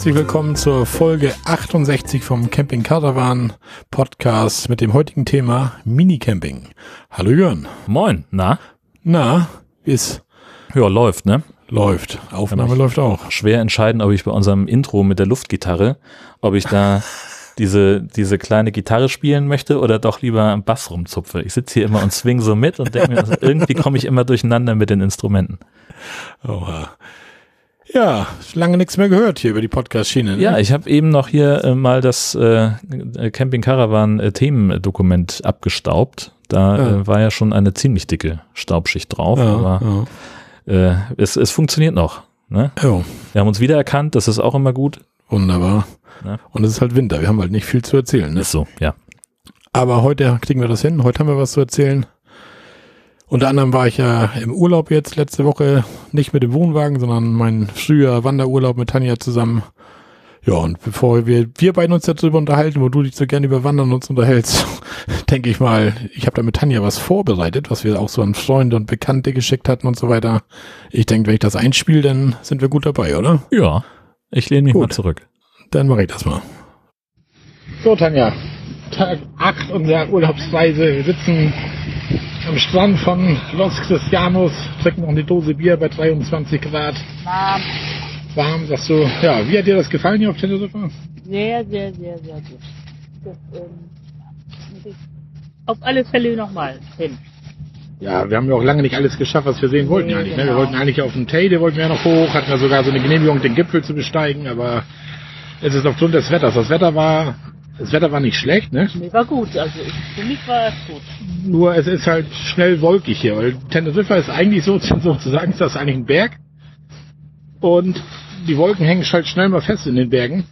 Herzlich willkommen zur Folge 68 vom Camping Caravan Podcast mit dem heutigen Thema Minicamping. Hallo Jörn. Moin, na? Na, ist Ja, läuft, ne? läuft. Aufnahme läuft auch. Schwer entscheiden, ob ich bei unserem Intro mit der Luftgitarre, ob ich da diese, diese kleine Gitarre spielen möchte oder doch lieber am Bass rumzupfe. Ich sitze hier immer und swing so mit und denke mir, also irgendwie komme ich immer durcheinander mit den Instrumenten. Oha. Ja, lange nichts mehr gehört hier über die Podcast-Schiene. Ne? Ja, ich habe eben noch hier äh, mal das äh, Camping Caravan äh, abgestaubt. Da Ja. äh, war ja schon eine ziemlich dicke Staubschicht drauf, ja, aber äh, es, es funktioniert noch. Ne? ja. Jo, Wir haben uns wiedererkannt, das ist auch immer gut. wunderbar. Ja. Und es ist halt Winter, wir haben halt nicht viel zu erzählen. Ne? Ist so, ja. Aber heute kriegen wir das hin, heute haben wir was zu erzählen. Unter anderem war ich ja im Urlaub jetzt letzte Woche, nicht mit dem Wohnwagen, sondern mein früher Wanderurlaub mit Tanja zusammen. Ja, und bevor wir, wir beiden uns darüber unterhalten, wo du dich so gerne über Wandern uns unterhältst, denke ich mal, ich habe da mit Tanja was vorbereitet, was wir auch so an Freunde und Bekannte geschickt hatten und so weiter. Ich denke, wenn ich das einspiele, dann sind wir gut dabei, oder? Ja, ich lehne mich Gut. mal zurück. Dann mache ich das mal. So, Tanja, Tag 8 unserer Urlaubsreise. Wir sitzen am Strand von Los Cristianos, trinken noch eine Dose Bier bei 23 Grad. Warm. Warm, sagst du, ja, wie hat dir das gefallen hier auf Teneriffa? Sehr, sehr, sehr, sehr gut. Das ähm, auf alle Fälle nochmal hin. Ja, wir haben ja auch lange nicht alles geschafft, was wir sehen wollten Nee, eigentlich. Ne? Wir genau. wollten eigentlich auf den Teide, wollten wir ja noch hoch, hatten ja sogar so eine Genehmigung, den Gipfel zu besteigen, aber es ist aufgrund des Wetters. Das Wetter war, das Wetter war nicht schlecht, ne? Mir war gut, also für mich war es gut. Nur es ist halt schnell wolkig hier, weil Teneriffa ist eigentlich so, sozusagen ist das eigentlich ein Berg. Und die Wolken hängen halt schnell mal fest in den Bergen.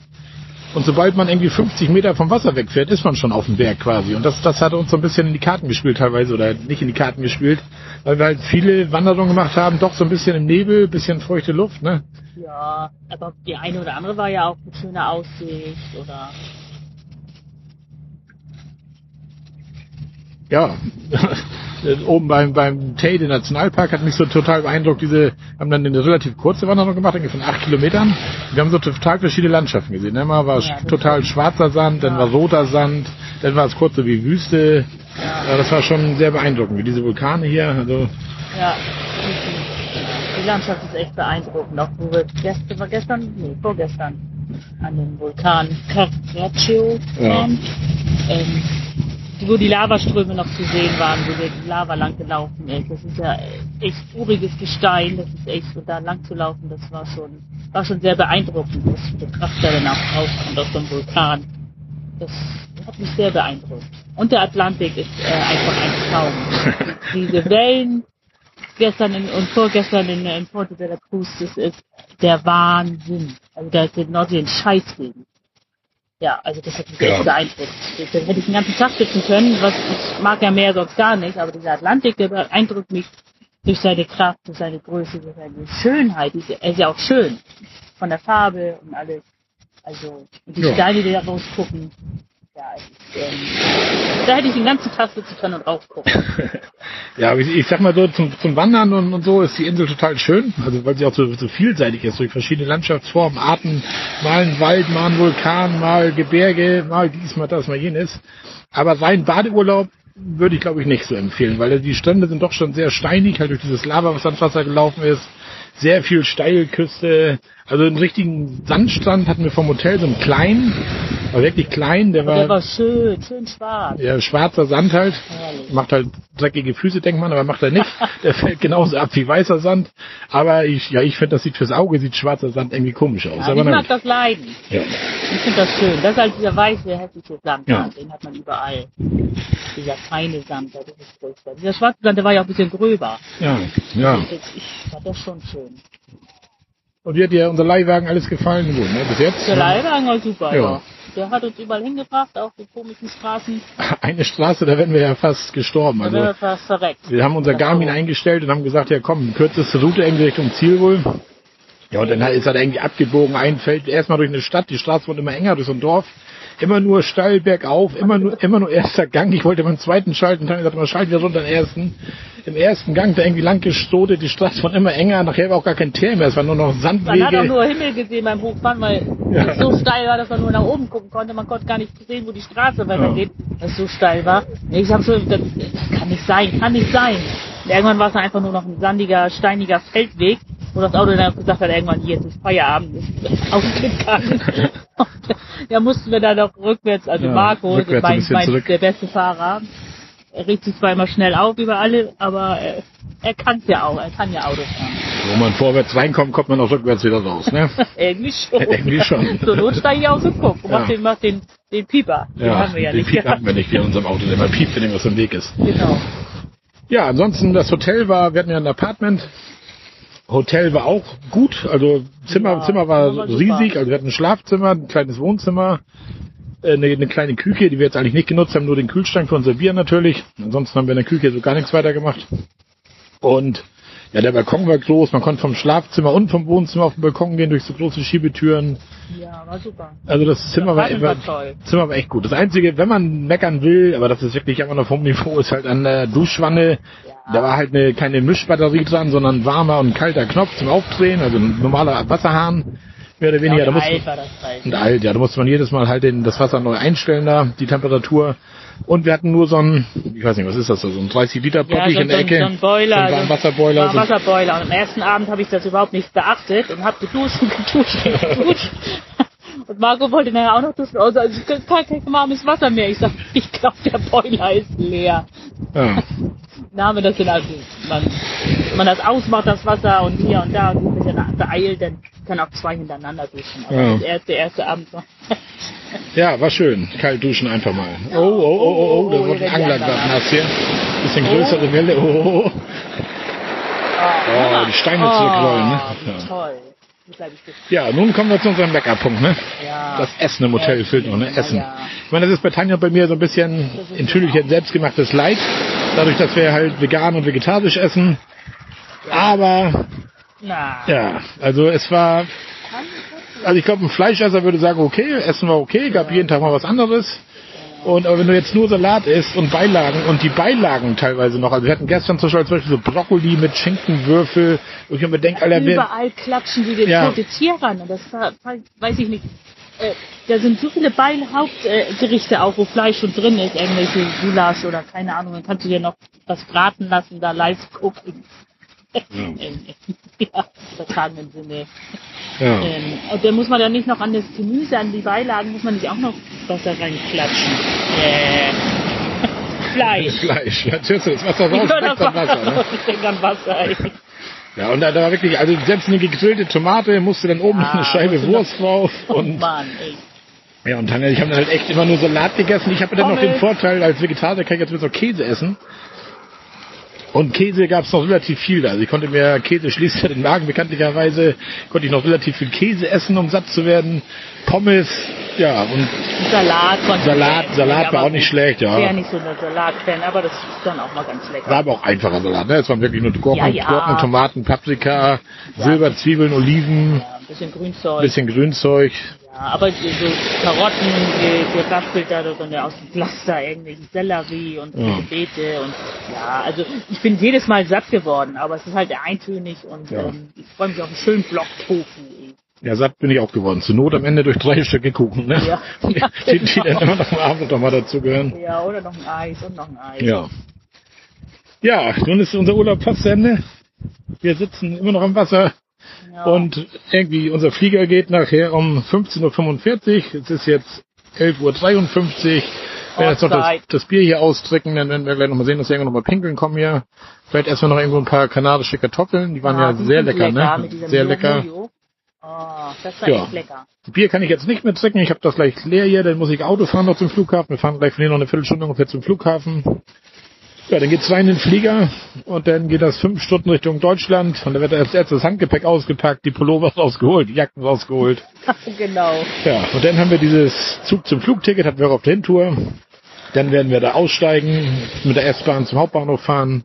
Und sobald man irgendwie 50 Meter vom Wasser wegfährt, ist man schon auf dem Berg quasi. Und das, das hat uns so ein bisschen in die Karten gespielt teilweise oder nicht in die Karten gespielt, weil wir halt viele Wanderungen gemacht haben, doch so ein bisschen im Nebel, bisschen feuchte Luft, ne? Ja, aber die eine oder andere war ja auch eine schöne Aussicht oder ja, oben beim, beim Teide Nationalpark hat mich so total beeindruckt. Diese haben dann eine relativ kurze Wanderung gemacht, irgendwie von acht Kilometern. Wir haben so total verschiedene Landschaften gesehen. ne? Mal war Ja, total schwarzer Sand, dann Ja. war roter Sand, dann war es kurz so wie Wüste. Ja, das war schon sehr beeindruckend, wie diese Vulkane hier. Also, ja, die Landschaft ist echt beeindruckend. Auch wo wir gestern, war gestern, nee, vorgestern an den Vulkan Carpaccio Ja. waren. Ähm, wo die Lavaströme noch zu sehen waren, wo der Lava lang gelaufen ist. Das ist ja echt uriges Gestein, das ist echt so da lang zu laufen, das war schon, war schon sehr beeindruckend, eine Kraft da dann auch rauskommt aus so einem Vulkan. Das hat mich sehr beeindruckt. Und der Atlantik ist äh, einfach ein Traum. Diese Wellen gestern in, und vorgestern in, in Porto de la Cruz, das ist der Wahnsinn. Also da ist in Nordsee ein Scheißregen. Ja, also das hat mich Ja. echt beeindruckt. Das, das hätte ich den ganzen Tag sitzen können, was ich mag ja mehr sonst gar nicht, aber dieser Atlantik, der beeindruckt mich durch seine Kraft, durch seine Größe, durch seine Schönheit. Er ist ja auch schön. Von der Farbe und alles. Also, und die Ja. Steine, die da rausgucken. Ähm, da hätte ich den ganzen Tag sitzen können und raufgucken. ja, ich, ich sag mal so, zum, zum Wandern und, und so ist die Insel total schön. Also, weil sie auch so, so vielseitig ist, durch verschiedene Landschaftsformen, Arten. Mal ein Wald, mal ein Vulkan, mal Gebirge, mal dies, mal das, mal jenes. Aber rein Badeurlaub würde ich, glaube ich, nicht so empfehlen, weil die Strände sind doch schon sehr steinig, halt durch dieses Lava, was ans Wasser gelaufen ist. Sehr viel Steilküste. Also einen richtigen Sandstrand hatten wir vom Hotel, so einen kleinen, aber wirklich klein, der Der war, war schön, schön schwarz. ja, schwarzer Sand halt. Herrlich. Macht halt dreckige Füße, denkt man, aber macht er nicht. Der fällt genauso ab wie weißer Sand. Aber ich, ja, ich finde, das sieht fürs Auge, sieht schwarzer Sand irgendwie komisch aus. Ja, aber ich mag das Leiden. Ja. Ich finde das schön. Das ist halt dieser weiße, hässliche Sand. Ja. Den hat man überall. Dieser feine Sand, das ist furchtbar. Dieser schwarze Sand, der war ja auch ein bisschen gröber. ja, ja. Ich, ich fand das schon schön. Und wie hat dir unser Leihwagen alles gefallen? Gut, ne? Bis jetzt? Der Leihwagen war super, Ja. ja. Der hat uns überall hingebracht, auch die komischen Straßen. Eine Straße, da wären wir ja fast gestorben. Da wären wir Also, fast verreckt. wir haben unser Das Garmin auch. eingestellt und haben gesagt, ja komm, kürzeste Route irgendwie Richtung Ziel wohl. Ja, und dann ist er irgendwie abgebogen, ein Feld, erstmal durch eine Stadt, die Straße wurde immer enger, durch so ein Dorf. Immer nur steil bergauf, immer nur, immer nur erster Gang. Ich wollte meinen zweiten schalten, dann gesagt, man schalten wir runter den ersten. Im ersten Gang da irgendwie lang gestotet, die Straße von immer enger, nachher war auch gar kein Teer mehr, es war nur noch Sandwege. Man hat auch nur Himmel gesehen beim Hochfahren, weil Ja. es so steil war, dass man nur nach oben gucken konnte. Man konnte gar nicht sehen, wo die Straße weitergeht, weil es so steil war. Ich habe so, das, das kann nicht sein, kann nicht sein. Und irgendwann war es einfach nur noch ein sandiger, steiniger Feldweg, wo das Auto dann auch gesagt hat, irgendwann hier ist Feierabend, ist ausgegangen. Da mussten wir dann noch rückwärts, also Ja, Marco, rückwärts ein mein, mein, der beste Fahrer, er regt sich zwar immer schnell auf über alle, aber äh, er kann ja auch, er kann ja Auto fahren. Wo man vorwärts reinkommt, kommt man auch rückwärts wieder raus, ne? Irgendwie schon. Irgendwie schon. Zur Not steige ich aus und guck und mach, Ja. den, mach den, den Pieper. Den haben wir ja den nicht Piep gehabt. hatten wir nicht hier in unserem Auto, der mal piept, wenn irgendwas im Weg ist. Genau. Ja, ansonsten das Hotel war, wir hatten ja ein Apartment. Hotel war auch gut, also Zimmer, Ja, Zimmer war war riesig, also wir hatten ein Schlafzimmer, ein kleines Wohnzimmer, äh, eine, eine kleine Küche, die wir jetzt eigentlich nicht genutzt haben, nur den Kühlschrank für unser Bier natürlich. Ansonsten haben wir in der Küche so gar nichts weiter gemacht. Und ja, der Balkon war groß, man konnte vom Schlafzimmer und vom Wohnzimmer auf den Balkon gehen durch so große Schiebetüren. Ja, war super. Also das Zimmer war, Apartment war, war. Zimmer war echt gut. Das Einzige, wenn man meckern will, aber das ist wirklich immer noch vom Niveau, ist halt an der Duschwanne. Da war halt eine, keine Mischbatterie dran, sondern ein warmer und kalter Knopf zum Aufdrehen, also ein normaler Wasserhahn, mehr oder weniger. Ja, da und muss, alt war das halt. und alt, ja, da musste man jedes Mal halt den, das Wasser neu einstellen da, die Temperatur. Und wir hatten nur so ein, ich weiß nicht, was ist das, so ein 30 Liter Ja, Bottich so, in der so, Ecke. so ein Boiler. So ein Wasserboiler. So ein Wasserboiler. Und am ersten Abend habe ich das überhaupt nicht beachtet und habe geduscht und geduscht und geduscht. Und Marco wollte nachher auch noch duschen. Also, also kein, kein warmes Wasser mehr. Ich sag, ich glaube, der Boiler ist leer. Ja. Wir das dann, also, man, wenn man das ausmacht, das Wasser und hier und da und ein bisschen beeilt, dann kann auch zwei hintereinander duschen. Aber Ja. das erste, der erste Abend war, ja, war schön. Kalt duschen einfach mal. Oh, oh, oh, oh, oh, da Oh, wurde hier ein Angler gerade nass hier. Bisschen größere Welle. Oh, oh, oh. Oh, die Steine zurückrollen, ne? Ja. toll. Ja, nun kommen wir zu unserem Backup-Punkt, ne? Ja. Das Essen im Hotel fehlt noch, ne? ja, Essen. ja. Ich meine, das ist bei Tanja und bei mir so ein bisschen ja ein selbstgemachtes Leid, dadurch, dass wir halt vegan und vegetarisch essen. Aber Na. ja, also es war, also ich glaube, ein Fleischesser würde sagen, okay, Essen war okay, gab jeden Tag mal was anderes. Und aber wenn du jetzt nur Salat isst und Beilagen und die Beilagen teilweise noch, also wir hatten gestern zum Beispiel so Brokkoli mit Schinkenwürfel, wo ich mir denke, Alter, Überall klatschen die den Ja. tote Tier ran. Und das war, weiß ich nicht. Äh, da sind so viele Beilhauptgerichte äh, auch, wo Fleisch schon drin ist, irgendwelche Gulasch oder keine Ahnung, dann kannst du dir noch was braten lassen, da live gucken. ja, übertragenen Sinne. ja. Ähm, und dann muss man ja nicht noch an das Gemüse, an die Beilagen, muss man nicht auch noch Wasser reinklatschen. Äh, Fleisch. Fleisch. Du das Wasser raus, das. Wasser. Ne? Ich denke an Wasser. ey. Ja, und da, da war wirklich, also selbst eine gegrillte Tomate musste dann oben Ja, eine Scheibe noch- Wurst drauf. Oh Und, Mann, ey. ja, und Tanja, ich habe dann halt echt immer nur Salat gegessen. Ich habe dann noch den. Vorteil, als Vegetarier kann ich jetzt mit so Käse essen. Und Käse gab es noch relativ viel da. Also ich konnte mir, Käse schließt ja den Magen bekanntlicherweise, konnte ich noch relativ viel Käse essen, um satt zu werden. Pommes, ja, und Salat Salat- Salat war auch nicht schlecht, ja. Ich wäre nicht so eine Salatfan, aber das ist dann auch mal ganz lecker. war aber auch einfacher Salat. Ne? Es waren wirklich nur Gurken, Ja, ja. Gurken Tomaten, Paprika, Silber, Zwiebeln, Oliven, Ja, ein bisschen Grünzeug. bisschen Grünzeug. Ja, aber so Karotten, die, geraspelt da und aus dem Pflaster, irgendwelchen Sellerie und Ja. Beete und ja, also ich bin jedes Mal satt geworden, aber es ist halt eintönig und Ja. ähm, ich freue mich auf einen schönen Block Tofu. Ja, satt bin ich auch geworden. Zur Not am Ende durch drei Stücke Kuchen, ne? Ja. die, die dann immer noch am Abend noch mal dazu gehören. Ja, oder noch ein Eis und noch ein Eis. Ja. Ja, nun ist unser Urlaub fast zu Ende. Wir sitzen immer noch am Wasser Ja. und irgendwie unser Flieger geht nachher um 15.45 Uhr. Es ist jetzt 11.53 Uhr. Wenn wir jetzt noch das, das Bier hier austrinken, dann werden wir gleich noch mal sehen, dass wir irgendwann noch mal pinkeln kommen hier. Vielleicht wir noch irgendwo ein paar kanadische Kartoffeln. Die waren ja, die sehr sind lecker, ne? Sehr lecker. Mojo. Oh, das war Ja. echt lecker. Bier kann ich jetzt nicht mehr trinken. Ich habe das gleich leer hier. Dann muss ich Auto fahren noch zum Flughafen. Wir fahren gleich von hier noch eine Viertelstunde ungefähr zum Flughafen. Ja, dann geht's rein in den Flieger und dann geht das fünf Stunden Richtung Deutschland. Und da wird als erstes das Handgepäck ausgepackt, die Pullover rausgeholt, die Jacken rausgeholt. genau. Ja, und dann haben wir dieses Zug zum Flugticket, hatten wir auch auf der Hintour. Dann werden wir da aussteigen, mit der S-Bahn zum Hauptbahnhof fahren.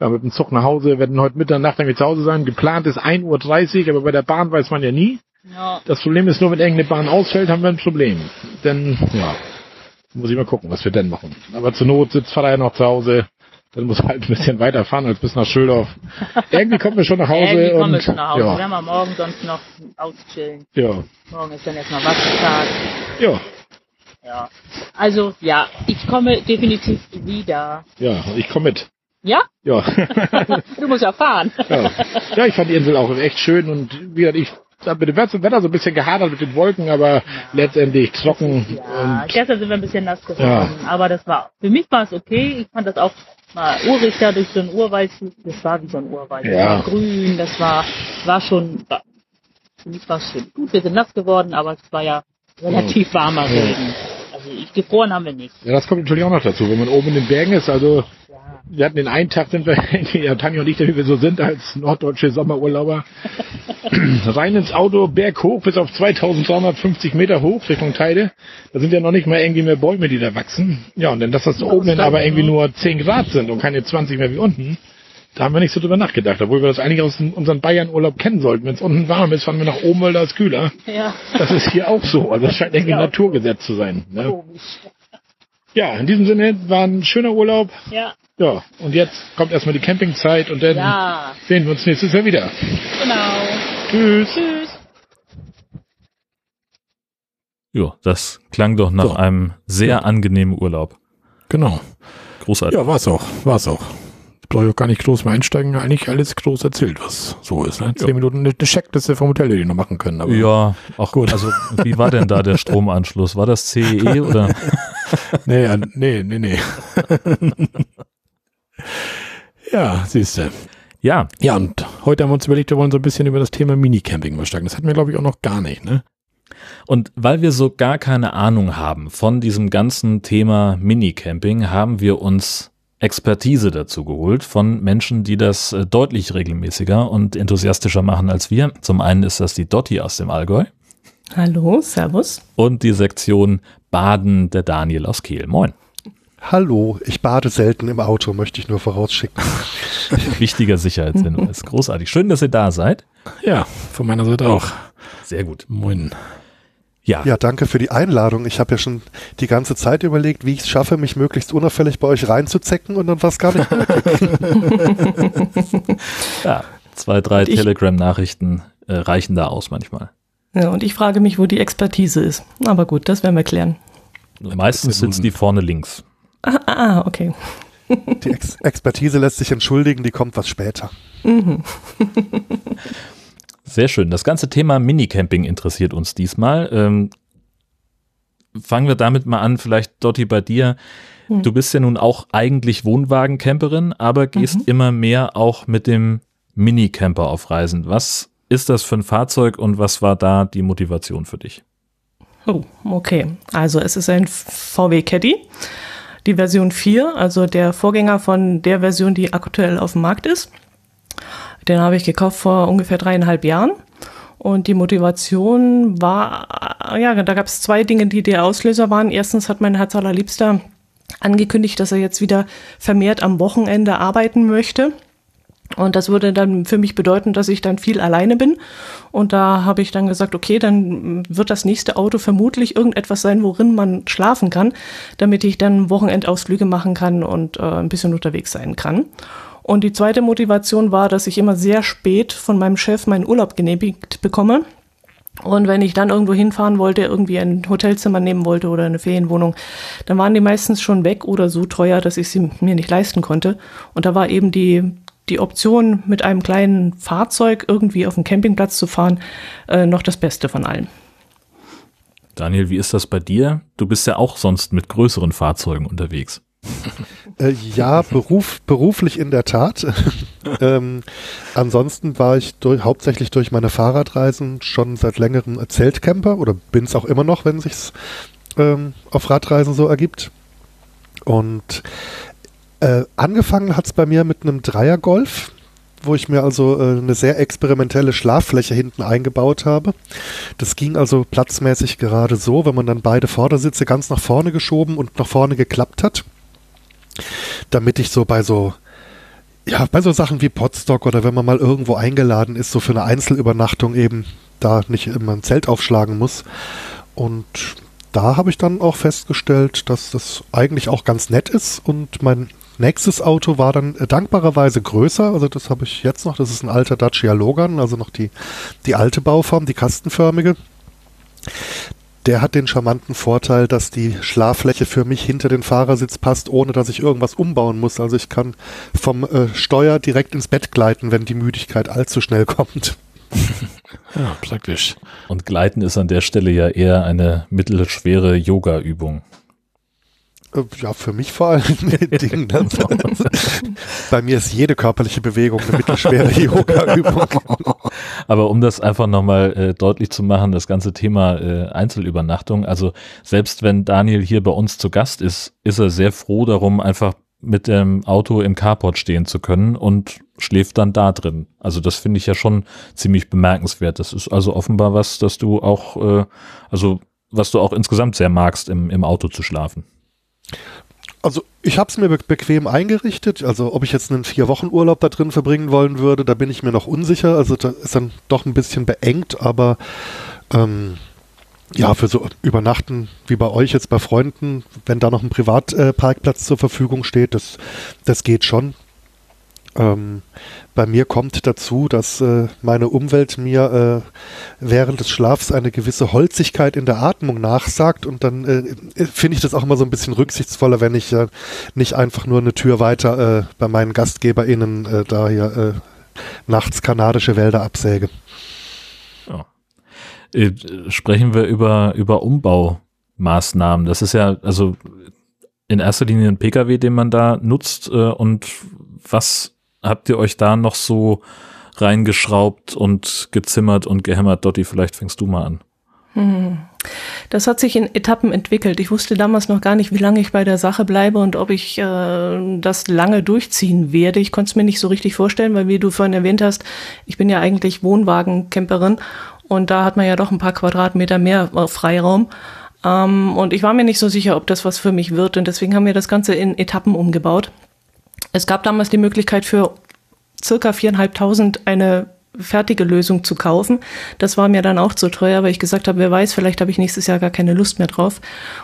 Ja, mit dem Zug nach Hause, werden heute Mitternacht irgendwie zu Hause sein. Geplant ist 1.30 Uhr, aber bei der Bahn weiß man ja nie. Ja. Das Problem ist nur, wenn irgendeine Bahn ausfällt, haben wir ein Problem. Denn, ja, muss ich mal gucken, was wir denn machen. Aber zur Not sitzt Vater ja noch zu Hause. Dann muss halt ein bisschen weiterfahren als bis nach Schüldorf. Irgendwie kommen wir schon nach Hause. Irgendwie kommen wir schon nach Hause. Ja, Werden wir morgen sonst noch auschillen. ja, Morgen ist dann erstmal Wassertag. ja, Ja. Also, ja, ich komme definitiv wieder. ja, ich komme mit. Ja? Ja. Du musst ja fahren. ja. ja, ich fand die Insel auch echt schön und wie gesagt, ich mit dem Wetter so ein bisschen gehadert mit den Wolken, aber letztendlich trocken Ja, gestern sind wir ein bisschen nass geworden, aber das war, für mich war es okay. Ich fand das auch mal urig da durch so einen Urwald. Das war wie so ein Urwald. Das Ja. war grün, das war, war schon, für mich war es schön. Gut, wir sind nass geworden, aber es war ja relativ warmer Ja. Regen. Also ich gefroren haben wir nicht. ja, das kommt natürlich auch noch dazu, wenn man oben in den Bergen ist, also Ja. Wir hatten den einen Tag, sind wir, ja, Tanja und ich, wie wir so sind, als norddeutsche Sommerurlauber, rein ins Auto, berghoch, bis auf 2350 Meter hoch, Richtung Teide. Da sind ja noch nicht mal irgendwie mehr Bäume, die da wachsen. Ja, und dann, dass das oben dann aber irgendwie nur 10 Grad sind und keine 20 mehr wie unten, da haben wir nicht so drüber nachgedacht, obwohl wir das eigentlich aus unserem Bayern-Urlaub kennen sollten. Wenn es unten warm ist, fahren wir nach oben, weil da ist kühler. Ja. Das ist hier auch so. Also das scheint irgendwie ein Ja. Naturgesetz zu sein. Ne? Komisch. Ja, in diesem Sinne war ein schöner Urlaub. Ja. Ja, und jetzt kommt erstmal die Campingzeit und dann Ja. sehen wir uns nächstes Jahr wieder. Genau. Tschüss. Tschüss. Jo, das klang doch nach So. einem sehr angenehmen Urlaub. Genau. Großartig. Ja, war's auch. War's auch. Brauche ich auch gar nicht groß mehr einsteigen. Eigentlich alles groß erzählt, was so ist. Ne? Zehn Minuten eine Checkliste vom Hotel, die die noch machen können. Aber Ja, auch Gut. Also, wie war denn da der Stromanschluss? War das CEE oder? Nee, ja, nee, nee, nee. ja, siehst du. Ja, Ja, und heute haben wir uns überlegt, wir wollen so ein bisschen über das Thema Minicamping mal steigen. Das hatten wir, glaube ich, auch noch gar nicht, ne? und weil wir so gar keine Ahnung haben von diesem ganzen Thema Minicamping, haben wir uns Expertise dazu geholt von Menschen, die das äh, deutlich regelmäßiger und enthusiastischer machen als wir. Zum einen ist das die Dotti aus dem Allgäu Hallo, Servus. und die Sektion Baden der Daniel aus Kiel. Moin. Hallo, ich bade selten im Auto, möchte ich nur vorausschicken. Wichtiger Sicherheitshinweis. Großartig. Schön, dass ihr da seid. Ja, von meiner Seite auch. Sehr gut. Moin. Ja, Ja, danke für die Einladung. Ich habe ja schon die ganze Zeit überlegt, wie ich es schaffe, mich möglichst unauffällig bei euch reinzuzecken und dann war es gar nicht möglich. ja. zwei, drei Telegram-Nachrichten äh, reichen da aus manchmal. Ja, und ich frage mich, wo die Expertise ist. Aber gut, das werden wir klären. Meistens sitzt die vorne links. Ah, ah okay. Die Ex Expertise lässt sich entschuldigen, die kommt was später. Sehr schön. Das ganze Thema Minicamping interessiert uns diesmal. Ähm, fangen wir damit mal an, vielleicht Dotti bei dir. Du bist ja nun auch eigentlich Wohnwagencamperin, aber gehst immer mehr auch mit dem Minicamper auf Reisen. Was ist das für ein Fahrzeug und was war da die Motivation für dich? Oh, okay. Also es ist ein VW Caddy. Die Version 4, also der Vorgänger von der Version, die aktuell auf dem Markt ist. Den habe ich gekauft vor ungefähr dreieinhalb Jahren. Und die Motivation war, ja, da gab es zwei Dinge, die der Auslöser waren. Erstens hat mein Herz allerliebster angekündigt, dass er jetzt wieder vermehrt am Wochenende arbeiten möchte. Und das würde dann für mich bedeuten, dass ich dann viel alleine bin. Und da habe ich dann gesagt, okay, dann wird das nächste Auto vermutlich irgendetwas sein, worin man schlafen kann, damit ich dann Wochenendausflüge machen kann und äh, ein bisschen unterwegs sein kann. Und die zweite Motivation war, dass ich immer sehr spät von meinem Chef meinen Urlaub genehmigt bekomme. Und wenn ich dann irgendwo hinfahren wollte, irgendwie ein Hotelzimmer nehmen wollte oder eine Ferienwohnung, dann waren die meistens schon weg oder so teuer, dass ich sie mir nicht leisten konnte. Und da war eben die, die Option, mit einem kleinen Fahrzeug irgendwie auf den Campingplatz zu fahren, äh, noch das Beste von allen. Daniel, wie ist das bei dir? Du bist ja auch sonst mit größeren Fahrzeugen unterwegs. Äh, ja, Beruf, beruflich in der Tat. ähm, ansonsten war ich durch, hauptsächlich durch meine Fahrradreisen schon seit längerem Zeltcamper oder bin es auch immer noch, wenn sich's ähm, auf Radreisen so ergibt. Und äh, angefangen hat's bei mir mit einem Dreiergolf, wo ich mir also äh, eine sehr experimentelle Schlaffläche hinten eingebaut habe. Das ging also platzmäßig gerade so, wenn man dann beide Vordersitze ganz nach vorne geschoben und nach vorne geklappt hat damit ich so bei so ja, bei so Sachen wie Potstock oder wenn man mal irgendwo eingeladen ist, so für eine Einzelübernachtung eben da nicht immer ein Zelt aufschlagen muss. Und da habe ich dann auch festgestellt, dass das eigentlich auch ganz nett ist und mein nächstes Auto war dann äh, dankbarerweise größer, also das habe ich jetzt noch, das ist ein alter Dacia Logan, also noch die, die alte Bauform, die kastenförmige. Der hat den charmanten Vorteil, dass die Schlaffläche für mich hinter den Fahrersitz passt, ohne dass ich irgendwas umbauen muss. Also ich kann vom äh, Steuer direkt ins Bett gleiten, wenn die Müdigkeit allzu schnell kommt. Ja, praktisch. Und Gleiten ist an der Stelle ja eher eine mittelschwere Yoga-Übung. Äh, Ja, für mich vor allen Dingen. ne? Bei mir ist jede körperliche Bewegung eine mittelschwere Yoga-Übung. Aber um das einfach nochmal äh, deutlich zu machen, das ganze Thema äh, Einzelübernachtung, also selbst wenn Daniel hier bei uns zu Gast ist, ist er sehr froh darum, einfach mit dem Auto im Carport stehen zu können und schläft dann da drin. Also das finde ich ja schon ziemlich bemerkenswert. Das ist also offenbar was, dass du auch, äh, also was du auch insgesamt sehr magst, im, im Auto zu schlafen. Also ich habe es mir be bequem eingerichtet. Also ob ich jetzt einen vier Wochen Urlaub da drin verbringen wollen würde, da bin ich mir noch unsicher. Also da ist dann doch ein bisschen beengt, aber ähm, ja, für so Übernachten wie bei euch jetzt bei Freunden, wenn da noch ein Privatparkplatz zur Verfügung steht, das, das geht schon. Ähm, bei mir kommt dazu, dass äh, meine Umwelt mir äh, während des Schlafs eine gewisse Holzigkeit in der Atmung nachsagt und dann äh, finde ich das auch immer so ein bisschen rücksichtsvoller, wenn ich äh, nicht einfach nur eine Tür weiter äh, bei meinen GastgeberInnen äh, da hier äh, nachts kanadische Wälder absäge. Äh, sprechen wir über, über Umbaumaßnahmen. Das ist ja also in erster Linie ein Pkw, den man da nutzt. Äh, und was habt ihr euch da noch so reingeschraubt und gezimmert und gehämmert? Dotti, vielleicht fängst du mal an. Hm. Das hat sich in Etappen entwickelt. Ich wusste damals noch gar nicht, wie lange ich bei der Sache bleibe und ob ich äh, das lange durchziehen werde. Ich konnte es mir nicht so richtig vorstellen, weil wie du vorhin erwähnt hast, ich bin ja eigentlich Wohnwagencamperin und da hat man ja doch ein paar Quadratmeter mehr äh, Freiraum. Ähm, und ich war mir nicht so sicher, ob das was für mich wird und deswegen haben wir das Ganze in Etappen umgebaut. Es gab damals die Möglichkeit für circa viereinhalbtausend eine fertige Lösung zu kaufen. Das war mir dann auch zu teuer, weil ich gesagt habe, wer weiß, vielleicht habe ich nächstes Jahr gar keine Lust mehr drauf.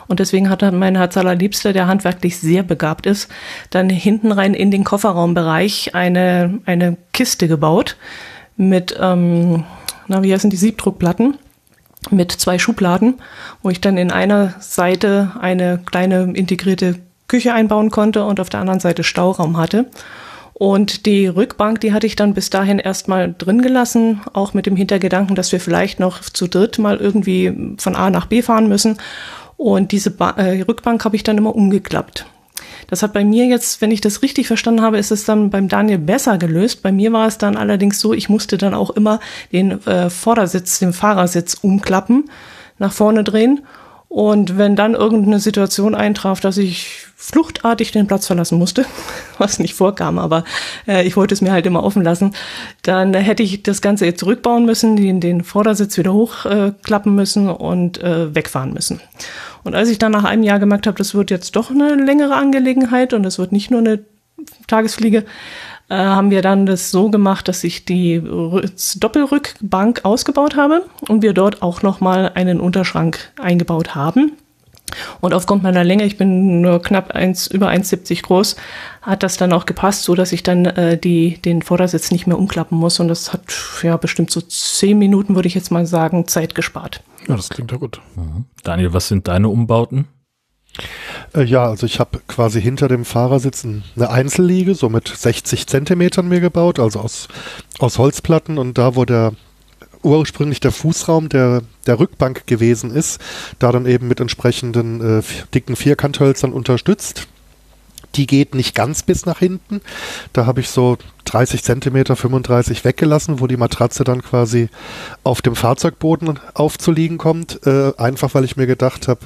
Und deswegen hat dann mein Herz allerliebster, der handwerklich sehr begabt ist, dann hinten rein in den Kofferraumbereich eine, eine Kiste gebaut mit, ähm, na, wie heißen die Siebdruckplatten? mit zwei Schubladen, wo ich dann in einer Seite eine kleine integrierte Küche einbauen konnte und auf der anderen Seite Stauraum hatte. Und die Rückbank, die hatte ich dann bis dahin erstmal drin gelassen, auch mit dem Hintergedanken, dass wir vielleicht noch zu dritt mal irgendwie von A nach B fahren müssen. Und diese ba äh, Rückbank habe ich dann immer umgeklappt. Das hat bei mir jetzt, wenn ich das richtig verstanden habe, ist es dann beim Daniel besser gelöst. Bei mir war es dann allerdings so, ich musste dann auch immer den äh, Vordersitz, den Fahrersitz umklappen, nach vorne drehen. Und wenn dann irgendeine Situation eintraf, dass ich fluchtartig den Platz verlassen musste, was nicht vorkam, aber äh, ich wollte es mir halt immer offen lassen, dann hätte ich das Ganze jetzt zurückbauen müssen, den, den Vordersitz wieder hochklappen äh, müssen und äh, wegfahren müssen. Und als ich dann nach einem Jahr gemerkt habe, das wird jetzt doch eine längere Angelegenheit und es wird nicht nur eine Tagesfliege, äh, haben wir dann das so gemacht, dass ich die Doppelrückbank ausgebaut habe und wir dort auch nochmal einen Unterschrank eingebaut haben. Und aufgrund meiner Länge, ich bin nur knapp eins, über 1,70 groß, hat das dann auch gepasst, so dass ich dann äh, die, den Vordersitz nicht mehr umklappen muss. Und das hat ja bestimmt so zehn Minuten, würde ich jetzt mal sagen, Zeit gespart. Ja, das klingt ja gut. Mhm. Daniel, was sind deine Umbauten? Äh, ja, also ich habe quasi hinter dem Fahrersitz eine Einzelliege, so mit 60 Zentimetern mir gebaut, also aus, aus Holzplatten. Und da, wo der ursprünglich der Fußraum der, der Rückbank gewesen ist, da dann eben mit entsprechenden äh, dicken Vierkanthölzern unterstützt. Die geht nicht ganz bis nach hinten. Da habe ich so 30 Zentimeter, 35 weggelassen, wo die Matratze dann quasi auf dem Fahrzeugboden aufzuliegen kommt. Äh, einfach weil ich mir gedacht habe,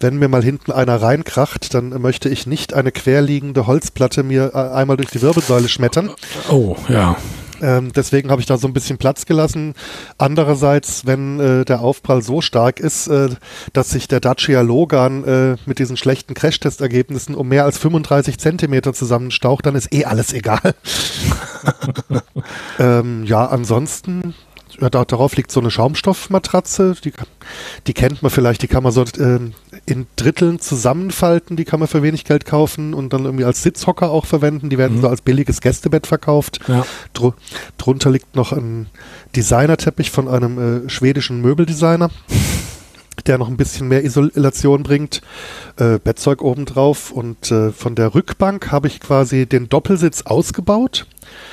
wenn mir mal hinten einer reinkracht, dann möchte ich nicht eine querliegende Holzplatte mir äh, einmal durch die Wirbelsäule schmettern. Oh, ja. Ähm, deswegen habe ich da so ein bisschen Platz gelassen. Andererseits, wenn äh, der Aufprall so stark ist, äh, dass sich der Dacia Logan äh, mit diesen schlechten Crashtest-Ergebnissen um mehr als 35 Zentimeter zusammenstaucht, dann ist eh alles egal. ähm, ja, ansonsten ja, da, darauf liegt so eine Schaumstoffmatratze, die, die kennt man vielleicht, die kann man so äh, in Dritteln zusammenfalten, die kann man für wenig Geld kaufen und dann irgendwie als Sitzhocker auch verwenden. Die werden mhm. so als billiges Gästebett verkauft. Ja. Dr drunter liegt noch ein Designerteppich von einem äh, schwedischen Möbeldesigner der noch ein bisschen mehr Isolation bringt. Äh, Bettzeug obendrauf und äh, von der Rückbank habe ich quasi den Doppelsitz ausgebaut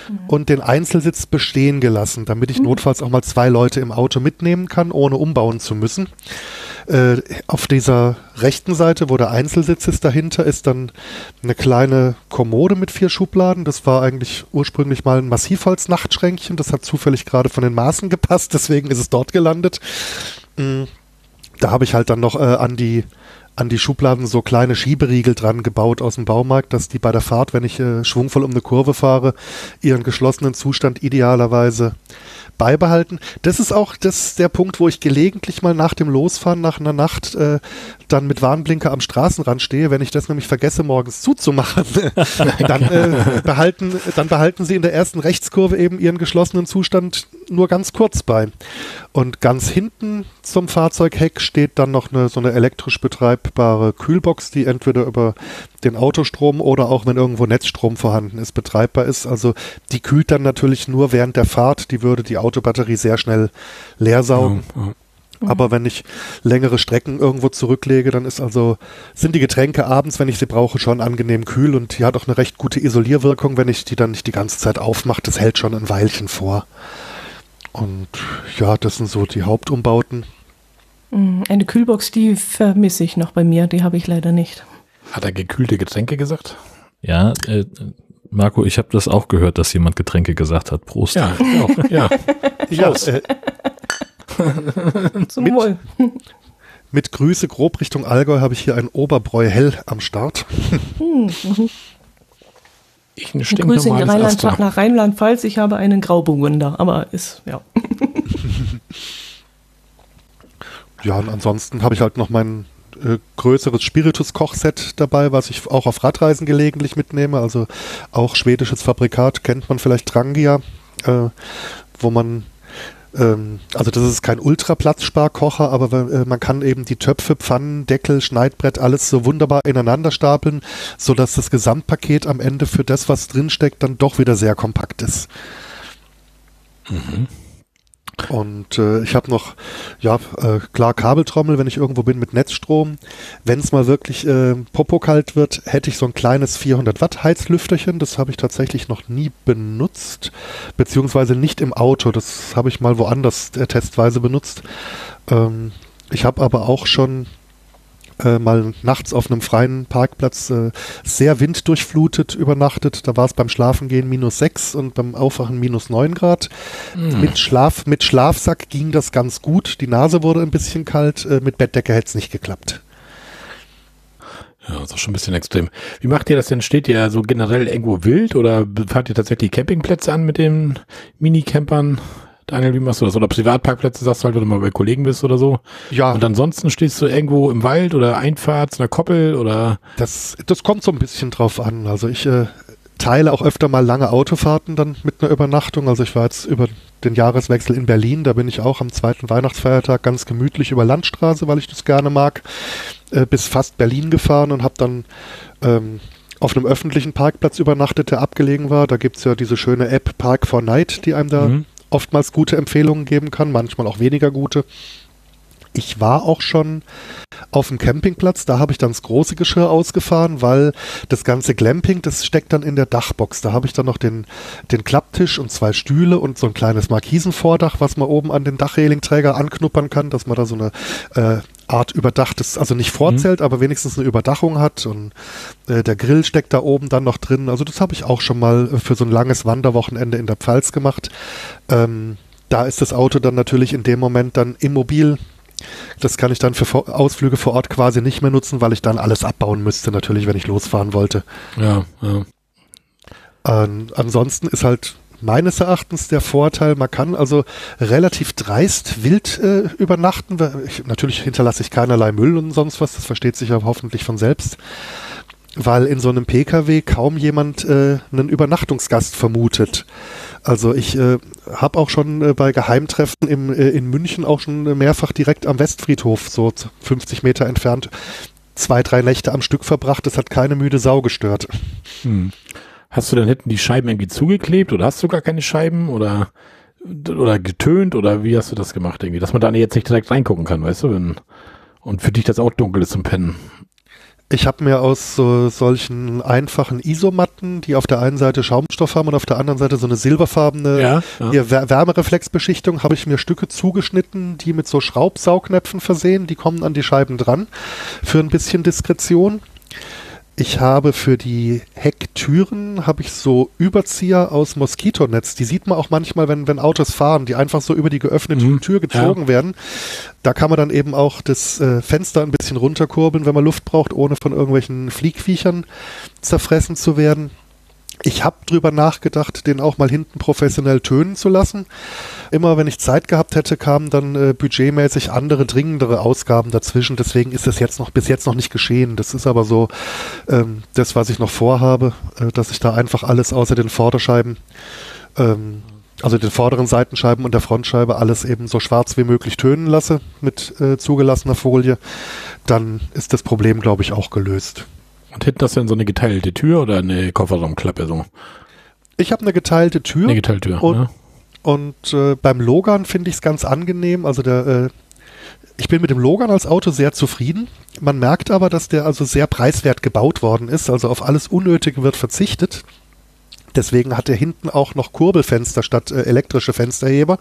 mhm. und den Einzelsitz bestehen gelassen, damit ich mhm. notfalls auch mal zwei Leute im Auto mitnehmen kann, ohne umbauen zu müssen. Äh, auf dieser rechten Seite, wo der Einzelsitz ist, dahinter ist dann eine kleine Kommode mit vier Schubladen. Das war eigentlich ursprünglich mal ein Massivholz-Nachtschränkchen. Das hat zufällig gerade von den Maßen gepasst, deswegen ist es dort gelandet. Mhm. Da habe ich halt dann noch äh, an die an die Schubladen so kleine Schieberiegel dran gebaut aus dem Baumarkt, dass die bei der Fahrt, wenn ich äh, schwungvoll um eine Kurve fahre, ihren geschlossenen Zustand idealerweise beibehalten. Das ist auch das, der Punkt, wo ich gelegentlich mal nach dem Losfahren, nach einer Nacht, äh, dann mit Warnblinker am Straßenrand stehe. Wenn ich das nämlich vergesse, morgens zuzumachen, dann, äh, behalten, dann behalten sie in der ersten Rechtskurve eben ihren geschlossenen Zustand nur ganz kurz bei. Und ganz hinten zum Fahrzeugheck steht dann noch eine, so eine elektrisch betreibbare Kühlbox, die entweder über den Autostrom oder auch wenn irgendwo Netzstrom vorhanden ist, betreibbar ist. Also die kühlt dann natürlich nur während der Fahrt. Die würde die Autobatterie sehr schnell leer saugen. Ja, ja. Aber wenn ich längere Strecken irgendwo zurücklege, dann ist also, sind die Getränke abends, wenn ich sie brauche, schon angenehm kühl und die hat auch eine recht gute Isolierwirkung, wenn ich die dann nicht die ganze Zeit aufmache. Das hält schon ein Weilchen vor. Und ja, das sind so die Hauptumbauten. Mm, eine Kühlbox, die vermisse ich noch bei mir, die habe ich leider nicht. Hat er gekühlte Getränke gesagt? Ja, äh, Marco, ich habe das auch gehört, dass jemand Getränke gesagt hat. Prost. Ja, auch, ja. ja äh, Zum mit, Wohl. Mit Grüße grob Richtung Allgäu habe ich hier ein Oberbräu hell am Start. Ich ein Grüße in Rheinland, nach Rheinland-Pfalz. Ich habe einen Grauburgunder, aber ist, ja. ja, und ansonsten habe ich halt noch mein äh, größeres Spiritus-Kochset dabei, was ich auch auf Radreisen gelegentlich mitnehme. Also auch schwedisches Fabrikat kennt man vielleicht Trangia, äh, wo man ähm, also das ist kein Ultra-Platzsparkocher, aber äh, man kann eben die Töpfe, Pfannen, Deckel, Schneidbrett, alles so wunderbar ineinander stapeln, sodass das Gesamtpaket am Ende für das, was drinsteckt, dann doch wieder sehr kompakt ist. Mhm. Und äh, ich habe noch, ja, äh, klar Kabeltrommel, wenn ich irgendwo bin mit Netzstrom. Wenn es mal wirklich äh, popokalt wird, hätte ich so ein kleines 400 Watt Heizlüfterchen. Das habe ich tatsächlich noch nie benutzt, beziehungsweise nicht im Auto. Das habe ich mal woanders äh, testweise benutzt. Ähm, ich habe aber auch schon äh, mal nachts auf einem freien Parkplatz äh, sehr winddurchflutet übernachtet. Da war es beim Schlafengehen minus 6 und beim Aufwachen minus 9 Grad. Mhm. Mit, Schlaf, mit Schlafsack ging das ganz gut. Die Nase wurde ein bisschen kalt. Äh, mit Bettdecke hätte es nicht geklappt. Ja, das ist schon ein bisschen extrem. Wie macht ihr das denn? Steht ihr so generell irgendwo wild oder fahrt ihr tatsächlich Campingplätze an mit den Minicampern? Daniel, wie machst du das? Oder Privatparkplätze sagst du halt, wenn du mal bei Kollegen bist oder so. Ja. Und ansonsten stehst du irgendwo im Wald oder Einfahrt zu einer Koppel oder? Das, das kommt so ein bisschen drauf an. Also ich äh, teile auch öfter mal lange Autofahrten dann mit einer Übernachtung. Also ich war jetzt über den Jahreswechsel in Berlin, da bin ich auch am zweiten Weihnachtsfeiertag ganz gemütlich über Landstraße, weil ich das gerne mag, äh, bis fast Berlin gefahren und habe dann ähm, auf einem öffentlichen Parkplatz übernachtet, der abgelegen war. Da gibt's ja diese schöne App Park for Night, die einem da mhm oftmals gute Empfehlungen geben kann, manchmal auch weniger gute. Ich war auch schon auf dem Campingplatz, da habe ich dann das große Geschirr ausgefahren, weil das ganze Glamping, das steckt dann in der Dachbox. Da habe ich dann noch den, den Klapptisch und zwei Stühle und so ein kleines Markisenvordach, was man oben an den Dachrehlingträger anknuppern kann, dass man da so eine äh, Art überdachtes, also nicht Vorzelt, mhm. aber wenigstens eine Überdachung hat und äh, der Grill steckt da oben dann noch drin. Also das habe ich auch schon mal für so ein langes Wanderwochenende in der Pfalz gemacht. Ähm, da ist das Auto dann natürlich in dem Moment dann immobil. Das kann ich dann für Ausflüge vor Ort quasi nicht mehr nutzen, weil ich dann alles abbauen müsste, natürlich, wenn ich losfahren wollte. Ja, ja. Ähm, ansonsten ist halt meines Erachtens der Vorteil, man kann also relativ dreist wild äh, übernachten. Ich, natürlich hinterlasse ich keinerlei Müll und sonst was, das versteht sich ja hoffentlich von selbst weil in so einem Pkw kaum jemand äh, einen Übernachtungsgast vermutet. Also ich äh, habe auch schon äh, bei Geheimtreffen im, äh, in München auch schon mehrfach direkt am Westfriedhof, so 50 Meter entfernt, zwei, drei Nächte am Stück verbracht. Das hat keine müde Sau gestört. Hm. Hast du dann hinten die Scheiben irgendwie zugeklebt oder hast du gar keine Scheiben oder oder getönt oder wie hast du das gemacht irgendwie, dass man da jetzt nicht direkt reingucken kann, weißt du, wenn und für dich das auch dunkel ist zum Pennen. Ich habe mir aus so, solchen einfachen Isomatten, die auf der einen Seite Schaumstoff haben und auf der anderen Seite so eine silberfarbene ja, ja. Wärmereflexbeschichtung, habe ich mir Stücke zugeschnitten, die mit so Schraubsaugnäpfen versehen. Die kommen an die Scheiben dran für ein bisschen Diskretion. Ich habe für die Hecktüren habe ich so Überzieher aus Moskitonetz. Die sieht man auch manchmal, wenn, wenn Autos fahren, die einfach so über die geöffnete mhm. Tür gezogen ja. werden. Da kann man dann eben auch das äh, Fenster ein bisschen runterkurbeln, wenn man Luft braucht, ohne von irgendwelchen Fliegviechern zerfressen zu werden. Ich habe drüber nachgedacht, den auch mal hinten professionell tönen zu lassen. Immer wenn ich Zeit gehabt hätte, kamen dann äh, budgetmäßig andere, dringendere Ausgaben dazwischen. Deswegen ist das jetzt noch bis jetzt noch nicht geschehen. Das ist aber so ähm, das, was ich noch vorhabe, äh, dass ich da einfach alles außer den Vorderscheiben, ähm, also den vorderen Seitenscheiben und der Frontscheibe alles eben so schwarz wie möglich tönen lasse mit äh, zugelassener Folie. Dann ist das Problem, glaube ich, auch gelöst. Und hinten hast du dann so eine geteilte Tür oder eine Kofferraumklappe so? Ich habe eine geteilte Tür. Eine geteilte Tür, und, ne? Und äh, beim Logern finde ich es ganz angenehm. Also der, äh, ich bin mit dem Logern als Auto sehr zufrieden. Man merkt aber, dass der also sehr preiswert gebaut worden ist. Also auf alles Unnötige wird verzichtet. Deswegen hat er hinten auch noch Kurbelfenster statt äh, elektrische Fensterheber,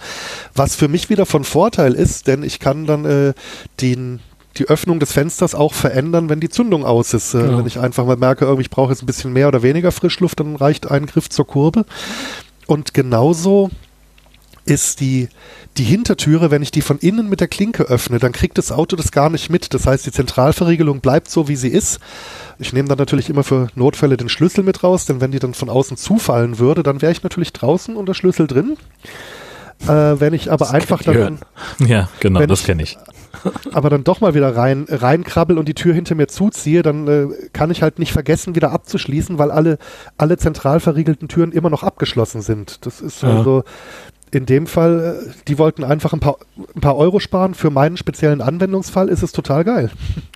was für mich wieder von Vorteil ist, denn ich kann dann äh, den die Öffnung des Fensters auch verändern, wenn die Zündung aus ist. Äh, genau. Wenn ich einfach mal merke, irgendwie ich brauche jetzt ein bisschen mehr oder weniger Frischluft, dann reicht ein Griff zur Kurbel. Und genauso ist die, die Hintertüre, wenn ich die von innen mit der Klinke öffne, dann kriegt das Auto das gar nicht mit. Das heißt, die Zentralverriegelung bleibt so, wie sie ist. Ich nehme dann natürlich immer für Notfälle den Schlüssel mit raus, denn wenn die dann von außen zufallen würde, dann wäre ich natürlich draußen und der Schlüssel drin. Äh, wenn ich aber das einfach dann. Ja, genau, das kenne ich aber dann doch mal wieder rein reinkrabbel und die Tür hinter mir zuziehe, dann äh, kann ich halt nicht vergessen, wieder abzuschließen, weil alle, alle zentral verriegelten Türen immer noch abgeschlossen sind. Das ist ja. also in dem Fall, äh, die wollten einfach ein paar, ein paar Euro sparen. Für meinen speziellen Anwendungsfall ist es total geil.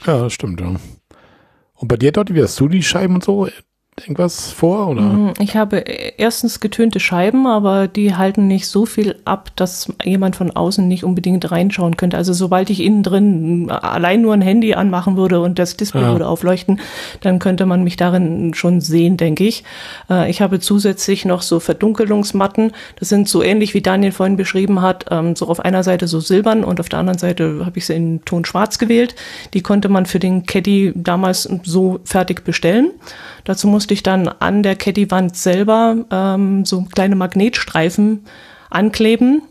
Ja, das stimmt, ja. Und bei dir dort, wie hast du die Scheiben und so? Irgendwas vor? Oder? Mm, ich habe erstens getönte Scheiben, aber die halten nicht so viel ab, dass jemand von außen nicht unbedingt reinschauen könnte. Also sobald ich innen drin allein nur ein Handy anmachen würde und das Display ja. würde aufleuchten, dann könnte man mich darin schon sehen, denke ich. Äh, ich habe zusätzlich noch so Verdunkelungsmatten. Das sind so ähnlich wie Daniel vorhin beschrieben hat, ähm, so auf einer Seite so silbern und auf der anderen Seite habe ich sie in Ton schwarz gewählt. Die konnte man für den Caddy damals so fertig bestellen. Dazu musste ich dann an der Caddy-Wand selber ähm, so kleine Magnetstreifen ankleben.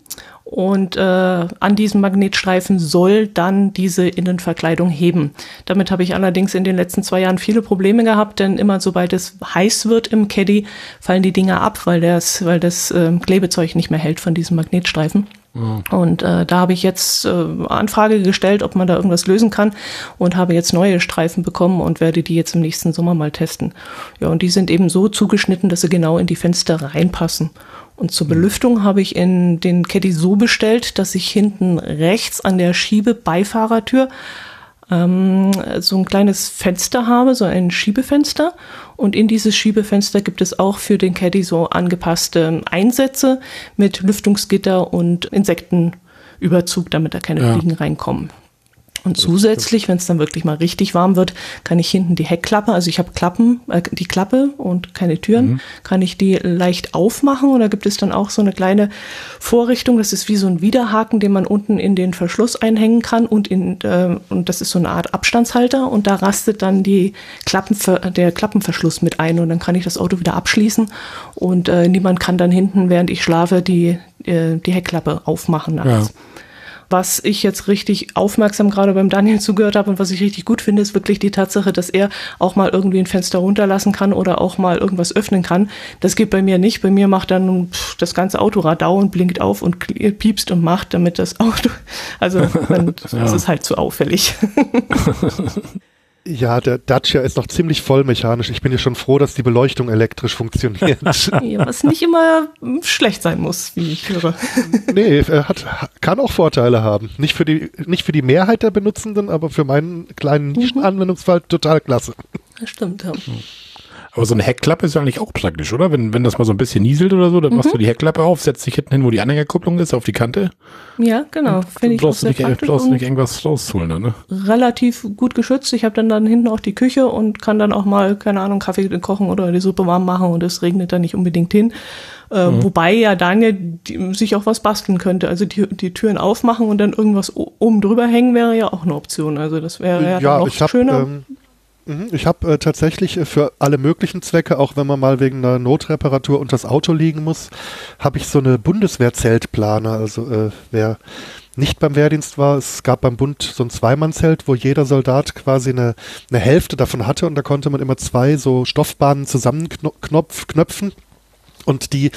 Und äh, an diesem Magnetstreifen soll dann diese Innenverkleidung heben. Damit habe ich allerdings in den letzten zwei Jahren viele Probleme gehabt, denn immer sobald es heiß wird im Caddy, fallen die Dinger ab, weil das, weil das äh, Klebezeug nicht mehr hält von diesem Magnetstreifen. Und äh, da habe ich jetzt äh, Anfrage gestellt, ob man da irgendwas lösen kann und habe jetzt neue Streifen bekommen und werde die jetzt im nächsten Sommer mal testen. Ja, und die sind eben so zugeschnitten, dass sie genau in die Fenster reinpassen. Und zur mhm. Belüftung habe ich in den Caddy so bestellt, dass ich hinten rechts an der Schiebebeifahrer-Tür ähm, so ein kleines Fenster habe, so ein Schiebefenster. Und in dieses Schiebefenster gibt es auch für den Caddy so angepasste Einsätze mit Lüftungsgitter und Insektenüberzug, damit da keine ja. Fliegen reinkommen. Und zusätzlich, wenn es dann wirklich mal richtig warm wird, kann ich hinten die Heckklappe, also ich habe Klappen, äh, die Klappe und keine Türen, mhm. kann ich die leicht aufmachen und da gibt es dann auch so eine kleine Vorrichtung, das ist wie so ein Widerhaken, den man unten in den Verschluss einhängen kann und in äh, und das ist so eine Art Abstandshalter und da rastet dann die Klappenver der Klappenverschluss mit ein und dann kann ich das Auto wieder abschließen und äh, niemand kann dann hinten, während ich schlafe, die äh, die Heckklappe aufmachen nachts. Ja. Was ich jetzt richtig aufmerksam gerade beim Daniel zugehört habe und was ich richtig gut finde, ist wirklich die Tatsache, dass er auch mal irgendwie ein Fenster runterlassen kann oder auch mal irgendwas öffnen kann. Das geht bei mir nicht. Bei mir macht dann pff, das ganze Autorad dauernd, blinkt auf und piepst und macht, damit das Auto, also man, das ja. ist halt zu auffällig. Ja, der Dacia ist noch ziemlich vollmechanisch. Ich bin ja schon froh, dass die Beleuchtung elektrisch funktioniert. ja, was nicht immer schlecht sein muss, wie ich höre. nee, er hat, kann auch Vorteile haben. Nicht für die, nicht für die Mehrheit der Benutzenden, aber für meinen kleinen Nischenanwendungsfall total klasse. Das stimmt, ja. Hm. Aber so eine Heckklappe ist ja eigentlich auch praktisch, oder? Wenn, wenn das mal so ein bisschen nieselt oder so, dann mhm. machst du die Heckklappe auf, setzt dich hinten hin, wo die Anhängerkupplung ist, auf die Kante. Ja, genau. Finde ich brauchst, nicht, brauchst nicht irgendwas rausholen, ne? Relativ gut geschützt. Ich habe dann dann hinten auch die Küche und kann dann auch mal, keine Ahnung, Kaffee kochen oder die Suppe warm machen und es regnet dann nicht unbedingt hin. Äh, mhm. Wobei ja Daniel die, sich auch was basteln könnte. Also die, die Türen aufmachen und dann irgendwas oben drüber hängen wäre ja auch eine Option. Also das wäre ja, ja noch ich hab, schöner. Ähm Mhm, ich habe äh, tatsächlich äh, für alle möglichen Zwecke, auch wenn man mal wegen einer Notreparatur unter das Auto liegen muss, habe ich so eine Bundeswehrzeltplaner. Also äh, wer nicht beim Wehrdienst war, es gab beim Bund so ein Zweimannzelt, wo jeder Soldat quasi eine, eine Hälfte davon hatte und da konnte man immer zwei so Stoffbahnen zusammenknöpfen und die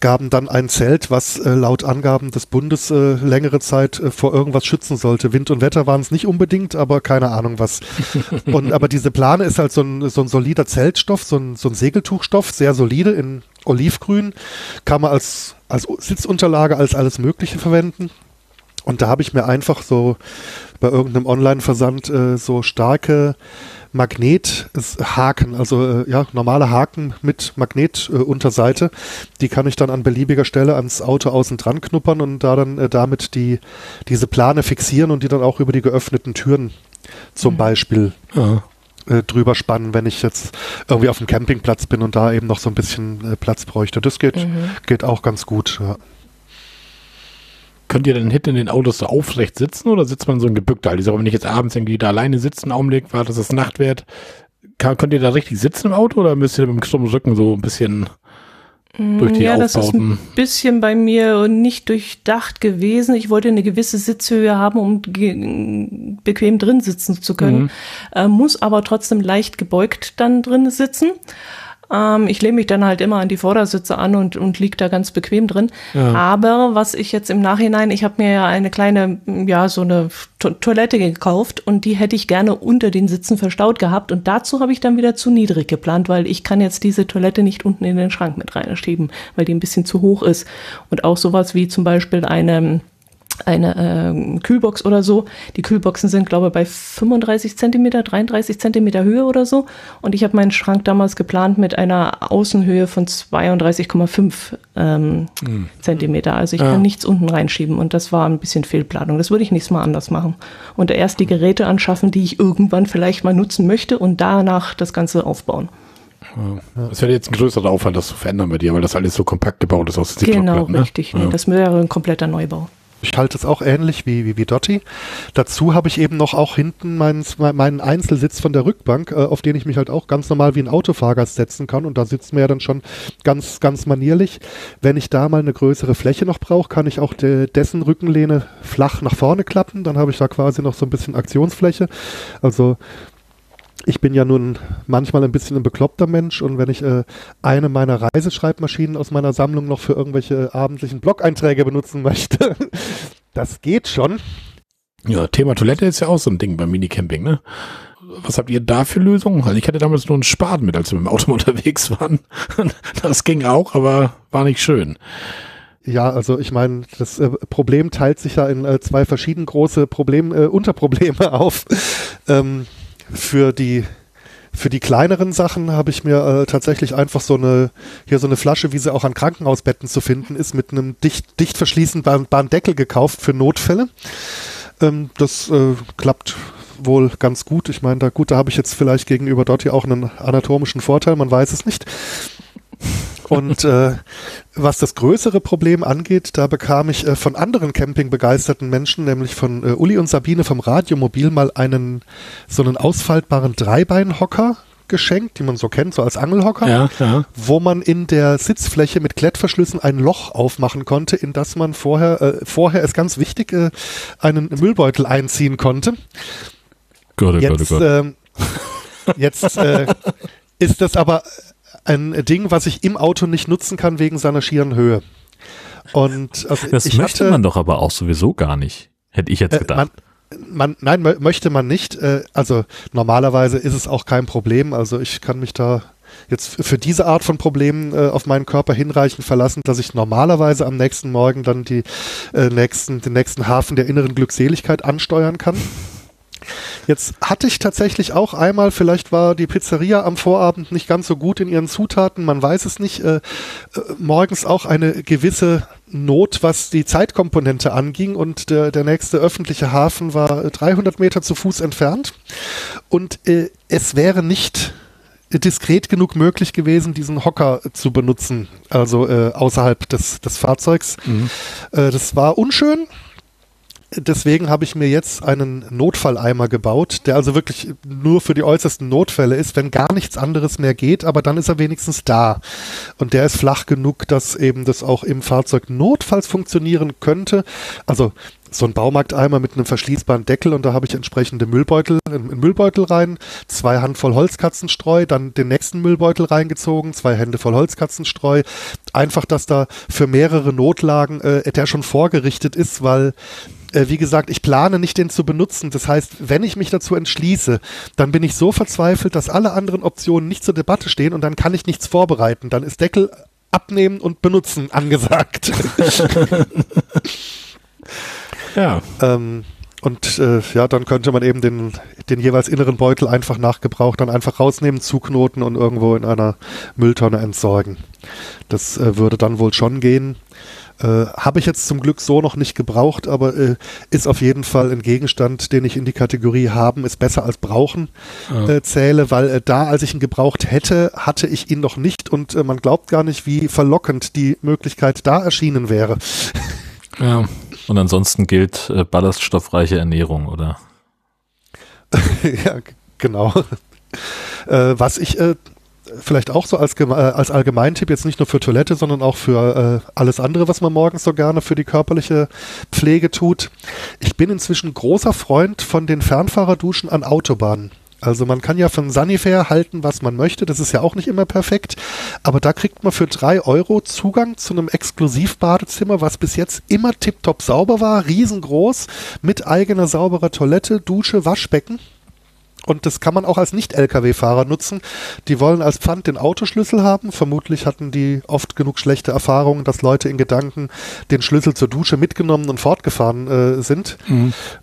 gaben dann ein Zelt, was äh, laut Angaben des Bundes äh, längere Zeit äh, vor irgendwas schützen sollte. Wind und Wetter waren es nicht unbedingt, aber keine Ahnung was. und aber diese Plane ist halt so ein, so ein solider Zeltstoff, so ein, so ein Segeltuchstoff, sehr solide in Olivgrün, kann man als, als Sitzunterlage, als alles Mögliche verwenden. Und da habe ich mir einfach so bei irgendeinem Online-Versand äh, so starke Magnethaken, also äh, ja, normale Haken mit Magnetunterseite. Äh, die kann ich dann an beliebiger Stelle ans Auto außen dran knuppern und da dann äh, damit die, diese Plane fixieren und die dann auch über die geöffneten Türen zum mhm. Beispiel ja. Äh, drüber spannen, wenn ich jetzt irgendwie auf dem Campingplatz bin und da eben noch so ein bisschen äh, Platz bräuchte. Das geht, mhm. geht auch ganz gut. Ja. Könnt ihr denn hinten in den Autos so aufrecht sitzen oder sitzt man so ein gebückter? Also wenn ich jetzt abends irgendwie da alleine sitze, einen Augenblick, war das Nacht wird, kann, könnt ihr da richtig sitzen im Auto oder müsst ihr mit dem krummen Rücken so ein bisschen durch die ja, Aufbauten? das ist ein bisschen bei mir nicht durchdacht gewesen. Ich wollte eine gewisse Sitzhöhe haben, um bequem drin sitzen zu können, mhm. äh, muss aber trotzdem leicht gebeugt dann drin sitzen. Ähm, ich lehne mich dann halt immer an die Vordersitze an und, und liege da ganz bequem drin. Ja. Aber was ich jetzt im Nachhinein, ich habe mir ja eine kleine, ja, so eine to Toilette gekauft und die hätte ich gerne unter den Sitzen verstaut gehabt. Und dazu habe ich dann wieder zu niedrig geplant, weil ich kann jetzt diese Toilette nicht unten in den Schrank mit reinschieben, weil die ein bisschen zu hoch ist. Und auch sowas wie zum Beispiel eine eine äh, Kühlbox oder so. Die Kühlboxen sind, glaube ich, bei 35 Zentimeter, 33 Zentimeter Höhe oder so. Und ich habe meinen Schrank damals geplant mit einer Außenhöhe von 32,5 ähm, mhm. Zentimeter. Also ich ja. kann nichts unten reinschieben und das war ein bisschen Fehlplanung. Das würde ich nächstes Mal anders machen. Und erst die Geräte anschaffen, die ich irgendwann vielleicht mal nutzen möchte und danach das Ganze aufbauen. Das wäre jetzt ein größerer Aufwand, das zu verändern bei dir, weil das alles so kompakt gebaut ist aus Genau, ne? richtig. Nee, Das wäre ein kompletter Neubau. Ich halte es auch ähnlich wie, wie, wie Dotti. Dazu habe ich eben noch auch hinten meinen, meinen Einzelsitz von der Rückbank, äh, auf den ich mich halt auch ganz normal wie ein Autofahrgast setzen kann. Und da sitzt man ja dann schon ganz, ganz manierlich. Wenn ich da mal eine größere Fläche noch brauche, kann ich auch de, dessen Rückenlehne flach nach vorne klappen. Dann habe ich da quasi noch so ein bisschen Aktionsfläche. Also ich bin ja nun manchmal ein bisschen ein bekloppter Mensch und wenn ich äh, eine meiner Reiseschreibmaschinen aus meiner Sammlung noch für irgendwelche abendlichen Blog-Einträge benutzen möchte, das geht schon. Ja, Thema Toilette ist ja auch so ein Ding beim Minicamping, ne? Was habt ihr da für Lösungen? Also ich hatte damals nur einen Spaten mit, als wir mit dem Auto unterwegs waren. Das ging auch, aber war nicht schön. Ja, also ich meine, das äh, Problem teilt sich ja in äh, zwei verschieden große Problem, äh, Unterprobleme auf. Ähm, für die für die kleineren Sachen habe ich mir äh, tatsächlich einfach so eine, hier so eine Flasche, wie sie auch an Krankenhausbetten zu finden ist, mit einem dicht, dicht verschließbaren Deckel gekauft für Notfälle. Ähm, das äh, klappt wohl ganz gut. Ich meine, da gut, da habe ich jetzt vielleicht gegenüber dort hier auch einen anatomischen Vorteil, man weiß es nicht. Und äh, was das größere Problem angeht, da bekam ich äh, von anderen campingbegeisterten Menschen, nämlich von äh, Uli und Sabine vom Radiomobil, mal einen so einen ausfaltbaren Dreibeinhocker, geschenkt, die man so kennt, so als Angelhocker, Ja, ja. wo man in der Sitzfläche mit Klettverschlüssen ein Loch aufmachen konnte, in das man vorher, äh, vorher ist ganz wichtig, äh, einen Müllbeutel einziehen konnte. Gott, oh Gott, oh Jetzt, Gott. ähm, jetzt äh, ist das aber ein Ding, was ich im Auto nicht nutzen kann wegen seiner schieren Höhe. Und also Das möchte hatte, man doch aber auch sowieso gar nicht. Hätte ich jetzt äh, gedacht. man, man, nein, mö- möchte man nicht. Äh, also normalerweise ist es auch kein Problem. Also ich kann mich da jetzt für diese Art von Problemen äh, auf meinen Körper hinreichend verlassen, dass ich normalerweise am nächsten Morgen dann die äh, nächsten, den nächsten Hafen der inneren Glückseligkeit ansteuern kann. Jetzt hatte ich tatsächlich auch einmal, vielleicht war die Pizzeria am Vorabend nicht ganz so gut in ihren Zutaten, man weiß es nicht, äh, äh, morgens auch eine gewisse Not, was die Zeitkomponente anging und der, der nächste öffentliche Hafen war äh, 300 Meter zu Fuß entfernt. Und äh, es wäre nicht diskret genug möglich gewesen, diesen Hocker zu benutzen, also äh, außerhalb des, des Fahrzeugs. Äh, das war unschön, Deswegen habe ich mir jetzt einen Notfalleimer gebaut, der also wirklich nur für die äußersten Notfälle ist, wenn gar nichts anderes mehr geht, aber dann ist er wenigstens da. Und der ist flach genug, dass eben das auch im Fahrzeug notfalls funktionieren könnte. Also so ein Baumarkteimer mit einem verschließbaren Deckel und da habe ich entsprechende Müllbeutel, einen Müllbeutel rein, zwei Handvoll Holzkatzenstreu, dann den nächsten Müllbeutel reingezogen, zwei Hände voll Holzkatzenstreu. Einfach, dass da für mehrere Notlagen äh, der schon vorgerichtet ist, weil äh, wie gesagt, ich plane nicht den zu benutzen. Das heißt, wenn ich mich dazu entschließe, dann bin ich so verzweifelt, dass alle anderen Optionen nicht zur Debatte stehen und dann kann ich nichts vorbereiten. Dann ist Deckel abnehmen und benutzen angesagt. Ja. ähm, und äh, ja, dann könnte man eben den, den jeweils inneren Beutel einfach nach Gebrauch dann einfach rausnehmen, zuknoten und irgendwo in einer Mülltonne entsorgen. Das äh, würde dann wohl schon gehen. Äh, Habe ich jetzt zum Glück so noch nicht gebraucht, aber äh, ist auf jeden Fall ein Gegenstand, den ich in die Kategorie haben, ist besser als brauchen äh, zähle, weil äh, da, als ich ihn gebraucht hätte, hatte ich ihn noch nicht und äh, man glaubt gar nicht, wie verlockend die Möglichkeit da erschienen wäre. ja. Und ansonsten gilt ballaststoffreiche Ernährung, oder? ja, genau. Was ich vielleicht auch so als, äh, als Allgemeintipp, jetzt nicht nur für Toilette, sondern auch für äh, alles andere, was man morgens so gerne für die körperliche Pflege tut. Ich bin inzwischen großer Freund von den Fernfahrerduschen an Autobahnen. Also man kann ja von Sanifair halten, was man möchte. Das ist ja auch nicht immer perfekt. Aber da kriegt man für drei Euro Zugang zu einem Exklusivbadezimmer, was bis jetzt immer tiptop sauber war, riesengroß, mit eigener sauberer Toilette, Dusche, Waschbecken. Und das kann man auch als Nicht-Lkw-Fahrer nutzen. Die wollen als Pfand den Autoschlüssel haben. Vermutlich hatten die oft genug schlechte Erfahrungen, dass Leute in Gedanken den Schlüssel zur Dusche mitgenommen und fortgefahren äh, sind.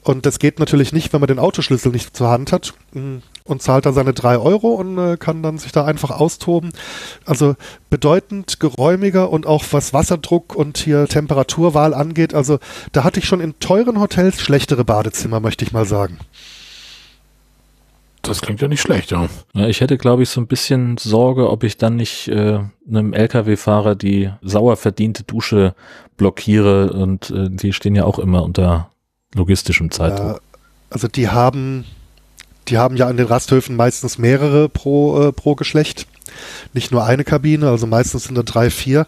Und das geht natürlich nicht, wenn man den Autoschlüssel nicht zur Hand hat. Mm, Und zahlt dann seine drei Euro und äh, kann dann sich da einfach austoben. Also bedeutend geräumiger und auch was Wasserdruck und hier Temperaturwahl angeht. Also da hatte ich schon in teuren Hotels schlechtere Badezimmer, möchte ich mal sagen. Das klingt ja nicht schlecht, ja. Ja, ich hätte, glaube ich, so ein bisschen Sorge, ob ich dann nicht äh, einem LKW-Fahrer die sauer verdiente Dusche blockiere und äh, die stehen ja auch immer unter logistischem Zeitdruck. Ja, also die haben, die haben ja an den Rasthöfen meistens mehrere pro, äh, pro Geschlecht. Nicht nur eine Kabine, also meistens sind da drei, vier.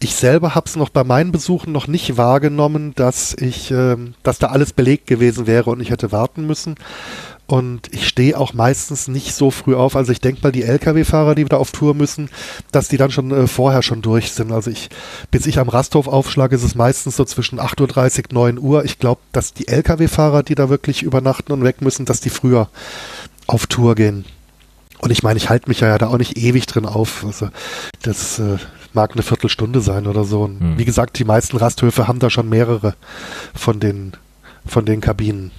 Ich selber habe es noch bei meinen Besuchen noch nicht wahrgenommen, dass ich, ähm, dass da alles belegt gewesen wäre und ich hätte warten müssen. Und ich stehe auch meistens nicht so früh auf. Also ich denke mal, die Lkw-Fahrer, die da auf Tour müssen, dass die dann schon äh, vorher schon durch sind. Also ich, bis ich am Rasthof aufschlage, ist es meistens so zwischen 8.30 Uhr, 9 Uhr. Ich glaube, dass die Lkw-Fahrer, die da wirklich übernachten und weg müssen, dass die früher auf Tour gehen. Und ich meine, ich halte mich ja da auch nicht ewig drin auf. Also das äh, mag eine Viertelstunde sein oder so. Und Hm. wie gesagt, die meisten Rasthöfe haben da schon mehrere von den, von den Kabinen.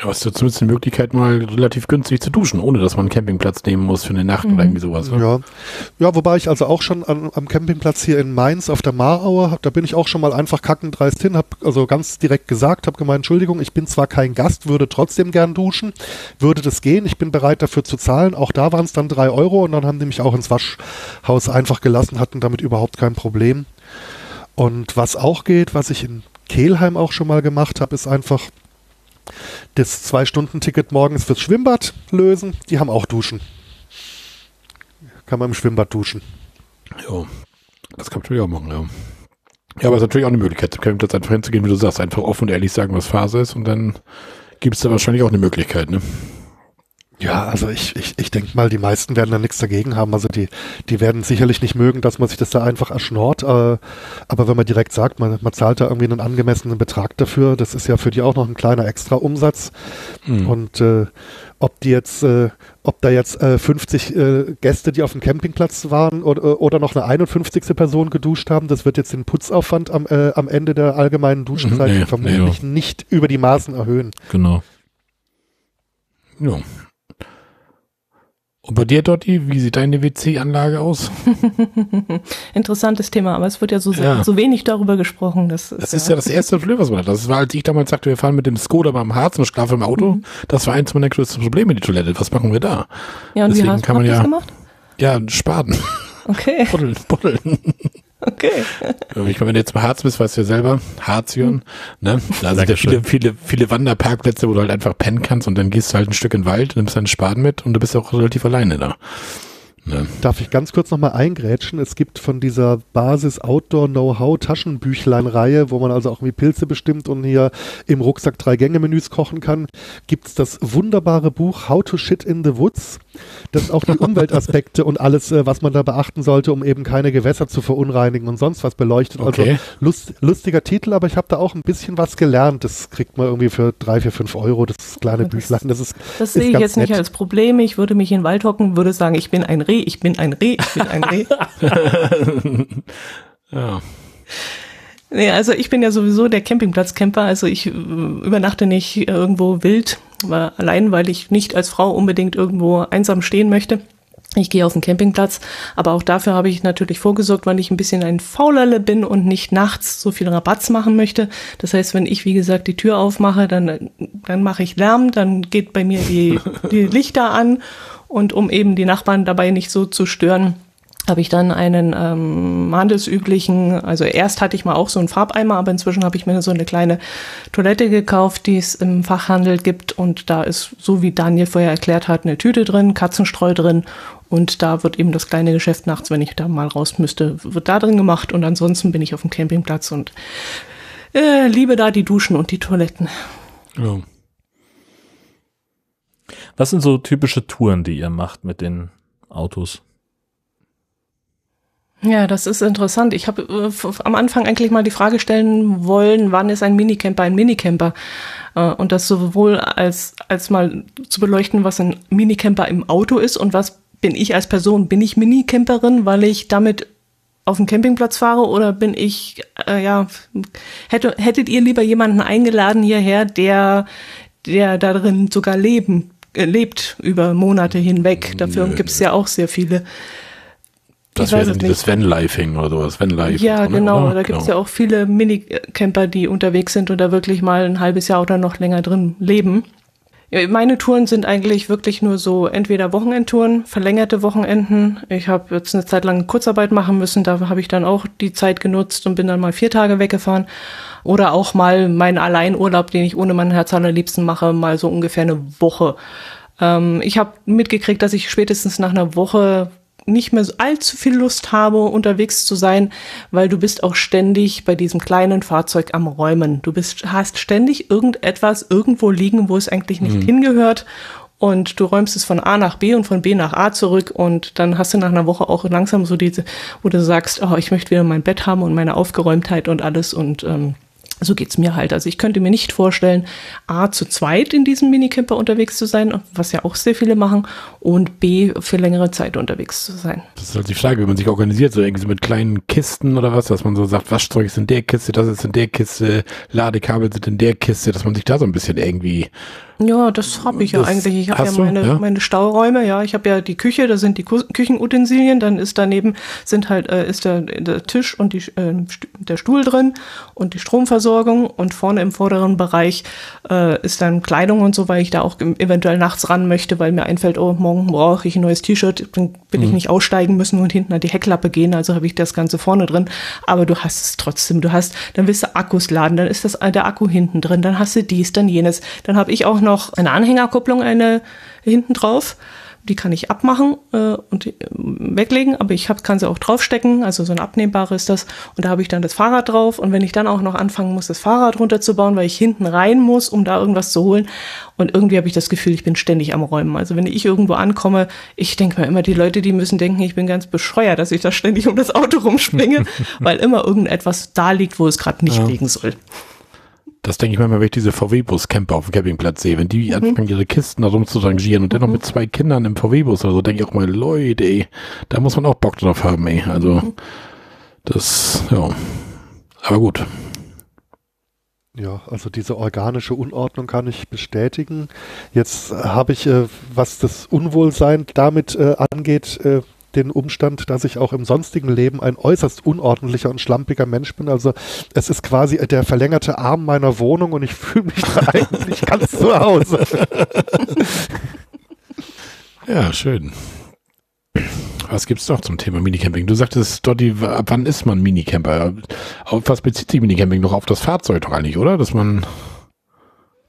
Ja, hast du zumindest die Möglichkeit, mal relativ günstig zu duschen, ohne dass man einen Campingplatz nehmen muss für eine Nacht oder irgendwie sowas. Ne? Ja. ja, wobei ich also auch schon an, am Campingplatz hier in Mainz auf der Marauer, da bin ich auch schon mal einfach kackendreist hin, habe also ganz direkt gesagt, habe gemeint, Entschuldigung, ich bin zwar kein Gast, würde trotzdem gern duschen, würde das gehen, ich bin bereit dafür zu zahlen. Auch da waren es dann drei Euro und dann haben die mich auch ins Waschhaus einfach gelassen, hatten damit überhaupt kein Problem. Und was auch geht, was ich in Kelheim auch schon mal gemacht habe, ist einfach das Zwei-Stunden-Ticket morgens fürs Schwimmbad lösen. Die haben auch Duschen. Kann man im Schwimmbad duschen. Ja, das kann man natürlich auch machen, ja. Ja, aber es ist natürlich auch eine Möglichkeit, Campingplatz einfach hinzugehen, wie du sagst, einfach offen und ehrlich sagen, was Phase ist und dann gibt es da wahrscheinlich auch eine Möglichkeit, ne? Ja, also ich, ich, ich denke mal, die meisten werden da nichts dagegen haben. Also die, die werden sicherlich nicht mögen, dass man sich das da einfach erschnort. Äh, aber wenn man direkt sagt, man, man zahlt da irgendwie einen angemessenen Betrag dafür, das ist ja für die auch noch ein kleiner extra Umsatz. Mhm. Und äh, ob die jetzt, äh, ob da jetzt äh, 50 äh, Gäste, die auf dem Campingplatz waren oder, oder noch eine 51. Person geduscht haben, das wird jetzt den Putzaufwand am, äh, am Ende der allgemeinen Duschenzeit nee, vermutlich nee, nicht über die Maßen erhöhen. Genau. Ja, und bei dir, Dotti, wie sieht deine WC-Anlage aus? Interessantes Thema, aber es wird ja so, ja. so wenig darüber gesprochen. Das ist, das ist ja, ja das erste Problem, was man hat. Das war, als ich damals sagte, wir fahren mit dem Skoda beim Harz und schlafen im Auto. Mhm. Das war eins meiner größten Probleme, die Toilette. Was machen wir da? Ja, und Deswegen wie hast, kann man ja, das gemacht? Ja, Spaten. Okay. Buddeln, buddeln. Okay. Ich meine, wenn du jetzt im Harz bist, weißt du ja selber, Harzjörn, ne? Da sind ja viele, viele, viele Wanderparkplätze, wo du halt einfach pennen kannst und dann gehst du halt ein Stück in den Wald, nimmst deinen Spaden mit und du bist auch relativ alleine da. Ne? Darf ich ganz kurz nochmal eingrätschen? Es gibt von dieser Basis Outdoor Know-how Taschenbüchlein-Reihe, wo man also auch wie Pilze bestimmt und hier im Rucksack drei Gänge-Menüs kochen kann, gibt es das wunderbare Buch How to Shit in the Woods, das auch die Umweltaspekte und alles, äh, was man da beachten sollte, um eben keine Gewässer zu verunreinigen und sonst was beleuchtet. Also okay. Also lust, lustiger Titel, aber ich habe da auch ein bisschen was gelernt. Das kriegt man irgendwie für drei, vier, fünf Euro, das kleine das, Büchlein. Das, ist, das sehe ich jetzt nett. nicht als Problem. Ich würde mich in den Wald hocken, würde sagen, ich bin ein Reh Reh, ich bin ein Reh, ich bin ein Reh. ja. Nee, also ich bin ja sowieso der Campingplatzcamper, also ich äh, übernachte nicht irgendwo wild, aber allein weil ich nicht als Frau unbedingt irgendwo einsam stehen möchte. Ich gehe auf den Campingplatz, aber auch dafür habe ich natürlich vorgesorgt, weil ich ein bisschen ein Faulerle bin und nicht nachts so viel Rabatz machen möchte. Das heißt, wenn ich, wie gesagt, die Tür aufmache, dann, dann mache ich Lärm, dann geht bei mir die, die Lichter an und um eben die Nachbarn dabei nicht so zu stören, habe ich dann einen ähm, handelsüblichen, also erst hatte ich mal auch so einen Farbeimer, aber inzwischen habe ich mir so eine kleine Toilette gekauft, die es im Fachhandel gibt und da ist, so wie Daniel vorher erklärt hat, eine Tüte drin, Katzenstreu drin und da wird eben das kleine Geschäft nachts, wenn ich da mal raus müsste, wird da drin gemacht und ansonsten bin ich auf dem Campingplatz und äh, liebe da die Duschen und die Toiletten. Ja. Was sind so typische Touren, die ihr macht mit den Autos? Ja, das ist interessant. Ich habe äh, am Anfang eigentlich mal die Frage stellen wollen, wann ist ein Minicamper ein Minicamper? Äh, und das sowohl als, als mal zu beleuchten, was ein Minicamper im Auto ist und was bin ich als Person. Bin ich Minicamperin, weil ich damit auf den Campingplatz fahre oder bin ich, äh, ja, hätte, hättet ihr lieber jemanden eingeladen hierher, der, der darin sogar leben lebt über Monate hinweg. Dafür gibt es ja auch sehr viele. Das wäre dann dieses Van-Lifing oder sowas. Van-Life. Ja, genau. Da gibt es genau. ja auch viele Minicamper, die unterwegs sind und da wirklich mal ein halbes Jahr oder noch länger drin leben. Meine Touren sind eigentlich wirklich nur so entweder Wochenendtouren, verlängerte Wochenenden. Ich habe jetzt eine Zeit lang Kurzarbeit machen müssen, da habe ich dann auch die Zeit genutzt und bin dann mal vier Tage weggefahren. Oder auch mal meinen Alleinurlaub, den ich ohne meinen Herz allerliebsten mache, mal so ungefähr eine Woche. Ähm, ich habe mitgekriegt, dass ich spätestens nach einer Woche nicht mehr so allzu viel Lust habe, unterwegs zu sein, weil du bist auch ständig bei diesem kleinen Fahrzeug am Räumen. Du bist, hast ständig irgendetwas irgendwo liegen, wo es eigentlich nicht mhm. hingehört. Und du räumst es von A nach B und von B nach A zurück und dann hast du nach einer Woche auch langsam so diese, wo du sagst, oh, ich möchte wieder mein Bett haben und meine Aufgeräumtheit und alles und ähm, so geht's mir halt. Also ich könnte mir nicht vorstellen, A, zu zweit in diesem Minicamper unterwegs zu sein, was ja auch sehr viele machen, und B, für längere Zeit unterwegs zu sein. Das ist halt die Frage, wie man sich organisiert, so irgendwie so mit kleinen Kisten oder was, dass man so sagt, Waschzeug ist in der Kiste, das ist in der Kiste, Ladekabel sind in der Kiste, dass man sich da so ein bisschen irgendwie Ja, das habe ich ja Das eigentlich. Ich habe ja du, meine, ja? meine Stauräume, ja. Ich habe ja die Küche, da sind die Küchenutensilien, dann ist daneben sind halt äh, ist der, der Tisch und die, äh, der Stuhl drin und die Stromversorgung und vorne im vorderen Bereich äh, ist dann Kleidung und so, weil ich da auch eventuell nachts ran möchte, weil mir einfällt, oh, morgen brauche ich ein neues T-Shirt, dann will ich nicht aussteigen müssen und hinten an die Heckklappe gehen, also habe ich das Ganze vorne drin. Aber du hast es trotzdem, du hast, dann willst du Akkus laden, dann ist das äh, der Akku hinten drin, dann hast du dies, dann jenes. Dann habe ich auch noch eine Anhängerkupplung, eine hinten drauf. Die kann ich abmachen äh, und äh, weglegen, aber ich hab, kann sie auch draufstecken, also so ein abnehmbares ist das. Und da habe ich dann das Fahrrad drauf. Und wenn ich dann auch noch anfangen muss, das Fahrrad runterzubauen, weil ich hinten rein muss, um da irgendwas zu holen. Und irgendwie habe ich das Gefühl, ich bin ständig am Räumen. Also wenn ich irgendwo ankomme, ich denke mir immer, die Leute, die müssen denken, ich bin ganz bescheuert, dass ich da ständig um das Auto rumspringe, weil immer irgendetwas da liegt, wo es gerade nicht liegen soll. Das denke ich manchmal, wenn ich diese VW-Bus-Camper auf dem Campingplatz sehe, wenn Mhm. die anfangen, ihre Kisten da rumzurangieren und dennoch mit zwei Kindern im VW-Bus oder so, denke ich auch mal, Leute, ey, da muss man auch Bock drauf haben, ey. Also, Mhm. das, ja. Aber gut. Ja, also diese organische Unordnung kann ich bestätigen. Jetzt habe ich, äh, was das Unwohlsein damit äh, angeht, äh, den Umstand, dass ich auch im sonstigen Leben ein äußerst unordentlicher und schlampiger Mensch bin. Also es ist quasi der verlängerte Arm meiner Wohnung und ich fühle mich da eigentlich ganz zu Hause. Ja, schön. Was gibt's noch zum Thema Minicamping? Du sagtest, Dotti, ab wann ist man Minicamper? Auf was bezieht sich Minicamping noch auf das Fahrzeug doch eigentlich, oder? Dass man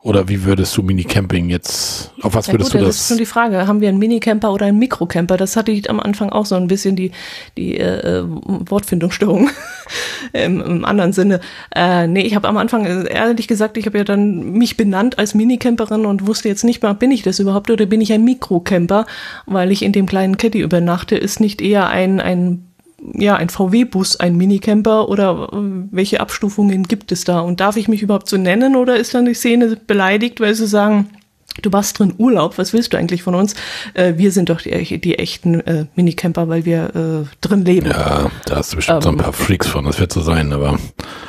oder wie würdest du Minicamping jetzt, auf was Ja würdest gut, du das ist das? schon die Frage, haben wir einen Minicamper oder einen Mikrocamper? Das hatte ich am Anfang auch so ein bisschen die, die äh, Wortfindungsstörung im, im anderen Sinne. Äh, nee, ich habe am Anfang, äh, ehrlich gesagt, ich habe ja dann mich benannt als Minicamperin und wusste jetzt nicht mehr, bin ich das überhaupt oder bin ich ein Mikrocamper, weil ich in dem kleinen Caddy übernachte, ist nicht eher ein, ein ja, ein VW-Bus, ein Minicamper oder äh, welche Abstufungen gibt es da? Und darf ich mich überhaupt so nennen oder ist dann die Szene beleidigt, weil sie sagen, du machst drin Urlaub, was willst du eigentlich von uns? Äh, wir sind doch die, die echten äh, Minicamper, weil wir äh, drin leben. Ja, da hast du bestimmt so ein Ähm. paar Freaks von, das wird so sein, aber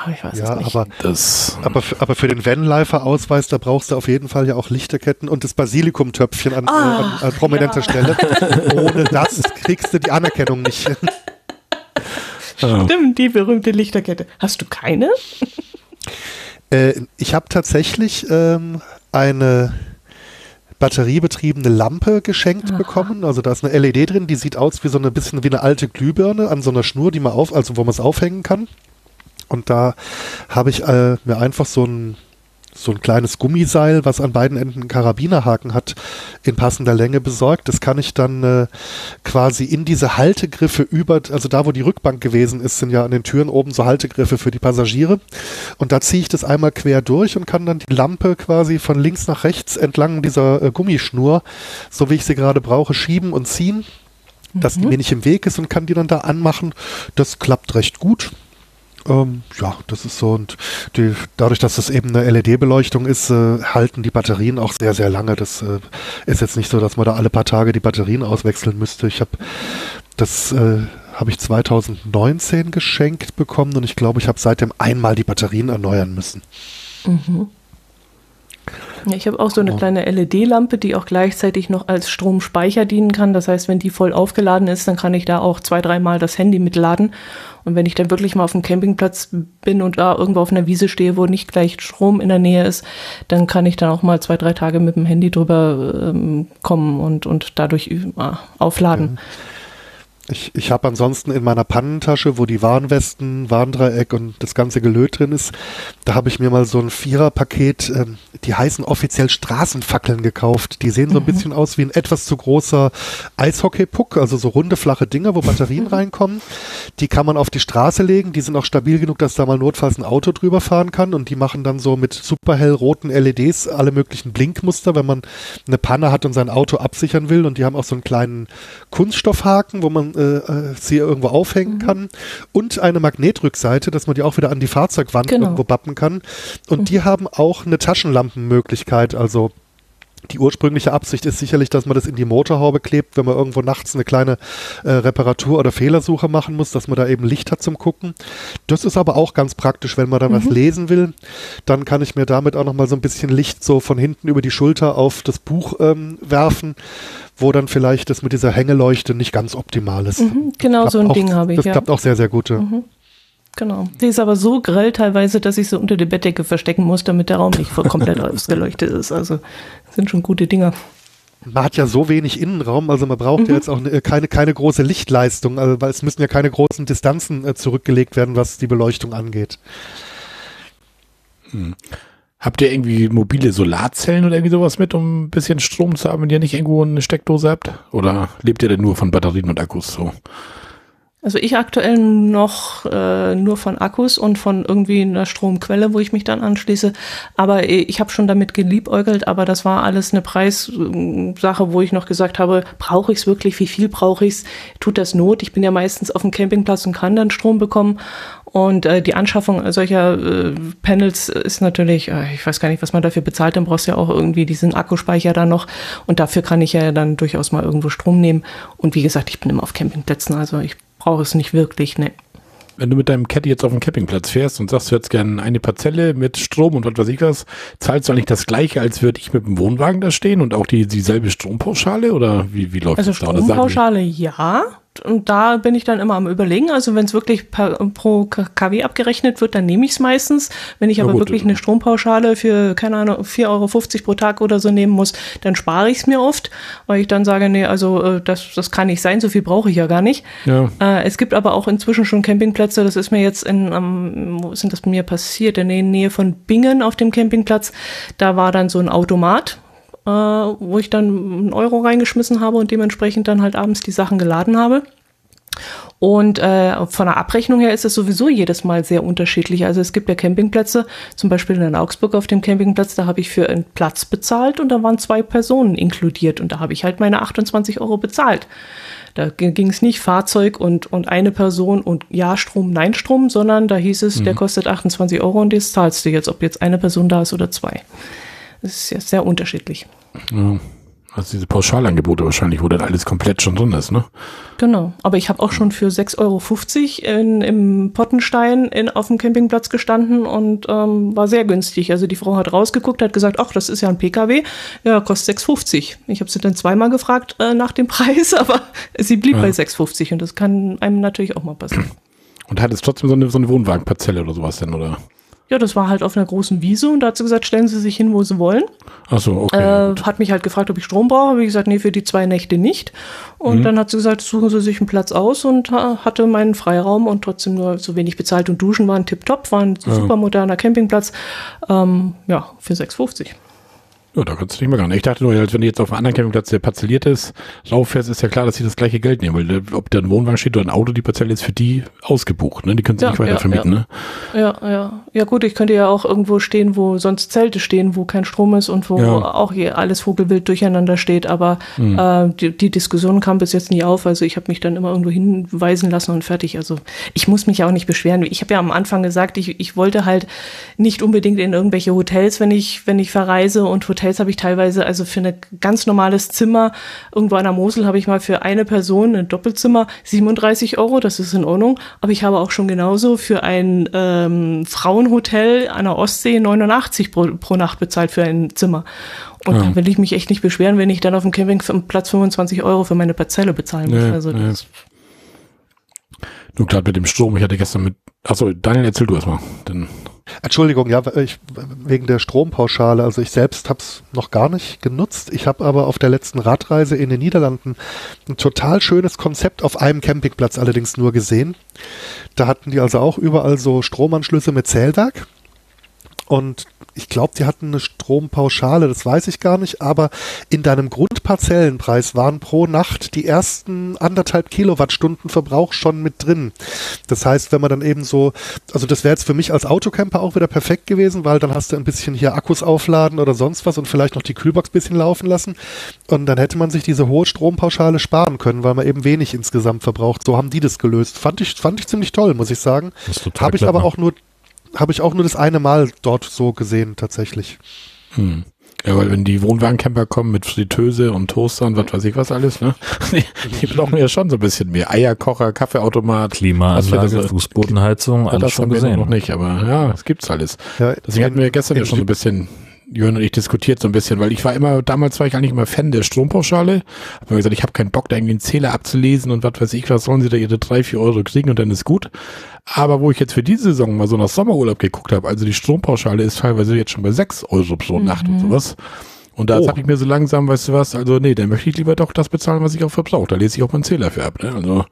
Aber ich weiß Ja, es nicht. aber das, Aber, aber für den Vanlifer-Ausweis, da brauchst du auf jeden Fall ja auch Lichterketten und das Basilikumtöpfchen an, äh, an, an prominenter Stelle. Ohne das kriegst du die Anerkennung nicht. Stimmt, die berühmte Lichterkette. Hast du keine? Äh, ich habe tatsächlich ähm, eine batteriebetriebene Lampe geschenkt bekommen. Also da ist eine LED drin, die sieht aus wie so ein bisschen wie eine alte Glühbirne an so einer Schnur, die man auf, also wo man es aufhängen kann. Und da habe ich äh, mir einfach so ein so ein kleines Gummiseil, was an beiden Enden einen Karabinerhaken hat, in passender Länge besorgt. Das kann ich dann äh, quasi in diese Haltegriffe über, also da, wo die Rückbank gewesen ist, sind ja an den Türen oben so Haltegriffe für die Passagiere. Und da ziehe ich das einmal quer durch und kann dann die Lampe quasi von links nach rechts entlang dieser äh, Gummischnur, so wie ich sie gerade brauche, schieben und ziehen, dass die mir nicht im Weg ist und kann die dann da anmachen. Das klappt recht gut. Ähm, ja, das ist so und die, dadurch, dass das eben eine LED-Beleuchtung ist, äh, halten die Batterien auch sehr, sehr lange. Das äh, ist jetzt nicht so, dass man da alle paar Tage die Batterien auswechseln müsste. Ich habe das äh, habe ich 2019 geschenkt bekommen und ich glaube, ich habe seitdem einmal die Batterien erneuern müssen. Ja, ich habe auch so eine Oh. kleine LED-Lampe, die auch gleichzeitig noch als Stromspeicher dienen kann. Das heißt, wenn die voll aufgeladen ist, dann kann ich da auch zwei, dreimal das Handy mitladen. Und wenn ich dann wirklich mal auf dem Campingplatz bin und da irgendwo auf einer Wiese stehe, wo nicht gleich Strom in der Nähe ist, dann kann ich dann auch mal zwei, drei Tage mit dem Handy drüber ähm, kommen und, und dadurch äh, aufladen. Ich, ich habe ansonsten in meiner Pannentasche, wo die Warnwesten, Warndreieck und das ganze Gelöt drin ist, da habe ich mir mal so ein Viererpaket, ähm, die heißen offiziell Straßenfackeln gekauft. Die sehen so ein bisschen aus wie ein etwas zu großer Eishockeypuck, also so runde, flache Dinger, wo Batterien reinkommen. Die kann man auf die Straße legen, die sind auch stabil genug, dass da mal notfalls ein Auto drüber fahren kann und die machen dann so mit super hellroten LEDs alle möglichen Blinkmuster, wenn man eine Panne hat und sein Auto absichern will und die haben auch so einen kleinen Kunststoffhaken, wo man äh, äh, sie irgendwo aufhängen kann und eine Magnetrückseite, dass man die auch wieder an die Fahrzeugwand Genau. irgendwo bappen kann und die haben auch eine Taschenlampenmöglichkeit, also Die ursprüngliche Absicht ist sicherlich, dass man das in die Motorhaube klebt, wenn man irgendwo nachts eine kleine äh, Reparatur- oder Fehlersuche machen muss, dass man da eben Licht hat zum Gucken. Das ist aber auch ganz praktisch, wenn man dann mhm. was lesen will. Dann kann ich mir damit auch nochmal so ein bisschen Licht so von hinten über die Schulter auf das Buch ähm, werfen, wo dann vielleicht das mit dieser Hängeleuchte nicht ganz optimal ist. Mhm, genau so ein auch, Ding habe ich. Das ja. klappt auch sehr, sehr gut. Mhm. Genau. Die ist aber so grell teilweise, dass ich sie unter der Bettdecke verstecken muss, damit der Raum nicht voll komplett ausgeleuchtet ist. Also sind schon gute Dinger. Man hat ja so wenig Innenraum, also man braucht mhm. ja jetzt auch ne, keine, keine große Lichtleistung, also, weil es müssen ja keine großen Distanzen äh, zurückgelegt werden, was die Beleuchtung angeht. Habt ihr irgendwie mobile Solarzellen oder irgendwie sowas mit, um ein bisschen Strom zu haben, wenn ihr nicht irgendwo eine Steckdose habt? Oder lebt ihr denn nur von Batterien und Akkus so? Also ich aktuell noch äh, nur von Akkus und von irgendwie einer Stromquelle, wo ich mich dann anschließe. Aber ich habe schon damit geliebäugelt, aber das war alles eine Preissache, wo ich noch gesagt habe, brauche ich es wirklich, wie viel brauche ich es? Tut das Not? Ich bin ja meistens auf dem Campingplatz und kann dann Strom bekommen. Und äh, die Anschaffung solcher äh, Panels ist natürlich, äh, ich weiß gar nicht, was man dafür bezahlt, dann brauchst du ja auch irgendwie diesen Akkuspeicher da noch. Und dafür kann ich ja dann durchaus mal irgendwo Strom nehmen. Und wie gesagt, ich bin immer auf Campingplätzen, also ich brauche es nicht wirklich, ne. Wenn du mit deinem Caddy jetzt auf dem Campingplatz fährst und sagst, du hättest gerne eine Parzelle mit Strom und was weiß ich was, zahlst du eigentlich das gleiche, als würde ich mit dem Wohnwagen da stehen und auch die, dieselbe Strompauschale oder wie, wie läuft also das da? Also Strompauschale ja, und da bin ich dann immer am überlegen. Also wenn es wirklich per, pro KW abgerechnet wird, dann nehme ich es meistens. Wenn ich aber gut, wirklich eine Strompauschale für, keine Ahnung, 4,50 Euro pro Tag oder so nehmen muss, dann spare ich es mir oft, weil ich dann sage, nee, also äh, das, das kann nicht sein, so viel brauche ich ja gar nicht. Ja. Äh, es gibt aber auch inzwischen schon Campingplätze, das ist mir jetzt in, um, wo sind das bei mir passiert? In der Nähe von Bingen auf dem Campingplatz. Da war dann so ein Automat, äh, wo ich dann einen Euro reingeschmissen habe und dementsprechend dann halt abends die Sachen geladen habe. Und äh, von der Abrechnung her ist es sowieso jedes Mal sehr unterschiedlich. Also es gibt ja Campingplätze, zum Beispiel in Augsburg auf dem Campingplatz, da habe ich für einen Platz bezahlt und da waren zwei Personen inkludiert und da habe ich halt meine 28 Euro bezahlt. Da ging es nicht Fahrzeug und, und eine Person und Ja Strom, Nein Strom, sondern da hieß es, mhm. der kostet 28 Euro und das zahlst du jetzt, ob jetzt eine Person da ist oder zwei. Das ist ja sehr unterschiedlich. Ja. Also diese Pauschalangebote wahrscheinlich, wo dann alles komplett schon drin ist, ne? Genau, aber ich habe auch schon für 6,50 Euro in, im Pottenstein in, auf dem Campingplatz gestanden und ähm, war sehr günstig. Also die Frau hat rausgeguckt, hat gesagt, ach, das ist ja ein PKW, ja, kostet 6,50. Ich habe sie dann zweimal gefragt äh, nach dem Preis, aber sie blieb ja. bei 6,50 und das kann einem natürlich auch mal passieren. Und hat es trotzdem so eine, so eine Wohnwagenparzelle oder sowas denn, oder? Ja, das war halt auf einer großen Wiese und da hat sie gesagt, stellen Sie sich hin, wo Sie wollen. Ach so, okay. Äh, hat mich halt gefragt, ob ich Strom brauche. Habe ich gesagt, nee, für die zwei Nächte nicht. Und mhm. dann hat sie gesagt, suchen Sie sich einen Platz aus und hatte meinen Freiraum und trotzdem nur so wenig bezahlt und Duschen waren tipptopp, war ein ja. super moderner Campingplatz. Ähm, ja, für 6,50. Ja, da kannst du nicht mehr gar nicht. Ich dachte nur, als wenn du jetzt auf einem anderen Campingplatz, der parzelliert ist, rauffährst, ist ja klar, dass sie das gleiche Geld nehmen, weil äh, ob da ein Wohnwagen steht oder ein Auto, die Parzelle ist für die ausgebucht, ne? Die können sie ja, nicht weiter ja, vermieten, ja. ne? Ja, ja. Ja gut, ich könnte ja auch irgendwo stehen, wo sonst Zelte stehen, wo kein Strom ist und wo ja. auch hier alles Vogelwild durcheinander steht, aber mhm. äh, die, die Diskussion kam bis jetzt nie auf, also ich habe mich dann immer irgendwo hinweisen lassen und fertig. Also ich muss mich auch nicht beschweren. Ich habe ja am Anfang gesagt, ich, ich wollte halt nicht unbedingt in irgendwelche Hotels, wenn ich, wenn ich verreise und Hotels habe ich teilweise also für ein ganz normales Zimmer, irgendwo an der Mosel habe ich mal für eine Person ein Doppelzimmer 37 Euro, das ist in Ordnung. Aber ich habe auch schon genauso für ein ähm, Frauenhotel an der Ostsee 89 pro, pro Nacht bezahlt für ein Zimmer. Und ja. da will ich mich echt nicht beschweren, wenn ich dann auf dem Campingplatz 25 Euro für meine Parzelle bezahlen muss. Nee, also nee. Nur gerade mit dem Strom, ich hatte gestern mit, achso, Daniel, erzähl du erstmal. Denn Entschuldigung, ja, ich, wegen der Strompauschale. Also ich selbst habe es noch gar nicht genutzt. Ich habe aber auf der letzten Radreise in den Niederlanden ein total schönes Konzept auf einem Campingplatz allerdings nur gesehen. Da hatten die also auch überall so Stromanschlüsse mit Zählwerk. Und ich glaube, die hatten eine Strompauschale, das weiß ich gar nicht, aber in deinem Grundparzellenpreis waren pro Nacht die ersten anderthalb Kilowattstunden Verbrauch schon mit drin. Das heißt, wenn man dann eben so, also das wäre jetzt für mich als Autocamper auch wieder perfekt gewesen, weil dann hast du ein bisschen hier Akkus aufladen oder sonst was und vielleicht noch die Kühlbox bisschen laufen lassen und dann hätte man sich diese hohe Strompauschale sparen können, weil man eben wenig insgesamt verbraucht. So haben die das gelöst. Fand ich, fand ich ziemlich toll, muss ich sagen. Habe ich aber auch nur habe ich auch nur das eine Mal dort so gesehen, tatsächlich. Hm. Ja, weil wenn die Wohnwagencamper kommen mit Fritteuse und Toaster und was weiß ich was alles, ne? Die, die brauchen ja schon so ein bisschen mehr. Eierkocher, Kaffeeautomat. Klimaanlage, Also, Fußbodenheizung, alles das schon haben wir gesehen. noch nicht, aber ja, es gibt's alles. Ja, Deswegen hatten wir gestern ja schon so ein bisschen, Jörn und ich diskutiert so ein bisschen, weil ich war immer, damals war ich eigentlich immer Fan der Strompauschale. Hab mir gesagt, ich habe keinen Bock, da irgendwie einen Zähler abzulesen und was weiß ich, was sollen sie da ihre drei, vier Euro kriegen und dann ist gut. Aber wo ich jetzt für diese Saison mal so nach Sommerurlaub geguckt habe, also die Strompauschale ist teilweise jetzt schon bei sechs Euro pro Nacht und sowas. Und da Oh. sag ich mir so langsam, weißt du was, also nee, dann möchte ich lieber doch das bezahlen, was ich auch verbrauche. Da lese ich auch meinen Zähler für ab, ne? Also,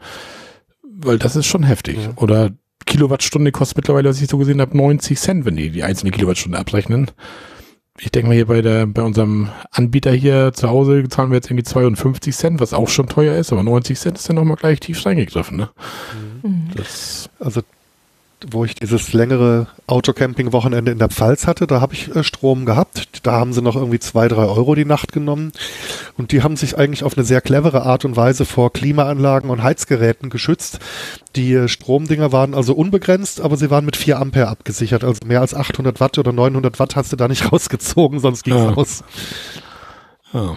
weil das ist schon heftig. Oder Kilowattstunde kostet mittlerweile, was ich so gesehen habe, 90 Cent, wenn die die einzelne Kilowattstunde abrechnen. Ich denke mal hier bei der, bei unserem Anbieter hier zu Hause zahlen wir jetzt irgendwie 52 Cent, was auch schon teuer ist, aber 90 Cent ist dann nochmal gleich tief reingegriffen, ne? Das, Also, wo ich dieses längere Autocamping-Wochenende in der Pfalz hatte, da habe ich äh, Strom gehabt. Da haben sie noch irgendwie zwei, drei Euro die Nacht genommen. Und die haben sich eigentlich auf eine sehr clevere Art und Weise vor Klimaanlagen und Heizgeräten geschützt. Die äh, Stromdinger waren also unbegrenzt, aber sie waren mit 4 Ampere abgesichert. Also mehr als 800 Watt oder 900 Watt hast du da nicht rausgezogen, sonst ging's Ja. aus. ja.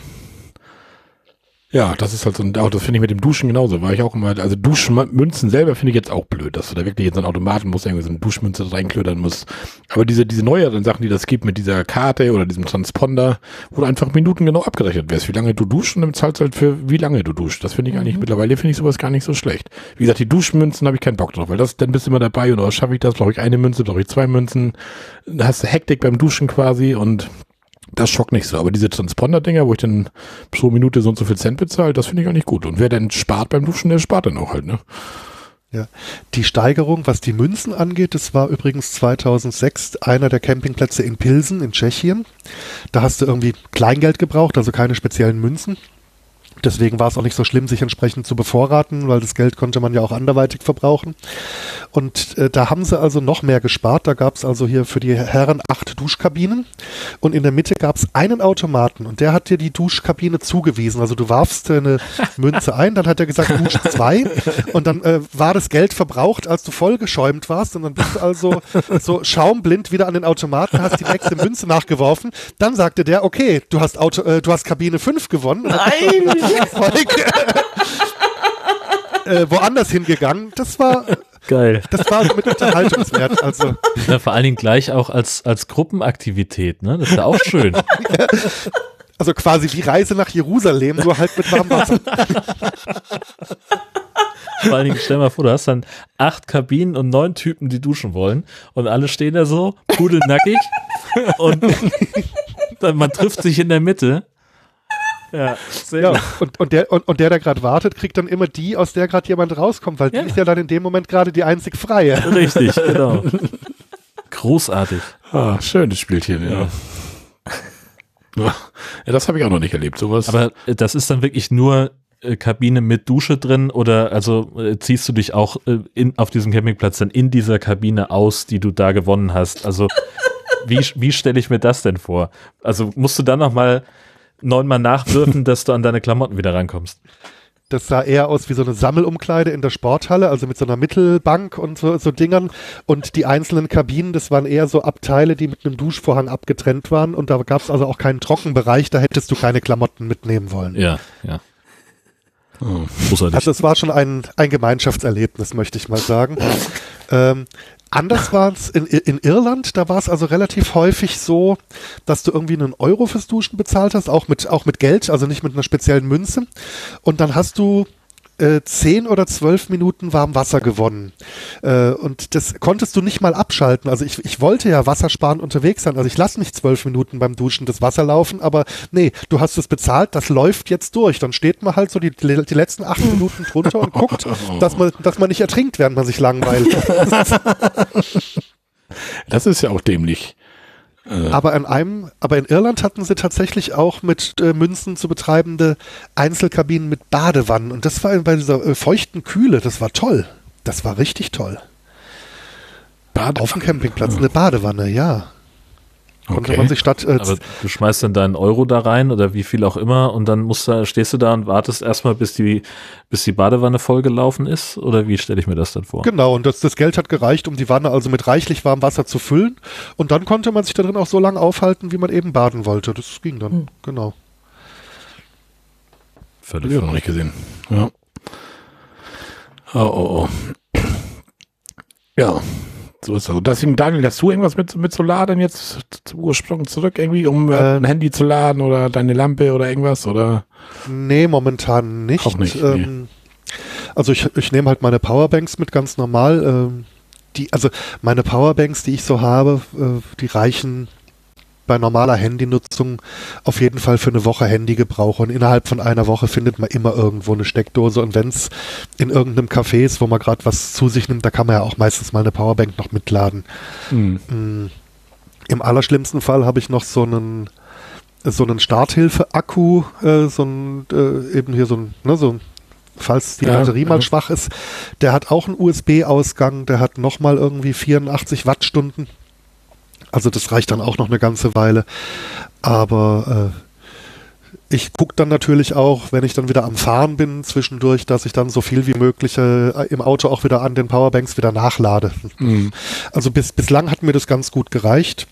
Ja, das ist halt so ein, auch das finde ich mit dem Duschen genauso. War ich auch immer, also Duschmünzen selber finde ich jetzt auch blöd, dass du da wirklich in so einen Automaten musst, irgendwie so eine Duschmünze reinklödern musst. Aber diese, diese neueren Sachen, die das gibt mit dieser Karte oder diesem Transponder, wo du einfach Minuten genau abgerechnet wirst, wie lange du duschst und dann zahlst du halt für wie lange du duschst. Das finde ich eigentlich, mittlerweile finde ich sowas gar nicht so schlecht. Wie gesagt, die Duschmünzen habe ich keinen Bock drauf, weil das, dann bist du immer dabei und oh, schaffe ich das, brauche ich eine Münze, brauche ich zwei Münzen. Hast du Hektik beim Duschen quasi und das schockt nicht so. Aber diese Transponder-Dinger, wo ich dann pro Minute so und so viel Cent bezahle, das finde ich auch nicht gut. Und wer dann spart beim Duschen, der spart dann auch halt, ne? Ja. Die Steigerung, was die Münzen angeht, das war übrigens 2006 einer der Campingplätze in Pilsen in Tschechien. Da hast du irgendwie Kleingeld gebraucht, also keine speziellen Münzen. Deswegen war es auch nicht so schlimm, sich entsprechend zu bevorraten, weil das Geld konnte man ja auch anderweitig verbrauchen. Und äh, da haben sie also noch mehr gespart. Da gab es also hier für die Herren acht Duschkabinen und in der Mitte gab es einen Automaten und der hat dir die Duschkabine zugewiesen. Also du warfst eine Münze ein, dann hat er gesagt Dusch zwei und dann äh, war das Geld verbraucht, als du vollgeschäumt warst und dann bist du also so schaumblind wieder an den Automaten, hast die nächste Münze nachgeworfen. Dann sagte der, okay, du hast Auto, äh, du hast Kabine 5 gewonnen. Nein! äh, woanders hingegangen. Das war, Geil. das war mit Unterhaltungswert. Also Ja, vor allen Dingen gleich auch als, als Gruppenaktivität, ne? Das ist ja auch schön. Also quasi wie Reise nach Jerusalem, nur halt mit warmem Wasser. Vor allen Dingen, stell mal vor, du hast dann acht Kabinen und neun Typen, die duschen wollen und alle stehen da so, pudelnackig und dann, man trifft sich in der Mitte. Ja, sehr Ja, gut. und, und der, und, und der, der gerade wartet, kriegt dann immer die, aus der gerade jemand rauskommt, weil Ja. die ist ja dann in dem Moment gerade die einzig freie. Richtig, genau. Großartig. Ah, schönes Spielchen, ja. Ja, ja das habe ich auch noch nicht erlebt, sowas. Aber äh, das ist dann wirklich nur äh, Kabine mit Dusche drin oder also äh, ziehst du dich auch äh, in, auf diesem Campingplatz dann in dieser Kabine aus, die du da gewonnen hast? Also wie, wie stelle ich mir das denn vor? Also musst du dann nochmal neunmal nachwürfen, dass du an deine Klamotten wieder rankommst? Das sah eher aus wie so eine Sammelumkleide in der Sporthalle, also mit so einer Mittelbank und so, so Dingern. Und die einzelnen Kabinen, das waren eher so Abteile, die mit einem Duschvorhang abgetrennt waren. Und da gab es also auch keinen Trockenbereich, da hättest du keine Klamotten mitnehmen wollen. Ja, ja. Oh. Großartig. Also es war schon ein, ein Gemeinschaftserlebnis, möchte ich mal sagen. ähm, anders war es in, in Irland, da war es also relativ häufig so, dass du irgendwie einen Euro fürs Duschen bezahlt hast, auch mit, auch mit Geld, also nicht mit einer speziellen Münze. Und dann hast du äh, zehn oder zwölf Minuten warm Wasser gewonnen. Äh, und das konntest du nicht mal abschalten. Also ich, ich wollte ja wassersparend unterwegs sein. Also ich lasse nicht zwölf Minuten beim Duschen das Wasser laufen, aber nee, du hast es bezahlt, das läuft jetzt durch. Dann steht man halt so die, die letzten acht Minuten drunter und guckt, dass man, dass man nicht ertrinkt, während man sich langweilt. Das ist ja auch dämlich. Aber an einem, aber in Irland hatten sie tatsächlich auch mit äh, Münzen zu betreibende Einzelkabinen mit Badewannen. Und das war bei dieser äh, feuchten Kühle, das war toll. Das war richtig toll. Bad Auf dem Campingplatz eine Badewanne, ja. Konnte Okay. man sich statt äh, Aber du schmeißt dann deinen Euro da rein oder wie viel auch immer und dann musst du, stehst du da und wartest erstmal, bis die, bis die Badewanne vollgelaufen ist? Oder wie stelle ich mir das dann vor? Genau, und das, das Geld hat gereicht, um die Wanne also mit reichlich warmem Wasser zu füllen. Und dann konnte man sich da drin auch so lange aufhalten, wie man eben baden wollte. Das ging dann, Hm. genau. Völlig ich auch noch nicht gesehen. Ja. Oh, oh, oh. Ja. So ist das. Und Deswegen, Daniel, hast du irgendwas mit, mit Solar denn jetzt zum Ursprung zurück irgendwie, um äh, Äh, ein Handy zu laden oder deine Lampe oder irgendwas? Oder? Nee, momentan nicht. Auch nicht, Ähm, Also ich, ich nehme halt meine Powerbanks mit ganz normal. Ähm, die, also meine Powerbanks, die ich so habe, äh, die reichen bei normaler Handynutzung auf jeden Fall für eine Woche Handygebrauch. Und innerhalb von einer Woche findet man immer irgendwo eine Steckdose. Und wenn es in irgendeinem Café ist, wo man gerade was zu sich nimmt, da kann man ja auch meistens mal eine Powerbank noch mitladen. Hm. Mm. Im allerschlimmsten Fall habe ich noch so einen so einen Starthilfe-Akku, äh, so ein äh, eben hier so ein, ne, so ein falls die Ja, Batterie mal ja. schwach ist, der hat auch einen USB-Ausgang, der hat nochmal irgendwie 84 Wattstunden. Also das reicht dann auch noch eine ganze Weile. Aber äh, ich gucke dann natürlich auch, wenn ich dann wieder am Fahren bin, zwischendurch, dass ich dann so viel wie möglich äh, im Auto auch wieder an den Powerbanks wieder nachlade. Hm. Also bis, bislang hat mir das ganz gut gereicht.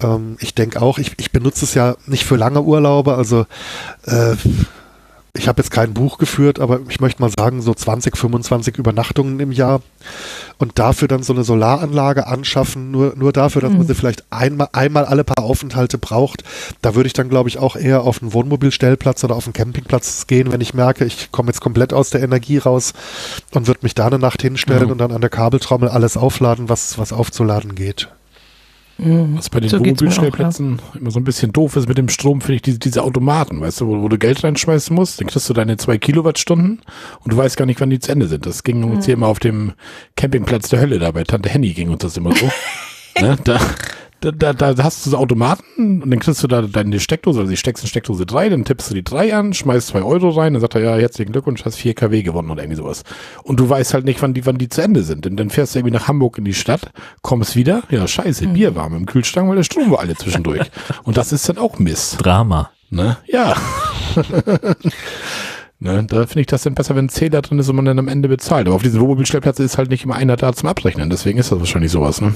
Ähm, ich denke auch, ich, ich benutze es ja nicht für lange Urlaube. Also äh, ich habe jetzt kein Buch geführt, aber ich möchte mal sagen, so 20, 25 Übernachtungen im Jahr. Und dafür dann so eine Solaranlage anschaffen, nur, nur dafür, dass man Mhm. sie vielleicht einmal, einmal alle paar Aufenthalte braucht. Da würde ich dann, glaube ich, auch eher auf einen Wohnmobilstellplatz oder auf einen Campingplatz gehen, wenn ich merke, ich komme jetzt komplett aus der Energie raus und würde mich da eine Nacht hinstellen Ja. und dann an der Kabeltrommel alles aufladen, was, was aufzuladen geht. Mhm. Was bei den So Wohnmobilstellplätzen immer so ein bisschen doof ist mit dem Strom, finde ich diese, diese Automaten, weißt du, wo, wo du Geld reinschmeißen musst, dann kriegst du deine zwei Kilowattstunden und du weißt gar nicht, wann die zu Ende sind. Das ging uns hier immer auf dem Campingplatz der Hölle da bei Tante Henny ging uns das immer so. ne? da, da, da, da hast du so Automaten und dann kriegst du da deine Steckdose, also die steckst in Steckdose 3, dann tippst du die 3 an, schmeißt 2 Euro rein, dann sagt er, ja, herzlichen Glückwunsch, hast 4 kW gewonnen oder irgendwie sowas. Und du weißt halt nicht, wann die, wann die zu Ende sind. Und dann fährst du irgendwie nach Hamburg in die Stadt, kommst wieder, ja, scheiße, Bier warm im Kühlschrank, weil der Strom war alle zwischendurch. und das ist dann auch Mist. Drama. Ne? Ja. ne, da finde ich das dann besser, wenn ein Zähler drin ist und man dann am Ende bezahlt. Aber auf diesen Wohnmobilstellplatz ist halt nicht immer einer da zum Abrechnen. Deswegen ist das wahrscheinlich sowas, ne?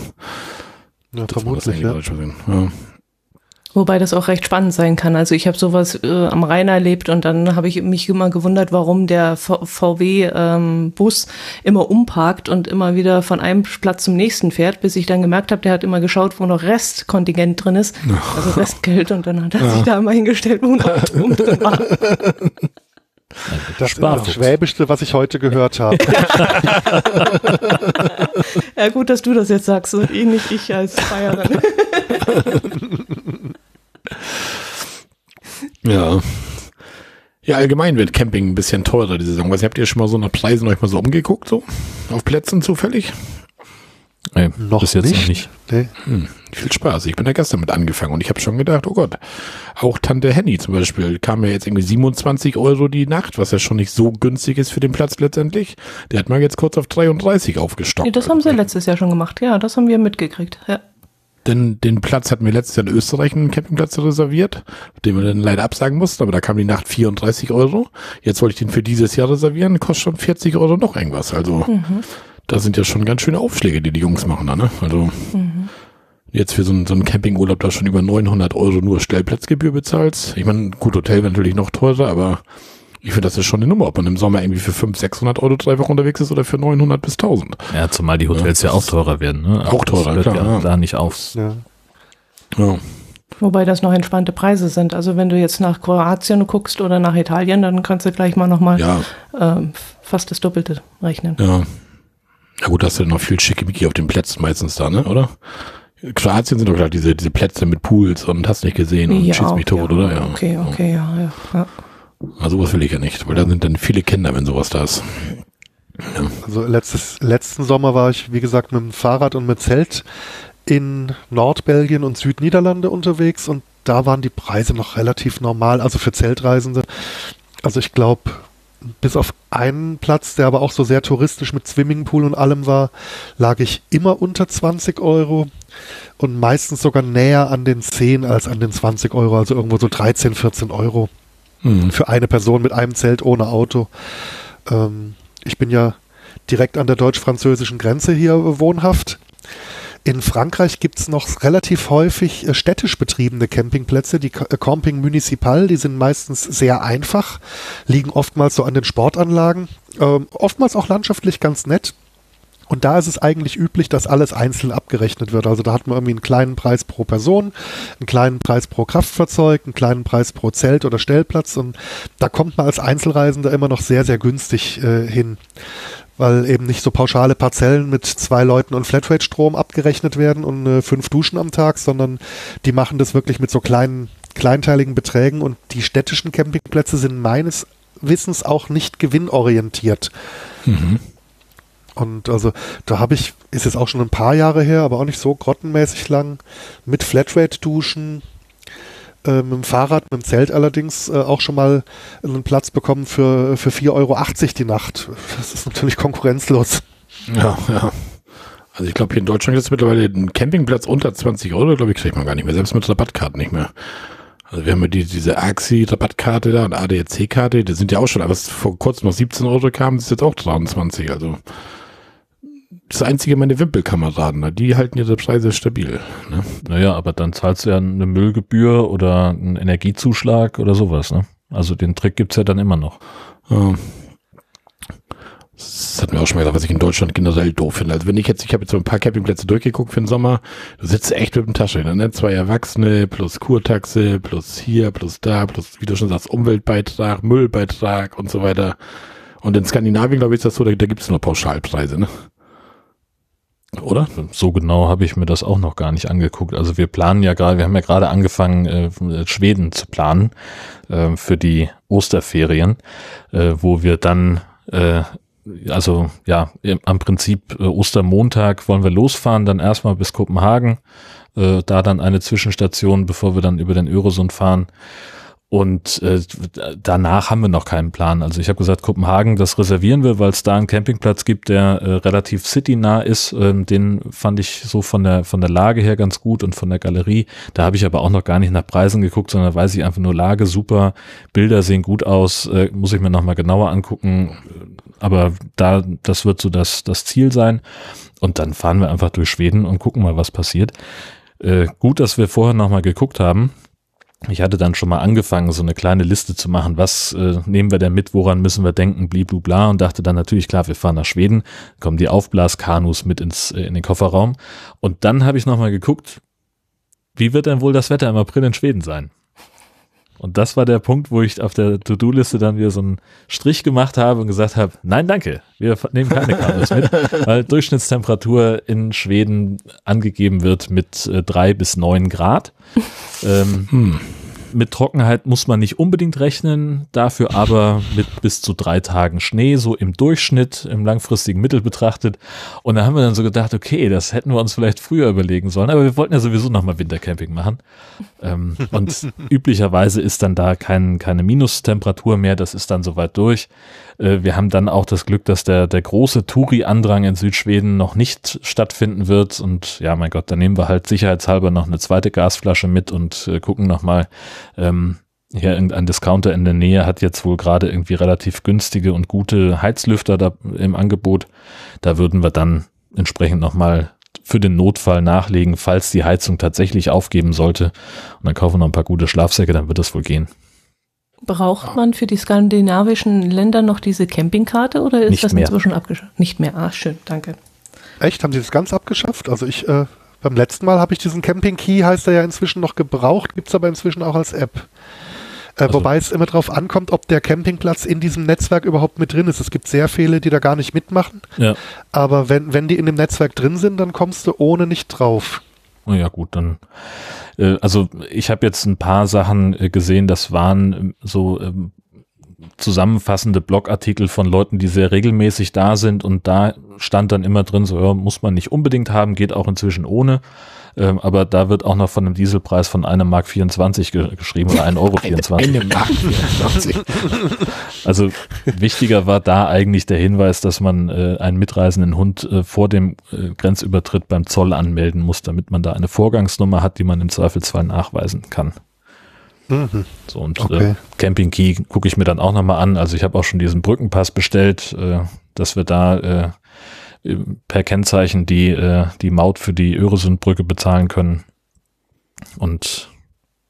Ja, das vermutlich, irgendwie ja. Ja. Wobei das auch recht spannend sein kann. Also ich habe sowas äh, am Rhein erlebt und dann habe ich mich immer gewundert, warum der VW-Bus immer umparkt und immer wieder von einem Platz zum nächsten fährt, bis ich dann gemerkt habe, der hat immer geschaut, wo noch Restkontingent drin ist, also Restgeld und dann hat er sich da immer hingestellt, wo noch Strom drin war. Das ist Sparfuchs. das Schwäbischste, was ich heute gehört habe. Ja gut, dass du das jetzt sagst und eh nicht ich als Bayerin. Ja. Ja, allgemein wird Camping ein bisschen teurer diese Saison. Was habt ihr schon mal so nach Preisen euch mal so umgeguckt, so? Auf Plätzen zufällig? Nee, Noch bis jetzt nicht. noch nicht. Nee. Hm, viel Spaß. Ich bin da gestern mit angefangen und ich habe schon gedacht, oh Gott, auch Tante Henny zum Beispiel kam ja jetzt irgendwie 27 Euro die Nacht, was ja schon nicht so günstig ist für den Platz letztendlich. Der hat mal jetzt kurz auf 33 aufgestockt. Nee, das haben sie letztes Jahr schon gemacht. Ja, das haben wir mitgekriegt. Ja. Denn den Platz hatten wir letztes Jahr in Österreich einen Campingplatz reserviert, den wir dann leider absagen mussten, aber da kam die Nacht 34 Euro. Jetzt wollte ich den für dieses Jahr reservieren, kostet schon 40 Euro noch irgendwas. Also da sind ja schon ganz schöne Aufschläge, die die Jungs machen da, ne? Also jetzt für so einen, so einen Campingurlaub da schon über 900 Euro nur Stellplatzgebühr bezahlst. Ich meine, gut, Hotel wäre natürlich noch teurer, aber ich finde, das ist schon eine Nummer, ob man im Sommer irgendwie für 500, 600 Euro drei Wochen unterwegs ist oder für 900 bis 1000. Ja, zumal die Hotels ja, auch teurer werden. Ne? Auch teurer, das hört klar, ja, ja. da nicht auf. Ja. Ja. Wobei das noch entspannte Preise sind. Also wenn du jetzt nach Kroatien guckst oder nach Italien, dann kannst du gleich mal nochmal Ja, ähm, fast das Doppelte rechnen. Ja. Ja gut, hast du noch viel Schickimicki auf den Plätzen meistens da, ne, oder? Kroatien sind doch gerade diese, diese Plätze mit Pools und hast nicht gesehen und schießt mich tot, ja. oder? Ja. Okay, okay, ja, ja. ja. Also sowas will ich ja nicht, weil da sind dann viele Kinder, wenn sowas da ist. Also letztes, letzten Sommer war ich, wie gesagt, mit dem Fahrrad und mit Zelt in Nordbelgien und Südniederlande unterwegs und da waren die Preise noch relativ normal, also für Zeltreisende. Also ich glaube, bis auf einen Platz, der aber auch so sehr touristisch mit Swimmingpool und allem war, lag ich immer unter 20 Euro und meistens sogar näher an den 10 als an den 20 Euro, also irgendwo so 13, 14 Euro Hm. für eine Person mit einem Zelt ohne Auto. Ähm, ich bin ja direkt an der deutsch-französischen Grenze hier wohnhaft. In Frankreich gibt's noch relativ häufig äh, städtisch betriebene Campingplätze, die äh, Camping Municipal, die sind meistens sehr einfach, liegen oftmals so an den Sportanlagen, ähm, oftmals auch landschaftlich ganz nett. Und da ist es eigentlich üblich, dass alles einzeln abgerechnet wird. Also da hat man irgendwie einen kleinen Preis pro Person, einen kleinen Preis pro Kraftfahrzeug, einen kleinen Preis pro Zelt oder Stellplatz. Und da kommt man als Einzelreisender immer noch sehr, sehr günstig äh, hin. Weil eben nicht so pauschale Parzellen mit zwei Leuten und Flatrate-Strom abgerechnet werden und äh, fünf Duschen am Tag, sondern die machen das wirklich mit so kleinen, kleinteiligen Beträgen. Und die städtischen Campingplätze sind meines Wissens auch nicht gewinnorientiert. Und also da habe ich, ist jetzt auch schon ein paar Jahre her, aber auch nicht so grottenmäßig lang, mit Flatrate-Duschen, äh, mit dem Fahrrad, mit dem Zelt allerdings äh, auch schon mal einen Platz bekommen für, für 4,80 Euro die Nacht. Das ist natürlich konkurrenzlos. Ja, ja. Also ich glaube, hier in Deutschland ist mittlerweile ein Campingplatz unter 20 Euro, glaube ich, kriegt man gar nicht mehr, selbst mit Rabattkarten nicht mehr. Also wir haben ja die, diese AXI-Rabattkarte da und ADAC-Karte, die sind ja auch schon, aber es vor kurzem noch 17 Euro kam, das ist jetzt auch 23, also das einzige meine Wimpelkameraden, na, die halten ihre Preise stabil. Ne? Naja, aber dann zahlst du ja eine Müllgebühr oder einen Energiezuschlag oder sowas, ne? Also den Trick gibt's ja dann immer noch. Ja. Das hat mir auch schon mal gesagt, was ich in Deutschland generell doof finde. Also wenn ich jetzt, ich habe jetzt so ein paar Campingplätze durchgeguckt für den Sommer, du sitzt echt mit dem Taschenrechner, ne? Zwei Erwachsene plus Kurtaxe plus hier plus da plus, wie du schon sagst, Umweltbeitrag, Müllbeitrag und so weiter. Und in Skandinavien, glaube ich, ist das so, da, da gibt es nur Pauschalpreise, ne? Oder? So genau habe ich mir das auch noch gar nicht angeguckt. Also wir planen ja gerade, wir haben ja gerade angefangen, äh, Schweden zu planen äh, für die Osterferien, äh, wo wir dann äh, also ja, am Prinzip äh, Ostermontag wollen wir losfahren, dann erstmal bis Kopenhagen, äh, da dann eine Zwischenstation, bevor wir dann über den Öresund fahren. Und äh, danach haben wir noch keinen Plan. Also ich habe gesagt, Kopenhagen, das reservieren wir, weil es da einen Campingplatz gibt, der äh, relativ citynah ist. Ähm, den fand ich so von der von der Lage her ganz gut und von der Galerie. Da habe ich aber auch noch gar nicht nach Preisen geguckt, sondern weiß ich einfach nur Lage super, Bilder sehen gut aus, äh, muss ich mir noch mal genauer angucken. Aber da das wird so das das Ziel sein. Und dann fahren wir einfach durch Schweden und gucken mal, was passiert. Äh, gut, dass wir vorher noch mal geguckt haben. Ich hatte dann schon mal angefangen, so eine kleine Liste zu machen, was äh, nehmen wir denn mit, woran müssen wir denken, bliblubla und dachte dann natürlich, klar, wir fahren nach Schweden, kommen die Aufblaskanus mit ins, äh, in den Kofferraum und dann habe ich nochmal geguckt, wie wird denn wohl das Wetter im April in Schweden sein? Und das war der Punkt, wo ich auf der To-Do-Liste dann wieder so einen Strich gemacht habe und gesagt habe, nein, danke, wir nehmen keine Kanus mit, weil Durchschnittstemperatur in Schweden angegeben wird mit äh, drei bis neun Grad. Ähm, Mit Trockenheit muss man nicht unbedingt rechnen, dafür aber mit bis zu drei Tagen Schnee, so im Durchschnitt, im langfristigen Mittel betrachtet. Und da haben wir dann so gedacht, okay, das hätten wir uns vielleicht früher überlegen sollen, aber wir wollten ja sowieso nochmal Wintercamping machen. Ähm, und üblicherweise ist dann da kein, keine Minustemperatur mehr, das ist dann soweit durch. Äh, wir haben dann auch das Glück, dass der, der große Touri-Andrang in Südschweden noch nicht stattfinden wird. Und ja, mein Gott, dann nehmen wir halt sicherheitshalber noch eine zweite Gasflasche mit und äh, gucken nochmal. Ähm, hier irgendein Discounter in der Nähe hat jetzt wohl gerade irgendwie relativ günstige und gute Heizlüfter da im Angebot. Da würden wir dann entsprechend nochmal für den Notfall nachlegen, falls die Heizung tatsächlich aufgeben sollte. Und dann kaufen wir noch ein paar gute Schlafsäcke, dann wird das wohl gehen. Braucht man für die skandinavischen Länder noch diese Campingkarte oder ist Nicht das mehr. inzwischen abgeschafft? Nicht mehr. Ah, schön, danke. Echt? Haben sie das ganz abgeschafft? Also ich, äh, beim letzten Mal habe ich diesen Camping Key, heißt er ja inzwischen noch gebraucht, gibt's aber inzwischen auch als App. Äh, Also- wobei es immer darauf ankommt, ob der Campingplatz in diesem Netzwerk überhaupt mit drin ist. Es gibt sehr viele, die da gar nicht mitmachen. Ja. Aber wenn, wenn die in dem Netzwerk drin sind, dann kommst du ohne nicht drauf. Oh ja, gut, dann. Äh, also ich habe jetzt ein paar Sachen äh, gesehen, das waren ähm, so ähm, zusammenfassende Blogartikel von Leuten, die sehr regelmäßig da sind und da stand dann immer drin, so ja, muss man nicht unbedingt haben, geht auch inzwischen ohne. Ähm, aber da wird auch noch von einem Dieselpreis von einem Mark 24 ge geschrieben oder 1,24 Euro. 24. Eine Mark 24. Also wichtiger war da eigentlich der Hinweis, dass man äh, einen mitreisenden Hund äh, vor dem äh, Grenzübertritt beim Zoll anmelden muss, damit man da eine Vorgangsnummer hat, die man im Zweifelsfall nachweisen kann. Mhm. So und Okay. äh, Camping Key gucke ich mir dann auch nochmal an. Also ich habe auch schon diesen Brückenpass bestellt, äh, dass wir da äh, per Kennzeichen die, äh, die Maut für die Öresundbrücke bezahlen können. Und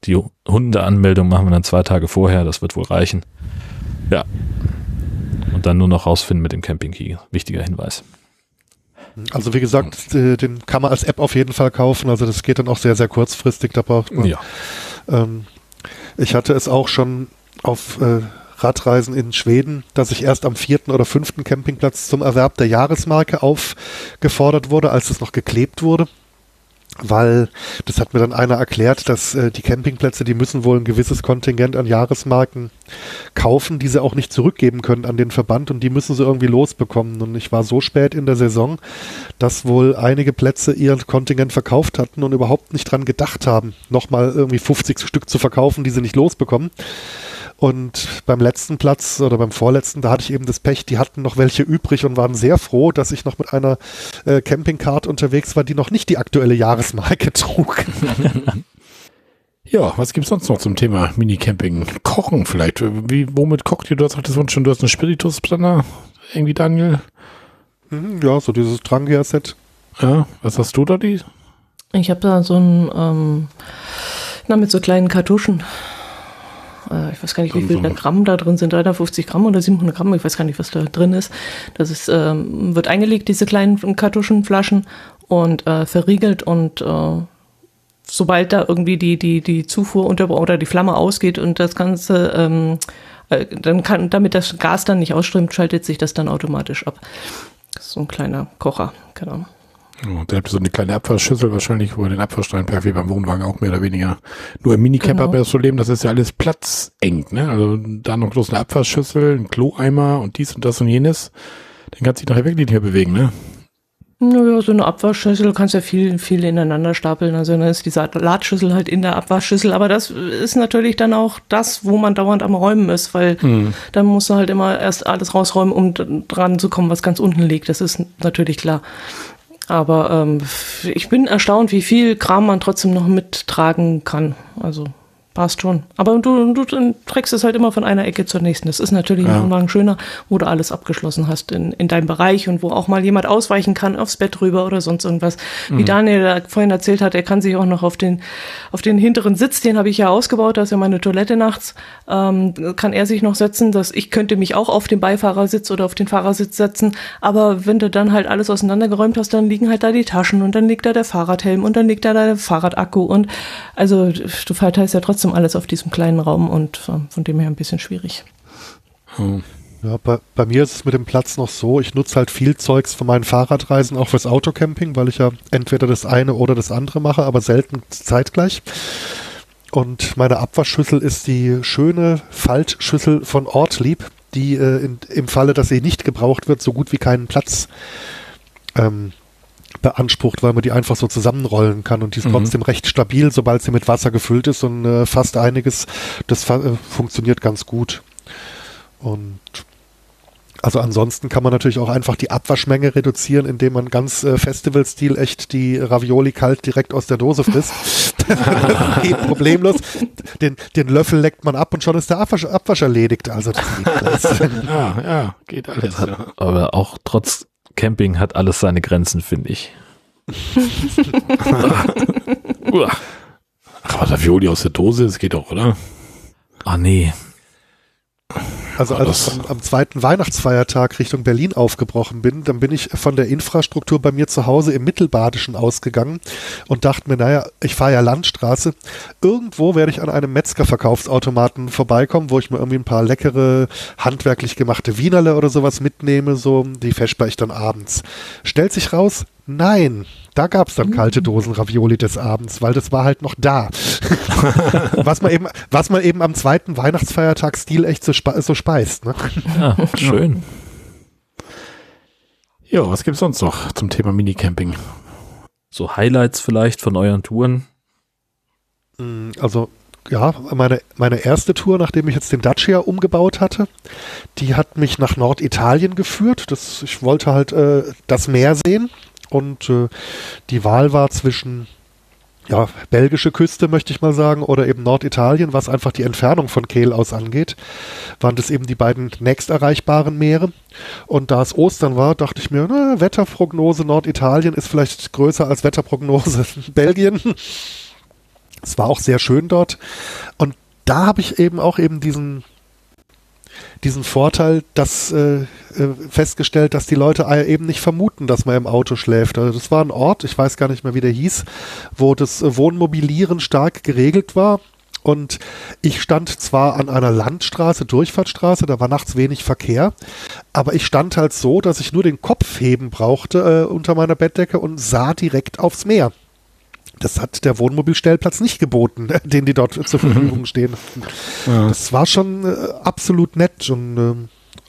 die Hundeanmeldung machen wir dann zwei Tage vorher, das wird wohl reichen. Ja. Und dann nur noch rausfinden mit dem Camping Key. Wichtiger Hinweis. Also wie gesagt, äh, den kann man als App auf jeden Fall kaufen. Also das geht dann auch sehr, sehr kurzfristig. Da braucht man. Ja. Ähm, ich hatte es auch schon auf äh, Radreisen in Schweden, dass ich erst am vierten oder fünften Campingplatz zum Erwerb der Jahresmarke aufgefordert wurde, als es noch geklebt wurde. Weil, das hat mir dann einer erklärt, dass äh, die Campingplätze, die müssen wohl ein gewisses Kontingent an Jahresmarken kaufen, die sie auch nicht zurückgeben können an den Verband und die müssen sie irgendwie losbekommen. Und ich war so spät in der Saison, dass wohl einige Plätze ihr Kontingent verkauft hatten und überhaupt nicht dran gedacht haben, nochmal irgendwie 50 Stück zu verkaufen, die sie nicht losbekommen. Und beim letzten Platz oder beim vorletzten, da hatte ich eben das Pech, die hatten noch welche übrig und waren sehr froh, dass ich noch mit einer äh, Campingcard unterwegs war, die noch nicht die aktuelle Jahresmarke trug. Ja, was gibt's sonst noch zum Thema Minicamping? Kochen vielleicht. Wie, womit kocht ihr? Du hast gesagt, schon, du hast einen Spiritusbrenner. Irgendwie, Daniel. Mhm, ja, so dieses Trangia-Set. Ja, was hast du da, die? Ich habe da so ein, ähm, na, mit so kleinen Kartuschen. Äh, ich weiß gar nicht, wie So- viel so- Gramm da drin sind. 350 Gramm oder 700 Gramm. Ich weiß gar nicht, was da drin ist. Das ist, ähm, wird eingelegt, diese kleinen Kartuschenflaschen und äh, verriegelt und äh, sobald da irgendwie die, die, die Zufuhr unter oder die Flamme ausgeht und das Ganze, ähm, äh, dann kann, damit das Gas dann nicht ausströmt, schaltet sich das dann automatisch ab. So ein kleiner Kocher, genau. Da habt ihr so eine kleine Abwaschschüssel wahrscheinlich, wo ihr den Abwaschstein perfekt wie beim Wohnwagen auch mehr oder weniger. Nur im Minicamper Genau. das Problem, das ist ja alles platzeng, ne? Also da noch bloß eine Abwaschschüssel, ein Kloeimer und dies und das und jenes. Dann kannst du dich nachher wirklich nicht mehr bewegen, ne? Naja, so eine Abwaschschüssel kannst ja viel, viel ineinander stapeln. Also dann ist die Salatschüssel halt in der Abwaschschüssel. Aber das ist natürlich dann auch das, wo man dauernd am Räumen ist, weil dann musst du halt immer erst alles rausräumen, um dran zu kommen, was ganz unten liegt. Das ist natürlich klar. Aber ähm, ich bin erstaunt, wie viel Kram man trotzdem noch mittragen kann. Also passt schon. Aber du, du, trägst es halt immer von einer Ecke zur nächsten. Das ist natürlich Ja. ein Wohnwagen schöner, wo du alles abgeschlossen hast in, in deinem Bereich und wo auch mal jemand ausweichen kann aufs Bett rüber oder sonst irgendwas. Wie Daniel da vorhin erzählt hat, er kann sich auch noch auf den, auf den hinteren Sitz, den habe ich ja ausgebaut, da ist ja meine Toilette nachts, ähm, kann er sich noch setzen, dass ich könnte mich auch auf den Beifahrersitz oder auf den Fahrersitz setzen. Aber wenn du dann halt alles auseinandergeräumt hast, dann liegen halt da die Taschen und dann liegt da der Fahrradhelm und dann liegt da der Fahrradakku und also du verteilst ja trotzdem alles auf diesem kleinen Raum und äh, von dem her ein bisschen schwierig. Oh. Ja, bei, bei mir ist es mit dem Platz noch so, ich nutze halt viel Zeugs für meinen Fahrradreisen, auch fürs Autocamping, weil ich ja entweder das eine oder das andere mache, aber selten zeitgleich. Und meine Abwaschschüssel ist die schöne Faltschüssel von Ortlieb, die äh, in, im Falle, dass sie nicht gebraucht wird, so gut wie keinen Platz ähm, beansprucht, weil man die einfach so zusammenrollen kann und die ist Mhm. trotzdem recht stabil, sobald sie mit Wasser gefüllt ist und äh, fast einiges, das fa- äh, funktioniert ganz gut. Und also ansonsten kann man natürlich auch einfach die Abwaschmenge reduzieren, indem man ganz äh, Festival-Stil echt die Ravioli kalt direkt aus der Dose frisst. geht problemlos. Den, den Löffel leckt man ab und schon ist der Abwasch, Abwasch erledigt. Also das geht alles. Ja, ja, geht alles. Ja. Aber auch trotz Camping hat alles seine Grenzen, finde ich. Uah. Aber Ravioli aus der Dose, das geht doch, oder? Ah nee. Also als ich am, am zweiten Weihnachtsfeiertag Richtung Berlin aufgebrochen bin, dann bin ich von der Infrastruktur bei mir zu Hause im Mittelbadischen ausgegangen und dachte mir, naja, ich fahre ja Landstraße. Irgendwo werde ich an einem Metzgerverkaufsautomaten vorbeikommen, wo ich mir irgendwie ein paar leckere, handwerklich gemachte Wienerle oder sowas mitnehme, so, die fesper ich dann abends. Stellt sich raus, nein, da gab es dann kalte Dosen Ravioli des Abends, weil das war halt noch da. was man eben, was man eben am zweiten Weihnachtsfeiertag Stil echt so, spe so speist. Ne? Ja, schön. Ja, was gibt's sonst noch zum Thema Minicamping? So Highlights vielleicht von euren Touren? Mm, also ja, meine, meine erste Tour, nachdem ich jetzt den Dacia umgebaut hatte, die hat mich nach Norditalien geführt. Das, ich wollte halt äh, das Meer sehen und äh, die Wahl war zwischen ja, belgische Küste, möchte ich mal sagen, oder eben Norditalien, was einfach die Entfernung von Kehl aus angeht, waren das eben die beiden nächst erreichbaren Meere. Und da es Ostern war, dachte ich mir, na, Wetterprognose Norditalien ist vielleicht größer als Wetterprognose Belgien. Es war auch sehr schön dort. Und da habe ich eben auch eben diesen, diesen Vorteil, dass äh, äh, festgestellt, dass die Leute eben nicht vermuten, dass man im Auto schläft. Also das war ein Ort, ich weiß gar nicht mehr, wie der hieß, wo das Wohnmobilieren stark geregelt war. Und ich stand zwar an einer Landstraße, Durchfahrtsstraße, da war nachts wenig Verkehr, aber ich stand halt so, dass ich nur den Kopf heben brauchte äh, unter meiner Bettdecke und sah direkt aufs Meer. Das hat der Wohnmobilstellplatz nicht geboten, den die dort zur Verfügung stehen. Ja. Das war schon äh, absolut nett und äh,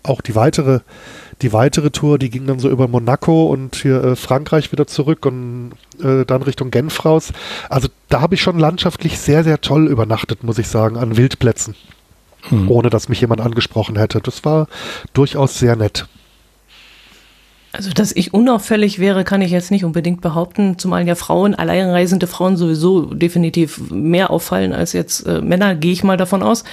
auch die weitere, die weitere Tour, die ging dann so über Monaco und hier äh, Frankreich wieder zurück und äh, dann Richtung Genf raus. Also da habe ich schon landschaftlich sehr, sehr toll übernachtet, muss ich sagen, an Wildplätzen. Hm. Ohne dass mich jemand angesprochen hätte. Das war durchaus sehr nett. Also, dass ich unauffällig wäre, kann ich jetzt nicht unbedingt behaupten, zumal ja Frauen, alleinreisende Frauen sowieso definitiv mehr auffallen als jetzt äh, Männer, gehe ich mal davon aus.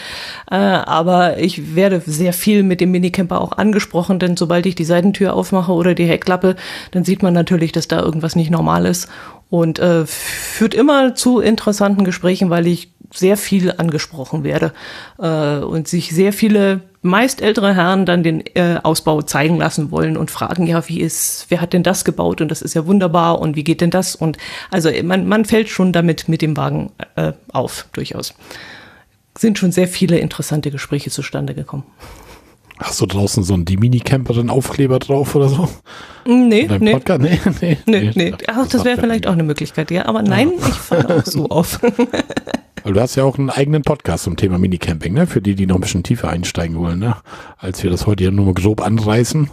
Äh, aber ich werde sehr viel mit dem Minicamper auch angesprochen, denn sobald ich die Seitentür aufmache oder die Heckklappe, dann sieht man natürlich, dass da irgendwas nicht normal ist und äh, führt immer zu interessanten Gesprächen, weil ich sehr viel angesprochen werde äh, und sich sehr viele meist ältere Herren dann den äh, Ausbau zeigen lassen wollen und fragen, ja, wie ist, wer hat denn das gebaut und das ist ja wunderbar und wie geht denn das und also man, man fällt schon damit mit dem Wagen äh, auf, durchaus. Sind schon sehr viele interessante Gespräche zustande gekommen. Hast du draußen so einen die Mini-Camperin Aufkleber drauf oder so? Nee, nee. Podcast? nee, nee, nee, nee. Ach, das wäre vielleicht auch eine Möglichkeit, ja. Aber nein, ich falle auch so auf. Weil du hast ja auch einen eigenen Podcast zum Thema Minicamping, ne? Für die, die noch ein bisschen tiefer einsteigen wollen, ne? Als wir das heute ja nur grob anreißen.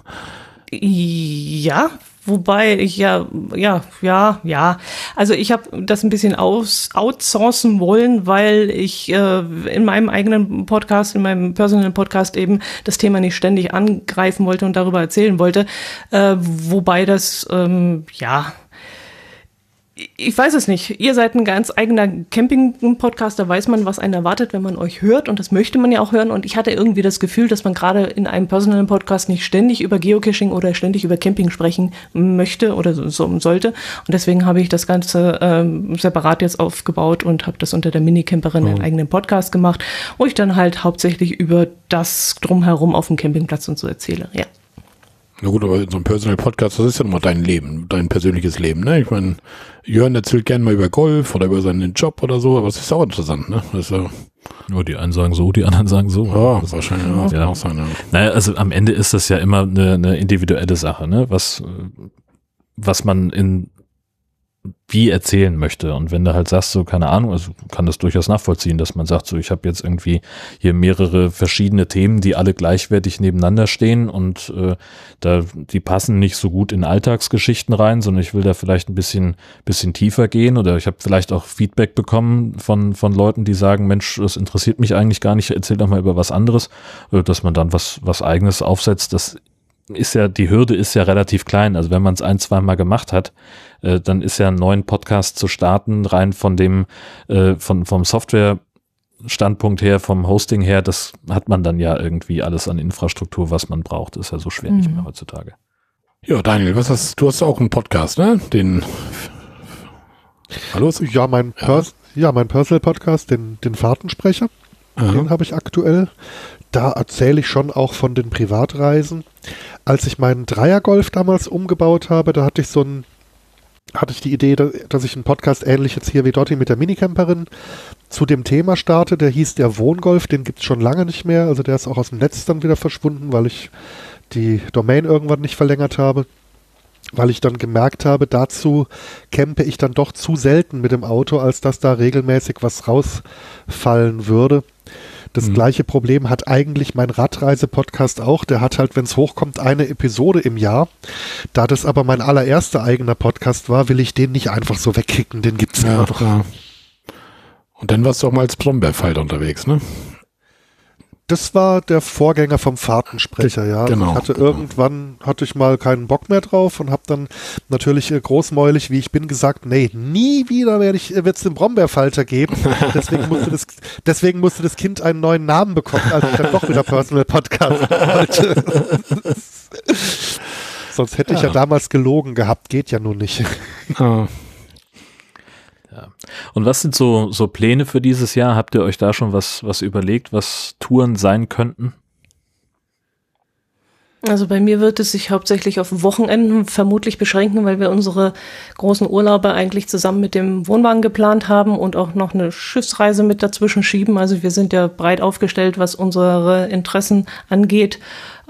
Ja, wobei ich ja, ja, ja, ja. Also ich habe das ein bisschen aus, outsourcen wollen, weil ich äh, in meinem eigenen Podcast, in meinem Personal Podcast eben das Thema nicht ständig angreifen wollte und darüber erzählen wollte. Äh, wobei das, ähm, ja, ich weiß es nicht. Ihr seid ein ganz eigener Camping-Podcast, da weiß man, was einen erwartet, wenn man euch hört. Und das möchte man ja auch hören. Und ich hatte irgendwie das Gefühl, dass man gerade in einem personalen Podcast nicht ständig über Geocaching oder ständig über Camping sprechen möchte oder so, so sollte. Und deswegen habe ich das Ganze ähm, separat jetzt aufgebaut und habe das unter der Minicamperin oh. einen eigenen Podcast gemacht, wo ich dann halt hauptsächlich über das drumherum auf dem Campingplatz und so erzähle. Ja. Na gut, aber so ein Personal Podcast, das ist ja nochmal dein Leben, dein persönliches Leben, ne? Ich meine, Jörn erzählt gerne mal über Golf oder über seinen Job oder so, aber es ist auch interessant, ne? Das ist ja ja, die einen sagen so, die anderen sagen so. Ja, das wahrscheinlich ja. ja. auch sein, ja. Naja, also am Ende ist das ja immer eine, eine individuelle Sache, ne? Was, was man in wie erzählen möchte. Und wenn du halt sagst, so, keine Ahnung, also kann das durchaus nachvollziehen, dass man sagt, so, ich habe jetzt irgendwie hier mehrere verschiedene Themen, die alle gleichwertig nebeneinander stehen und äh, da die passen nicht so gut in Alltagsgeschichten rein, sondern ich will da vielleicht ein bisschen, bisschen tiefer gehen oder ich habe vielleicht auch Feedback bekommen von, von Leuten, die sagen, Mensch, das interessiert mich eigentlich gar nicht, erzähl doch mal über was anderes, äh, dass man dann was, was eigenes aufsetzt, das ist ja, die Hürde ist ja relativ klein. Also wenn man es ein, zwei Mal gemacht hat, äh, dann ist ja einen neuen Podcast zu starten, rein von dem, äh, von, vom Software Standpunkt her, vom Hosting her, das hat man dann ja irgendwie alles an Infrastruktur, was man braucht. Ist ja so schwer mhm. nicht mehr heutzutage. Ja, Daniel, was hast du hast auch einen Podcast, ne? Den Hallo? Ja, mein Pers ja. ja, mein Personal Podcast, den, den Fahrtensprecher. Aha. Den habe ich aktuell. Da erzähle ich schon auch von den Privatreisen. Als ich meinen Dreiergolf damals umgebaut habe, da hatte ich so ein hatte ich die Idee, dass ich einen Podcast ähnlich jetzt hier wie Dotti mit der Minicamperin zu dem Thema starte. Der hieß der Wohngolf, den gibt es schon lange nicht mehr. Also der ist auch aus dem Netz dann wieder verschwunden, weil ich die Domain irgendwann nicht verlängert habe. Weil ich dann gemerkt habe, dazu campe ich dann doch zu selten mit dem Auto, als dass da regelmäßig was rausfallen würde. Das mhm. gleiche Problem hat eigentlich mein Radreise-Podcast auch. Der hat halt, wenn es hochkommt, eine Episode im Jahr. Da das aber mein allererster eigener Podcast war, will ich den nicht einfach so wegkicken. Den gibt's ja, immer noch. Ja. Und dann warst du auch mal als Brombeerfalter unterwegs, ne? Das war der Vorgänger vom Fahrtensprecher, ja. Genau. Ich hatte genau. irgendwann hatte ich mal keinen Bock mehr drauf und habe dann natürlich äh, großmäulig, wie ich bin, gesagt, nee, nie wieder werde ich äh, wird's den Brombeerfalter geben. deswegen musste das deswegen musste das Kind einen neuen Namen bekommen, als ich dann doch wieder Personal Podcast wollte. Sonst hätte ich ja. ja damals gelogen gehabt, geht ja nun nicht. Ah. Ja. Und was sind so, so Pläne für dieses Jahr? Habt ihr euch da schon was, was überlegt, was Touren sein könnten? Also bei mir wird es sich hauptsächlich auf Wochenenden vermutlich beschränken, weil wir unsere großen Urlaube eigentlich zusammen mit dem Wohnwagen geplant haben und auch noch eine Schiffsreise mit dazwischen schieben. Also wir sind ja breit aufgestellt, was unsere Interessen angeht.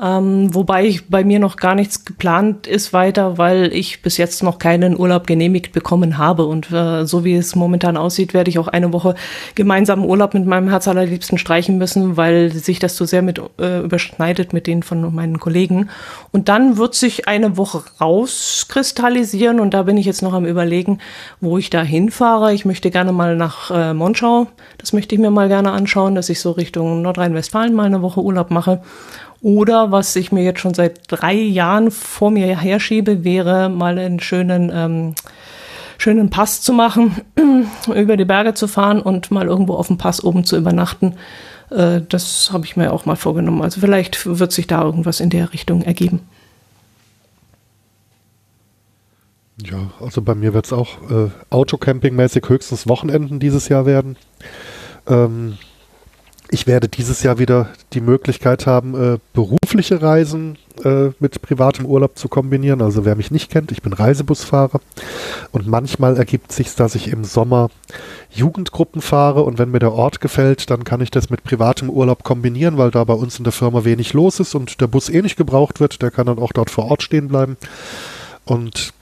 Ähm, wobei bei mir noch gar nichts geplant ist weiter, weil ich bis jetzt noch keinen Urlaub genehmigt bekommen habe. Und äh, so wie es momentan aussieht, werde ich auch eine Woche gemeinsamen Urlaub mit meinem Herz allerliebsten streichen müssen, weil sich das zu so sehr mit äh, überschneidet mit denen von meinen Kollegen. Und dann wird sich eine Woche rauskristallisieren und da bin ich jetzt noch am überlegen, wo ich da hinfahre. Ich möchte gerne mal nach äh, Monschau. Das möchte ich mir mal gerne anschauen, dass ich so Richtung Nordrhein-Westfalen mal eine Woche Urlaub mache. Oder was ich mir jetzt schon seit drei Jahren vor mir herschiebe, wäre mal einen schönen, ähm, schönen Pass zu machen, über die Berge zu fahren und mal irgendwo auf dem Pass oben zu übernachten. Äh, das habe ich mir auch mal vorgenommen. Also vielleicht wird sich da irgendwas in der Richtung ergeben. Ja, also bei mir wird es auch äh, Autocamping-mäßig höchstens Wochenenden dieses Jahr werden. Ähm, ich werde dieses Jahr wieder die Möglichkeit haben, äh, berufliche Reisen äh, mit privatem Urlaub zu kombinieren. Also wer mich nicht kennt, ich bin Reisebusfahrer und manchmal ergibt sich, dass ich im Sommer Jugendgruppen fahre und wenn mir der Ort gefällt, dann kann ich das mit privatem Urlaub kombinieren, weil da bei uns in der Firma wenig los ist und der Bus eh nicht gebraucht wird. Der kann dann auch dort vor Ort stehen bleiben. Und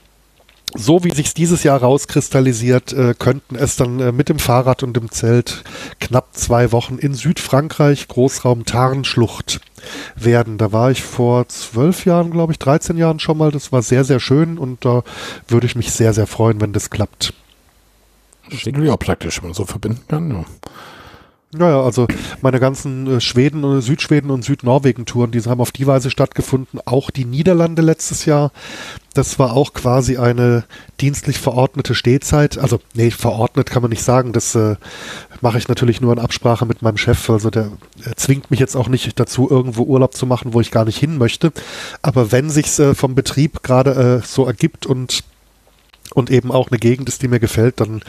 so wie sich dieses Jahr rauskristallisiert, äh, könnten es dann äh, mit dem Fahrrad und dem Zelt knapp zwei Wochen in Südfrankreich, Großraum Tarnschlucht werden. Da war ich vor zwölf Jahren, glaube ich, 13 Jahren schon mal. Das war sehr, sehr schön und da würde ich mich sehr, sehr freuen, wenn das klappt. Das ist auch praktisch, wenn man so verbinden kann. Ja. Naja, also meine ganzen äh, Schweden, und Südschweden und Südnorwegen-Touren, die haben auf die Weise stattgefunden. Auch die Niederlande letztes Jahr. Das war auch quasi eine dienstlich verordnete Stehzeit. Also, nee, verordnet kann man nicht sagen. Das äh, mache ich natürlich nur in Absprache mit meinem Chef. Also der zwingt mich jetzt auch nicht dazu, irgendwo Urlaub zu machen, wo ich gar nicht hin möchte. Aber wenn sich's äh, vom Betrieb gerade äh, so ergibt und und eben auch eine Gegend ist, die mir gefällt, dann,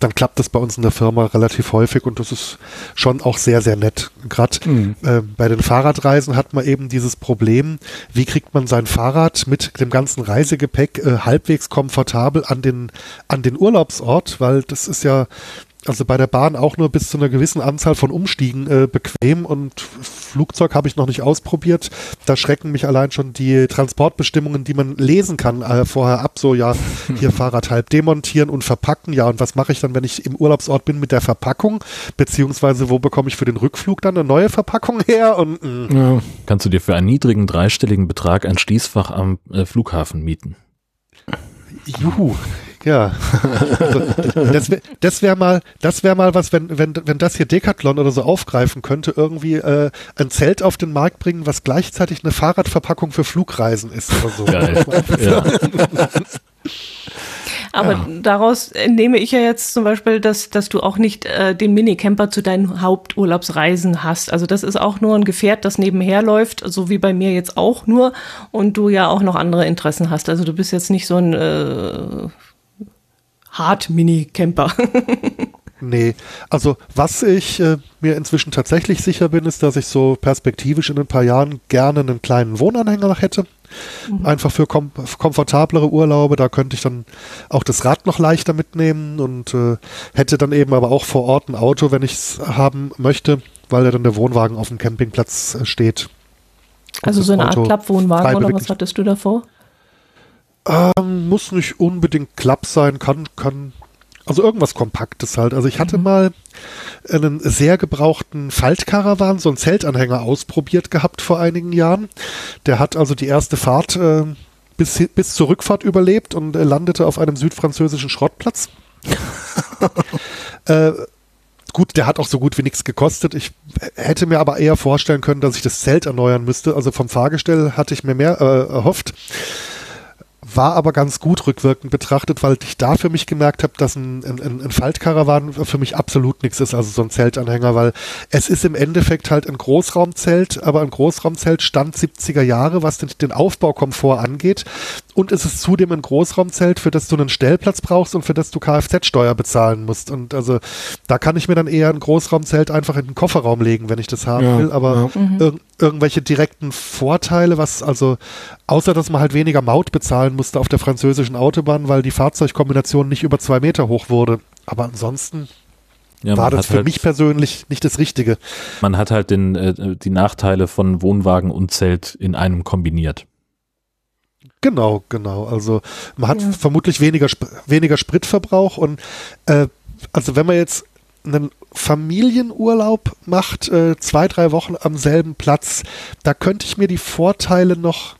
dann klappt das bei uns in der Firma relativ häufig und das ist schon auch sehr, sehr nett. Gerade mhm. äh, bei den Fahrradreisen hat man eben dieses Problem, wie kriegt man sein Fahrrad mit dem ganzen Reisegepäck äh, halbwegs komfortabel an den, an den Urlaubsort, weil das ist ja also bei der Bahn auch nur bis zu einer gewissen Anzahl von Umstiegen äh, bequem und Flugzeug habe ich noch nicht ausprobiert. Da schrecken mich allein schon die Transportbestimmungen, die man lesen kann, äh, vorher ab. So, ja, hier Fahrrad halb demontieren und verpacken. Ja, und was mache ich dann, wenn ich im Urlaubsort bin mit der Verpackung? Beziehungsweise, wo bekomme ich für den Rückflug dann eine neue Verpackung her? Und, mm. ja. Kannst du dir für einen niedrigen dreistelligen Betrag ein Schließfach am äh, Flughafen mieten? Juhu. Ja. Also, das wäre das wär mal, das wäre mal was, wenn, wenn, wenn das hier Decathlon oder so aufgreifen könnte, irgendwie äh, ein Zelt auf den Markt bringen, was gleichzeitig eine Fahrradverpackung für Flugreisen ist oder so. Geil. ja. Aber ja. daraus nehme ich ja jetzt zum Beispiel, dass, dass du auch nicht äh, den Minicamper zu deinen Haupturlaubsreisen hast. Also das ist auch nur ein Gefährt, das nebenher läuft, so wie bei mir jetzt auch nur. Und du ja auch noch andere Interessen hast. Also du bist jetzt nicht so ein äh, Hard-Mini-Camper. nee, also was ich äh, mir inzwischen tatsächlich sicher bin, ist, dass ich so perspektivisch in ein paar Jahren gerne einen kleinen Wohnanhänger noch hätte. Mhm. Einfach für kom komfortablere Urlaube. Da könnte ich dann auch das Rad noch leichter mitnehmen und äh, hätte dann eben aber auch vor Ort ein Auto, wenn ich es haben möchte, weil ja dann der Wohnwagen auf dem Campingplatz äh, steht. Also so eine Art Klappwohnwagen oder was hattest du davor? Ähm, muss nicht unbedingt Klapp sein, kann, kann Also irgendwas Kompaktes halt. Also ich hatte mal einen sehr gebrauchten Faltkarawan, so einen Zeltanhänger ausprobiert gehabt vor einigen Jahren. Der hat also die erste Fahrt äh, bis, bis zur Rückfahrt überlebt und äh, landete auf einem südfranzösischen Schrottplatz. äh, gut, der hat auch so gut wie nichts gekostet. Ich hätte mir aber eher vorstellen können, dass ich das Zelt erneuern müsste. Also vom Fahrgestell hatte ich mir mehr äh, erhofft war aber ganz gut rückwirkend betrachtet, weil ich da für mich gemerkt habe, dass ein, ein, ein Faltkarawan für mich absolut nichts ist, also so ein Zeltanhänger, weil es ist im Endeffekt halt ein Großraumzelt, aber ein Großraumzelt stand 70er Jahre, was den, den Aufbaukomfort angeht. Und es ist zudem ein Großraumzelt, für das du einen Stellplatz brauchst und für das du Kfz-Steuer bezahlen musst. Und also da kann ich mir dann eher ein Großraumzelt einfach in den Kofferraum legen, wenn ich das haben ja, will. Aber ja. ir irgendwelche direkten Vorteile, was also, außer dass man halt weniger Maut bezahlen musste auf der französischen Autobahn, weil die Fahrzeugkombination nicht über zwei Meter hoch wurde. Aber ansonsten ja, war das für halt, mich persönlich nicht das Richtige. Man hat halt den, äh, die Nachteile von Wohnwagen und Zelt in einem kombiniert. Genau, genau. Also man hat ja. vermutlich weniger, weniger Spritverbrauch und äh, also wenn man jetzt einen Familienurlaub macht, äh, zwei, drei Wochen am selben Platz, da könnte ich mir die Vorteile noch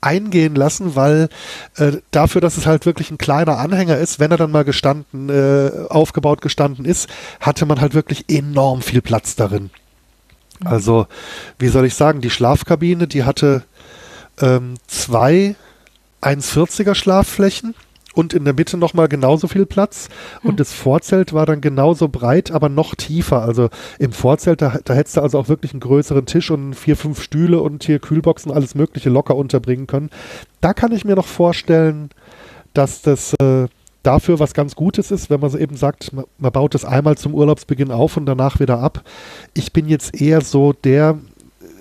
eingehen lassen, weil äh, dafür, dass es halt wirklich ein kleiner Anhänger ist, wenn er dann mal gestanden, äh, aufgebaut gestanden ist, hatte man halt wirklich enorm viel Platz darin. Mhm. Also, wie soll ich sagen, die Schlafkabine, die hatte ähm, zwei 1,40er Schlafflächen und in der Mitte nochmal genauso viel Platz. Und hm. das Vorzelt war dann genauso breit, aber noch tiefer. Also im Vorzelt, da, da hättest du also auch wirklich einen größeren Tisch und vier, fünf Stühle und hier Kühlboxen, alles Mögliche locker unterbringen können. Da kann ich mir noch vorstellen, dass das äh, dafür was ganz Gutes ist, wenn man so eben sagt, man, man baut das einmal zum Urlaubsbeginn auf und danach wieder ab. Ich bin jetzt eher so der,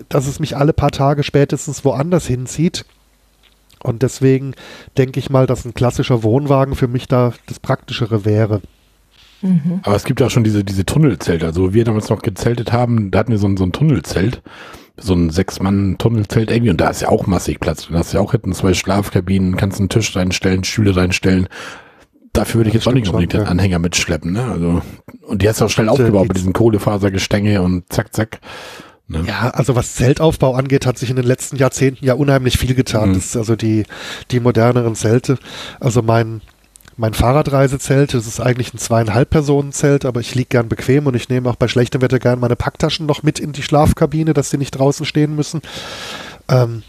dass es mich alle paar Tage spätestens woanders hinzieht und deswegen denke ich mal, dass ein klassischer Wohnwagen für mich da das Praktischere wäre. Mhm. Aber es gibt ja auch schon diese, diese Tunnelzelte. Also, wo wir damals noch gezeltet haben, da hatten wir so ein, so ein Tunnelzelt. So ein Sechs-Mann-Tunnelzelt irgendwie. Und da ist ja auch massig Platz. Du hast ja auch hinten zwei Schlafkabinen, kannst einen Tisch reinstellen, Stühle reinstellen. Dafür würde ich jetzt auch nicht unbedingt den Anhänger mitschleppen, ne? Also, und die hast du auch schnell aufgebaut mit diesen Kohlefasergestänge und zack, zack. Ne? Ja, also was Zeltaufbau angeht, hat sich in den letzten Jahrzehnten ja unheimlich viel getan. Mhm. Das ist also die, die moderneren Zelte. Also mein, mein Fahrradreisezelt, das ist eigentlich ein zweieinhalb Personen Zelt, aber ich liege gern bequem und ich nehme auch bei schlechtem Wetter gern meine Packtaschen noch mit in die Schlafkabine, dass sie nicht draußen stehen müssen. Ähm,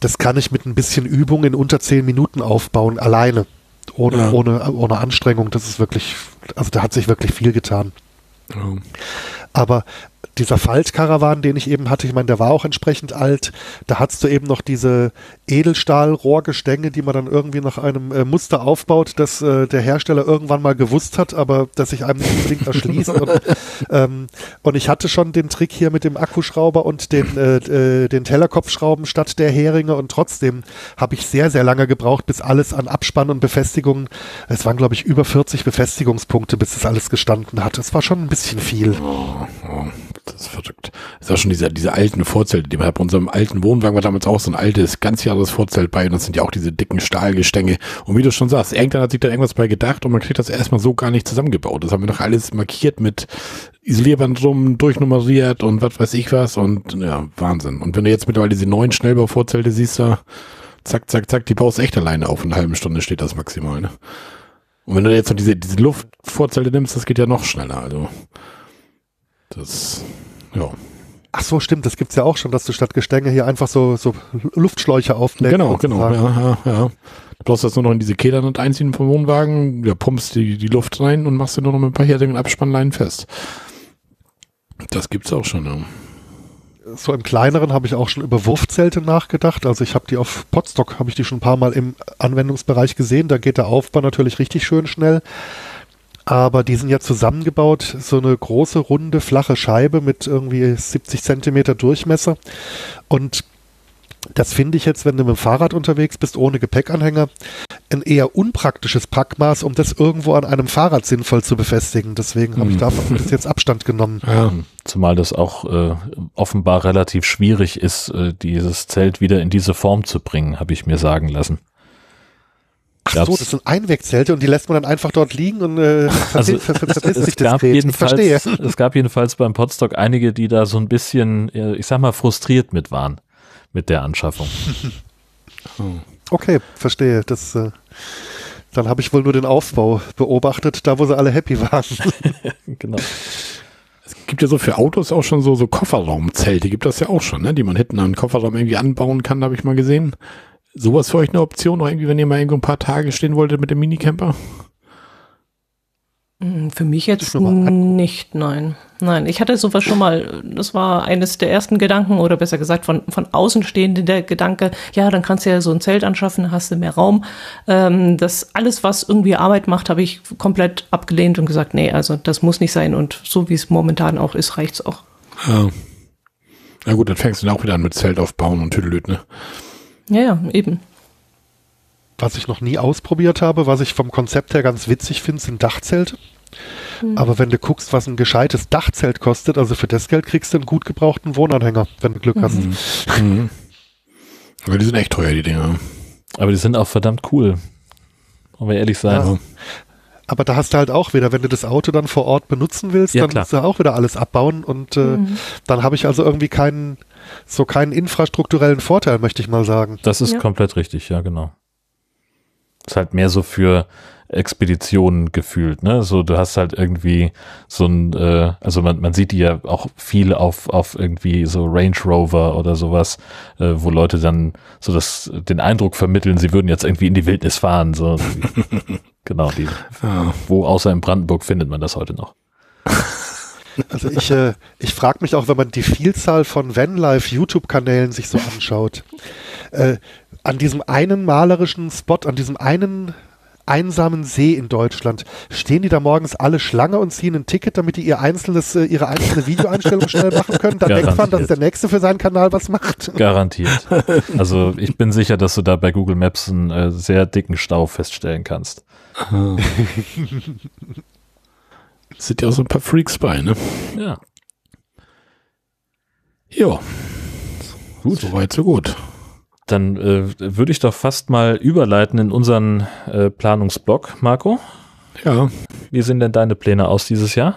das kann ich mit ein bisschen Übung in unter zehn Minuten aufbauen, alleine. Ohne, ja. ohne, ohne Anstrengung. Das ist wirklich, also da hat sich wirklich viel getan. Ja. Aber dieser Faltkarawan, den ich eben hatte, ich meine, der war auch entsprechend alt. Da hattest du eben noch diese Edelstahl-Rohrgestänge, die man dann irgendwie nach einem äh, Muster aufbaut, das äh, der Hersteller irgendwann mal gewusst hat, aber das sich einem nicht unbedingt erschließt. und, ähm, und ich hatte schon den Trick hier mit dem Akkuschrauber und den, äh, äh, den Tellerkopfschrauben statt der Heringe und trotzdem habe ich sehr, sehr lange gebraucht, bis alles an Abspann und Befestigungen, es waren glaube ich über 40 Befestigungspunkte, bis das alles gestanden hat. Es war schon ein bisschen viel. Oh, oh das ist verrückt. Das ist auch schon diese, diese alten Vorzelte, die wir bei unserem alten Wohnwagen war damals auch so ein altes, ganz jahres Vorzelt bei und das sind ja auch diese dicken Stahlgestänge. Und wie du schon sagst, irgendwann hat sich da irgendwas bei gedacht und man kriegt das erstmal so gar nicht zusammengebaut. Das haben wir doch alles markiert mit Isolierband rum, durchnummeriert und was weiß ich was und ja, Wahnsinn. Und wenn du jetzt mittlerweile diese neuen Schnellbauvorzelte siehst, da zack, zack, zack, die baust echt alleine auf. In einer halben Stunde steht das maximal, ne? Und wenn du jetzt noch diese, diese Luftvorzelte nimmst, das geht ja noch schneller, also. Das, ja. Ach so, stimmt, das gibt's ja auch schon, dass du statt Gestänge hier einfach so, so Luftschläuche auflädst. Genau, genau, ja, ja, ja. Du brauchst das nur noch in diese Kedern und einziehen vom Wohnwagen, ja, pumpst die, die Luft rein und machst du nur noch mit ein paar härtigen Abspannleinen fest. Das gibt's auch schon, ja. So im kleineren habe ich auch schon über Wurfzelte nachgedacht. Also ich habe die auf Potstock, habe ich die schon ein paar Mal im Anwendungsbereich gesehen. Da geht der Aufbau natürlich richtig schön schnell aber die sind ja zusammengebaut, so eine große, runde, flache Scheibe mit irgendwie 70 Zentimeter Durchmesser. Und das finde ich jetzt, wenn du mit dem Fahrrad unterwegs bist, ohne Gepäckanhänger, ein eher unpraktisches Packmaß, um das irgendwo an einem Fahrrad sinnvoll zu befestigen. Deswegen habe ich hm. davon bis jetzt Abstand genommen. Ja, zumal das auch äh, offenbar relativ schwierig ist, äh, dieses Zelt wieder in diese Form zu bringen, habe ich mir sagen lassen. Ach Gab's- so, das sind Einwegzelte und die lässt man dann einfach dort liegen und äh, Also, es sich gab jedenfalls, Verstehe. es gab jedenfalls beim Podstock einige, die da so ein bisschen, äh, ich sag mal, frustriert mit waren mit der Anschaffung. Okay, verstehe. Das, äh, dann habe ich wohl nur den Aufbau beobachtet, da wo sie alle happy waren. genau. Es gibt ja so für Autos auch schon so, so Kofferraumzelte, gibt das ja auch schon, ne? die man hinten an den Kofferraum irgendwie anbauen kann, habe ich mal gesehen. Sowas für euch eine Option, noch irgendwie, wenn ihr mal irgendwo ein paar Tage stehen wolltet mit dem Minicamper? Hm, Für mich jetzt nicht, nein. Nein, ich hatte sowas schon mal, das war eines der ersten Gedanken, oder besser gesagt von, von Außenstehenden der Gedanke, ja, dann kannst du ja so ein Zelt anschaffen, hast du mehr Raum. Ähm, das alles, was irgendwie Arbeit macht, habe ich komplett abgelehnt und gesagt, nee, also das muss nicht sein und so wie es momentan auch ist, reicht's auch. Ja. Na gut, dann fängst du dann auch wieder an mit Zelt aufbauen und Tüdelöt, ne? Ja, ja, eben. Was ich noch nie ausprobiert habe, was ich vom Konzept her ganz witzig finde, sind Dachzelte. Aber wenn du guckst, was ein gescheites Dachzelt kostet, also für das Geld kriegst du einen gut gebrauchten Wohnanhänger, wenn du Glück hast. Mhm. Aber die sind echt teuer, die Dinger. Aber die sind auch verdammt cool. Wollen wir ehrlich sein. Ja. Aber da hast du halt auch wieder, wenn du das Auto dann vor Ort benutzen willst, Ja, dann klar. musst du auch wieder alles abbauen und äh, dann habe ich also irgendwie keinen, so keinen infrastrukturellen Vorteil, möchte ich mal sagen. Das ist Ja. komplett richtig, ja, genau. Ist halt mehr so für Expeditionen gefühlt, ne? So, du hast halt irgendwie so ein, äh, also man, man sieht die ja auch viel auf, auf irgendwie so Range Rover oder sowas, äh, wo Leute dann so das, den Eindruck vermitteln, sie würden jetzt irgendwie in die Wildnis fahren, so. genau, die, Ja. wo außer in Brandenburg findet man das heute noch. Also ich, äh, ich frage mich auch, wenn man die Vielzahl von Vanlife YouTube-Kanälen sich so anschaut, äh, an diesem einen malerischen Spot, an diesem einen einsamen See in Deutschland, stehen die da morgens alle Schlange und ziehen ein Ticket, damit die ihr einzelnes, äh, ihre einzelne Videoeinstellung schnell machen können? Dann denkt man, dass der Nächste für seinen Kanal was macht. Garantiert. Also ich bin sicher, dass du da bei Google Maps einen äh, sehr dicken Stau feststellen kannst. Sind ja auch so ein paar Freaks bei, ne? Ja. Ja. Gut. Soweit, so gut. Dann äh, würde ich doch fast mal überleiten in unseren äh, Planungsblock, Marco. Ja. Wie sehen denn deine Pläne aus dieses Jahr?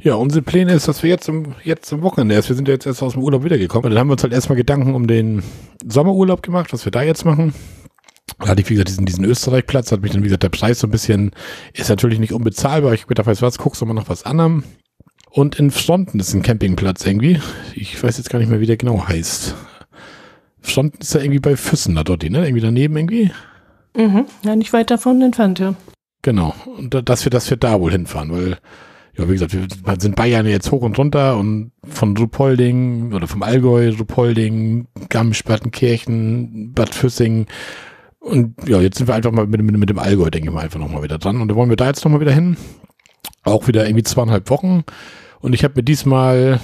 Ja, unsere Pläne ist, dass wir jetzt zum, jetzt zum Wochenende erst, wir sind ja jetzt erst aus dem Urlaub wiedergekommen. Und dann haben wir uns halt erstmal Gedanken um den Sommerurlaub gemacht, was wir da jetzt machen. Da hatte ich, wie gesagt, diesen, diesen Österreich-Platz, hat mich dann, wie gesagt, der Preis so ein bisschen, ist natürlich nicht unbezahlbar. Ich gedacht, weißt du was, guckst du mal nach was anderem. Und in Fronten ist ein Campingplatz irgendwie. Ich weiß jetzt gar nicht mehr, wie der genau heißt. Fronten ist ja irgendwie bei Füssen da dort, ne? Irgendwie daneben irgendwie. Mhm. Ja, nicht weit davon entfernt, ja. Genau. Und da- dass wir, dass wir da wohl hinfahren, weil, ja, wie gesagt, wir sind Bayern jetzt hoch und runter und von Ruhpolding oder vom Allgäu, Ruhpolding, Garmisch-Partenkirchen, Bad Füssing. Und ja, jetzt sind wir einfach mal mit, mit, mit dem Allgäu, denke ich mal, einfach nochmal wieder dran. Und da wollen wir da jetzt nochmal wieder hin. Auch wieder irgendwie zweieinhalb Wochen. Und ich habe mir diesmal,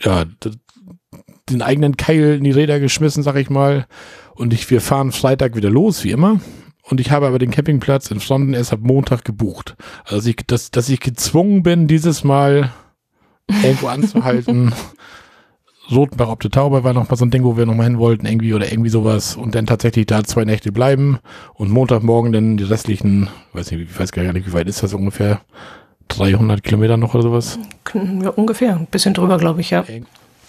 ja, den eigenen Keil in die Räder geschmissen, sag ich mal. Und ich, wir fahren Freitag wieder los, wie immer. Und ich habe aber den Campingplatz in Fronten erst ab Montag gebucht. Also ich, dass, dass ich gezwungen bin, dieses Mal irgendwo anzuhalten. Rotenbach ob der Taube war noch mal so ein Ding, wo wir noch mal hin wollten, irgendwie oder irgendwie sowas. Und dann tatsächlich da zwei Nächte bleiben und Montagmorgen dann die restlichen, weiß nicht, ich weiß gar nicht, wie weit ist das ungefähr? 300 Kilometer noch oder sowas? Ja, ungefähr. Ein bisschen drüber, glaube ich, ja.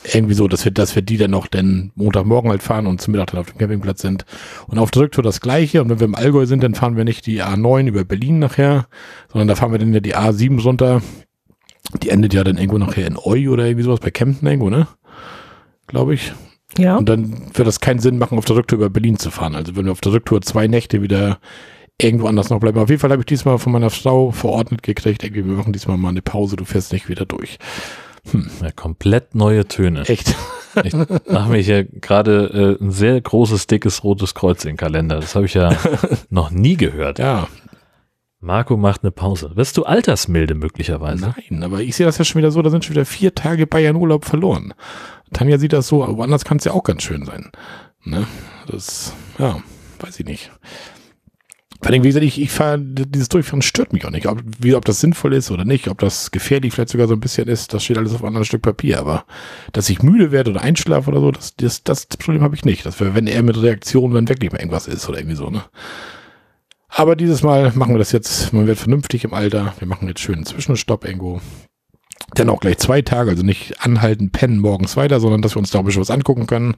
Irgendwie so, dass wir, dass wir die dann noch dann Montagmorgen halt fahren und zum Mittag dann auf dem Campingplatz sind. Und auf der Rücktour das gleiche. Und wenn wir im Allgäu sind, dann fahren wir nicht die A9 über Berlin nachher, sondern da fahren wir dann ja die A7 runter. Die endet ja dann irgendwo nachher in Eu oder irgendwie sowas bei Kempten irgendwo, ne? Glaube ich. Ja. Und dann wird das keinen Sinn machen, auf der Rücktour über Berlin zu fahren. Also wenn wir auf der Rücktour zwei Nächte wieder irgendwo anders noch bleiben. Auf jeden Fall habe ich diesmal von meiner Frau verordnet gekriegt, irgendwie, wir machen diesmal mal eine Pause, du fährst nicht wieder durch. Ja, komplett neue Töne. Echt. Ich mache mir hier gerade äh, ein sehr großes, dickes rotes Kreuz in den Kalender. Das habe ich ja noch nie gehört. Ja, Marco macht eine Pause. Wirst du altersmilde möglicherweise? Nein, aber ich sehe das ja schon wieder so, da sind schon wieder vier Tage Bayern-Urlaub verloren. Tanja sieht das so, aber woanders kann es ja auch ganz schön sein. Ne? Das, ja, weiß ich nicht. Vor allem, wie gesagt, ich, ich fahre, dieses Durchfahren stört mich auch nicht. Ob, wie, ob das sinnvoll ist oder nicht, ob das gefährlich vielleicht sogar so ein bisschen ist, das steht alles auf einem anderen Stück Papier. Aber dass ich müde werde oder einschlafe oder so, das, das, das Problem habe ich nicht. Das wäre, wenn er mit Reaktionen, wenn wirklich mal irgendwas ist oder irgendwie so, ne? Aber dieses Mal machen wir das jetzt, man wird vernünftig im Alter. Wir machen jetzt schön einen Zwischenstopp irgendwo. Dann auch gleich zwei Tage, also nicht anhalten, pennen morgens weiter, sondern dass wir uns da ein bisschen was angucken können.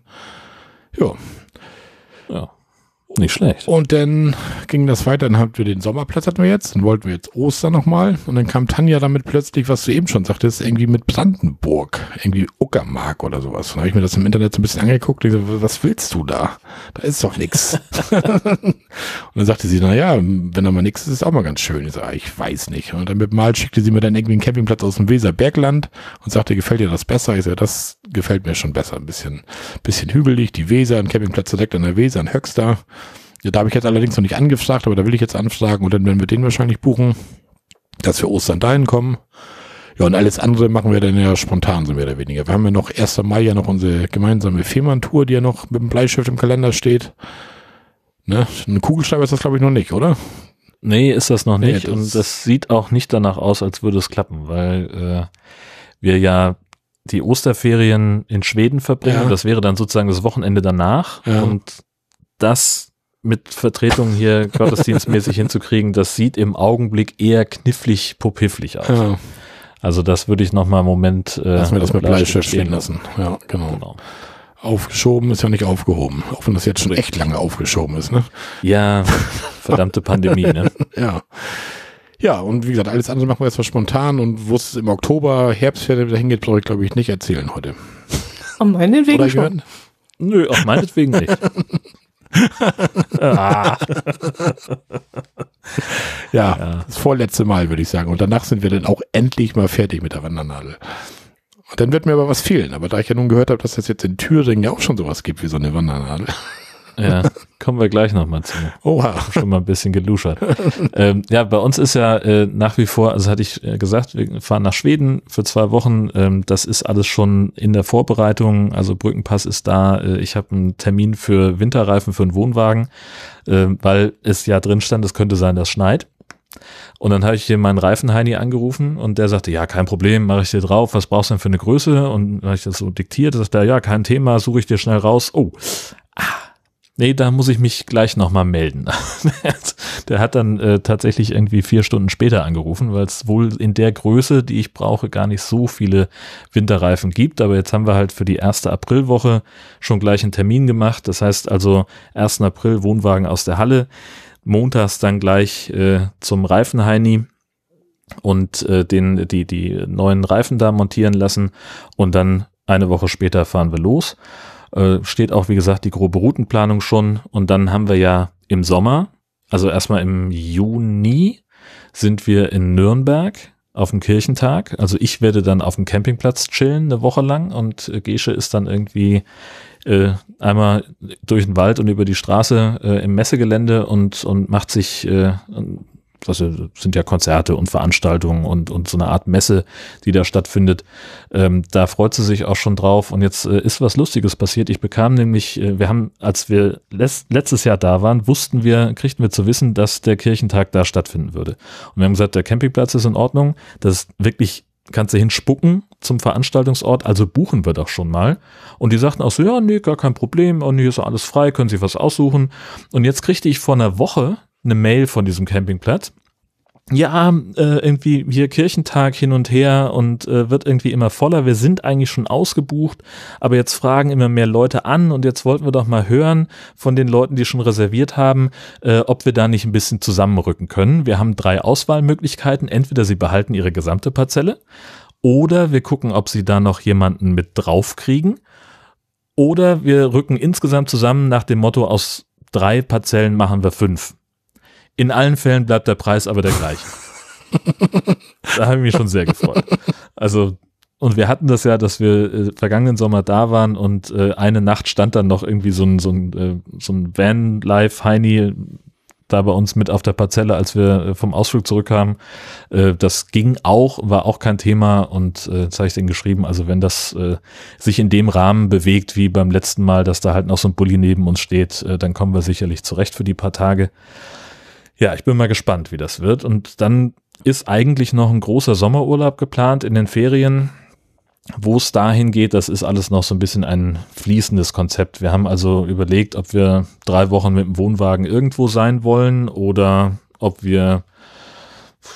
Ja. Ja. Nicht schlecht. Und dann ging das weiter, dann hatten wir den Sommerplatz hatten wir jetzt, dann wollten wir jetzt Ostern nochmal und dann kam Tanja damit plötzlich, was du eben schon sagtest, irgendwie mit Brandenburg, irgendwie Uckermark oder sowas. Dann habe ich mir das im Internet so ein bisschen angeguckt, ich so, was willst du da? Da ist doch nix. und dann sagte sie, na ja, wenn da mal nix ist, ist auch mal ganz schön. Ich so, ah, ich weiß nicht. Und dann mit Mal schickte sie mir dann irgendwie einen Campingplatz aus dem Weserbergland und sagte, gefällt dir das besser? Ich so, das gefällt mir schon besser. Ein bisschen, bisschen hügelig, die Weser, ein Campingplatz direkt an der Weser, ein Höxter. Ja, da habe ich jetzt allerdings noch nicht angefragt, aber da will ich jetzt anfragen und dann werden wir den wahrscheinlich buchen, dass wir Ostern dahin kommen. Ja, und alles andere machen wir dann ja spontan, so mehr oder weniger. Wir haben ja noch 1. Mai ja noch unsere gemeinsame Fehmarn-Tour, die ja noch mit dem Bleistift im Kalender steht. Ne? Ein Kugelschreiber ist das, glaube ich, noch nicht, oder? Nee, ist das noch Nee, nicht. das- und das sieht auch nicht danach aus, als würde es klappen, weil äh, wir ja die Osterferien in Schweden verbringen. Ja. Das wäre dann sozusagen das Wochenende danach. Ja. Und das mit Vertretung hier gottesdienstmäßig hinzukriegen, das sieht im Augenblick eher knifflig, popifflig aus. Ja, Also das würde ich noch mal einen Moment äh, lassen wir das mit Bleistift stehen lassen. Ja, genau. Genau. Aufgeschoben ist ja nicht aufgehoben. Auch wenn das jetzt schon echt lange aufgeschoben ist, ne? Ja, verdammte Pandemie, ne? Ja. Ja, und wie gesagt, alles andere machen wir jetzt mal spontan und wo es im Oktober, Herbstferien wieder hingeht, brauche ich glaube ich nicht erzählen heute. Um meinetwegen schon. Nö, auch meinetwegen nicht. ah, Ja, Ja. das vorletzte Mal, würde ich sagen. Und danach sind wir dann auch endlich mal fertig mit der Wandernadel. Und dann wird mir aber was fehlen. Aber da ich ja nun gehört habe, dass es jetzt in Thüringen ja auch schon sowas gibt wie so eine Wandernadel. Ja, kommen wir gleich nochmal zu. Oha. Schon mal ein bisschen geluschert. ähm, ja, bei uns ist ja äh, nach wie vor, also hatte ich äh, gesagt, wir fahren nach Schweden für zwei Wochen. Ähm, das ist alles schon in der Vorbereitung. Also Brückenpass ist da. Äh, ich habe einen Termin für Winterreifen für einen Wohnwagen, äh, weil es ja drin stand, es könnte sein, dass es schneit. Und dann habe ich hier meinen Reifenheini angerufen und der sagte, ja, kein Problem, mache ich dir drauf, was brauchst du denn für eine Größe? Und dann habe ich das so diktiert, sagt er, ja, kein Thema, suche ich dir schnell raus. Oh, nee, da muss ich mich gleich nochmal melden. der hat dann äh, tatsächlich irgendwie vier Stunden später angerufen, weil es wohl in der Größe, die ich brauche, gar nicht so viele Winterreifen gibt. Aber jetzt haben wir halt für die erste Aprilwoche schon gleich einen Termin gemacht. Das heißt also 1. April Wohnwagen aus der Halle montags dann gleich äh, zum Reifenheini und äh, den, die, die neuen Reifen da montieren lassen und dann eine Woche später fahren wir los. Äh, steht auch, wie gesagt, die grobe Routenplanung schon und dann haben wir ja im Sommer, also erstmal im Juni, sind wir in Nürnberg auf dem Kirchentag. Also ich werde dann auf dem Campingplatz chillen eine Woche lang und äh, Gesche ist dann irgendwie äh, einmal durch den Wald und über die Straße äh, im Messegelände und, und macht sich, äh, also sind ja Konzerte und Veranstaltungen und, und so eine Art Messe, die da stattfindet. Ähm, da freut sie sich auch schon drauf. Und jetzt äh, ist was Lustiges passiert. Ich bekam nämlich, äh, wir haben, als wir letztes Jahr da waren, wussten wir, kriegten wir zu wissen, dass der Kirchentag da stattfinden würde. Und wir haben gesagt, der Campingplatz ist in Ordnung. Das ist wirklich kannst du hinspucken zum Veranstaltungsort, also buchen wir doch schon mal. Und die sagten auch so, ja, nee, gar kein Problem, und hier ist alles frei, können sich was aussuchen. Und jetzt kriegte ich vor einer Woche eine Mail von diesem Campingplatz. Ja, äh, irgendwie hier Kirchentag hin und her und äh, wird irgendwie immer voller. Wir sind eigentlich schon ausgebucht, aber jetzt fragen immer mehr Leute an und jetzt wollten wir doch mal hören von den Leuten, die schon reserviert haben, äh, ob wir da nicht ein bisschen zusammenrücken können. Wir haben drei Auswahlmöglichkeiten. Entweder sie behalten ihre gesamte Parzelle oder wir gucken, ob sie da noch jemanden mit drauf kriegen oder wir rücken insgesamt zusammen nach dem Motto aus drei Parzellen machen wir fünf. In allen Fällen bleibt der Preis aber der gleiche. da habe ich mich schon sehr gefreut. Also, und wir hatten das ja, dass wir äh, vergangenen Sommer da waren und äh, eine Nacht stand dann noch irgendwie so ein, so ein, äh, so ein Van-Life-Heini da bei uns mit auf der Parzelle, als wir äh, vom Ausflug zurückkamen. Äh, das ging auch, war auch kein Thema und äh, jetzt habe ich den geschrieben, also wenn das äh, sich in dem Rahmen bewegt wie beim letzten Mal, dass da halt noch so ein Bulli neben uns steht, dann kommen wir sicherlich zurecht für die paar Tage. Ja, ich bin mal gespannt, wie das wird. Und dann ist eigentlich noch ein großer Sommerurlaub geplant in den Ferien. Wo es dahin geht, das ist alles noch so ein bisschen ein fließendes Konzept. Wir haben also überlegt, ob wir drei Wochen mit dem Wohnwagen irgendwo sein wollen oder ob wir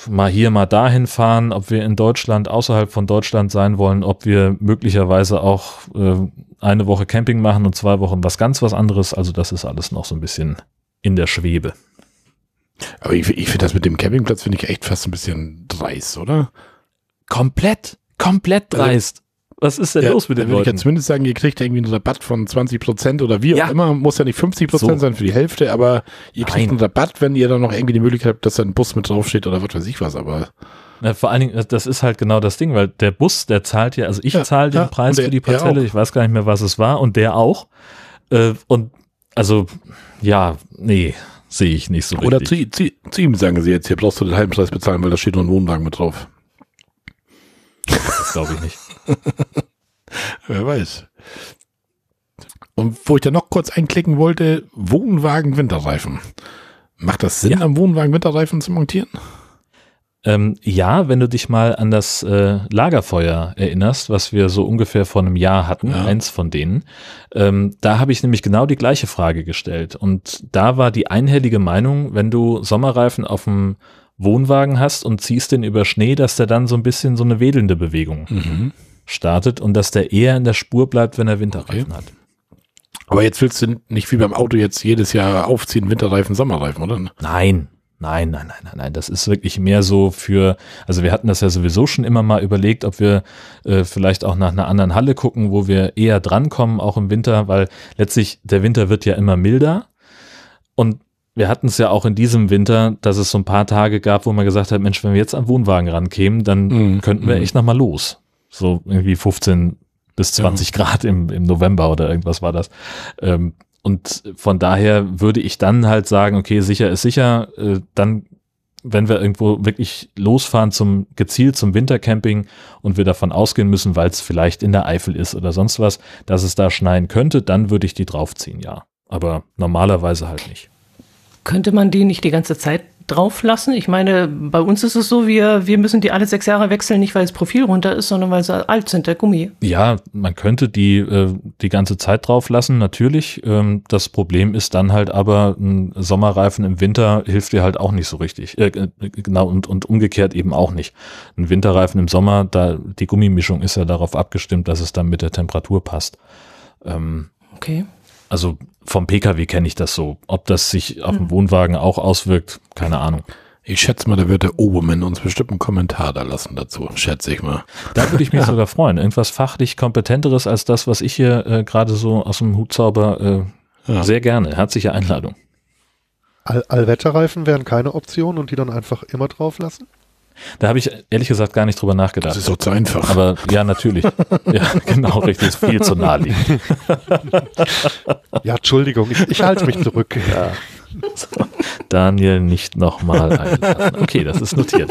mal hier, mal dahin fahren, ob wir in Deutschland, außerhalb von Deutschland sein wollen, ob wir möglicherweise auch äh, eine Woche Camping machen und zwei Wochen was ganz was anderes. Also das ist alles noch so ein bisschen in der Schwebe. Aber ich, ich finde das mit dem Campingplatz finde ich echt fast ein bisschen dreist, oder? Komplett, komplett Also, dreist. Was ist denn Ja, los mit den würde ich ja Leuten? zumindest sagen, ihr kriegt irgendwie einen Rabatt von 20 Prozent oder wie Ja. auch immer. Muss ja nicht 50 Prozent So. sein für die Hälfte, aber ihr kriegt Nein. einen Rabatt, wenn ihr dann noch irgendwie die Möglichkeit habt, dass da ein Bus mit draufsteht oder was weiß ich was. Aber Ja, vor allen Dingen, das ist halt genau das Ding, weil der Bus, der zahlt ja, also ich Ja, zahle den Preis der- für die Parzelle, ich weiß gar nicht mehr, was es war, und der auch. Äh, und also, ja, nee, sehe ich nicht so oder richtig. zu, zu, zu ihm sagen sie jetzt, hier brauchst du den halben Preis bezahlen, weil da steht noch ein Wohnwagen mit drauf. Das glaube ich nicht. Wer weiß. Und wo ich da noch kurz einklicken wollte, Wohnwagen Winterreifen. Macht das Sinn, Ja. am Wohnwagen Winterreifen zu montieren? Ähm, ja, wenn du dich mal an das äh, Lagerfeuer erinnerst, was wir so ungefähr vor einem Jahr hatten, Ja. eins von denen, ähm, da habe ich nämlich genau die gleiche Frage gestellt. Und da war die einhellige Meinung, wenn du Sommerreifen auf dem Wohnwagen hast und ziehst den über Schnee, dass der dann so ein bisschen so eine wedelnde Bewegung Mhm. startet und dass der eher in der Spur bleibt, wenn er Winterreifen hat. Aber jetzt willst du nicht wie beim Auto jetzt jedes Jahr aufziehen, Winterreifen, Sommerreifen, oder? Nein, nein, nein, nein, nein, nein. Das ist wirklich mehr so für, also wir hatten das ja sowieso schon immer mal überlegt, ob wir äh, vielleicht auch nach einer anderen Halle gucken, wo wir eher drankommen, auch im Winter, weil letztlich der Winter wird ja immer milder. Und wir hatten es ja auch in diesem Winter, dass es so ein paar Tage gab, wo man gesagt hat, Mensch, wenn wir jetzt am Wohnwagen rankämen, dann Mhm, könnten wir mhm. echt nochmal los. So irgendwie 15 bis 20 Grad im, im November oder irgendwas war das. Ähm, und von daher würde ich dann halt sagen, okay, sicher ist sicher, äh, dann, wenn wir irgendwo wirklich losfahren zum, gezielt zum Wintercamping und wir davon ausgehen müssen, weil es vielleicht in der Eifel ist oder sonst was, dass es da schneien könnte, dann würde ich die draufziehen, ja. Aber normalerweise halt nicht. Könnte man die nicht die ganze Zeit drauf lassen? Ich meine, bei uns ist es so, wir, wir müssen die alle sechs Jahre wechseln, nicht weil das Profil runter ist, sondern weil sie alt sind, der Gummi. Ja, man könnte die äh, die ganze Zeit drauf lassen, natürlich. Ähm, das Problem ist dann halt aber, ein Sommerreifen im Winter hilft dir halt auch nicht so richtig. Äh, äh, genau, und, und umgekehrt eben auch nicht. Ein Winterreifen im Sommer, da die Gummimischung ist ja darauf abgestimmt, dass es dann mit der Temperatur passt. Ähm, Okay. Also vom Pkw kenne ich das so. Ob das sich auf dem Wohnwagen auch auswirkt, keine Ahnung. Ich schätze mal, da wird der Obermann uns bestimmt einen Kommentar da lassen dazu, schätze ich mal. Da würde ich mich sogar freuen. Irgendwas fachlich kompetenteres als das, was ich hier äh, gerade so aus dem Hut zauber. Äh, Ja. Sehr gerne. Herzliche Einladung. All Allwetterreifen wären keine Option und die dann einfach immer drauf lassen? Da habe ich ehrlich gesagt gar nicht drüber Das nachgedacht. ist doch zu einfach. Aber ja, natürlich. ja, genau, richtig. Ist viel zu naheliegend. Ja, Entschuldigung, ich, ich halte mich zurück. Ja. Daniel nicht nochmal einladen. Okay, das ist notiert.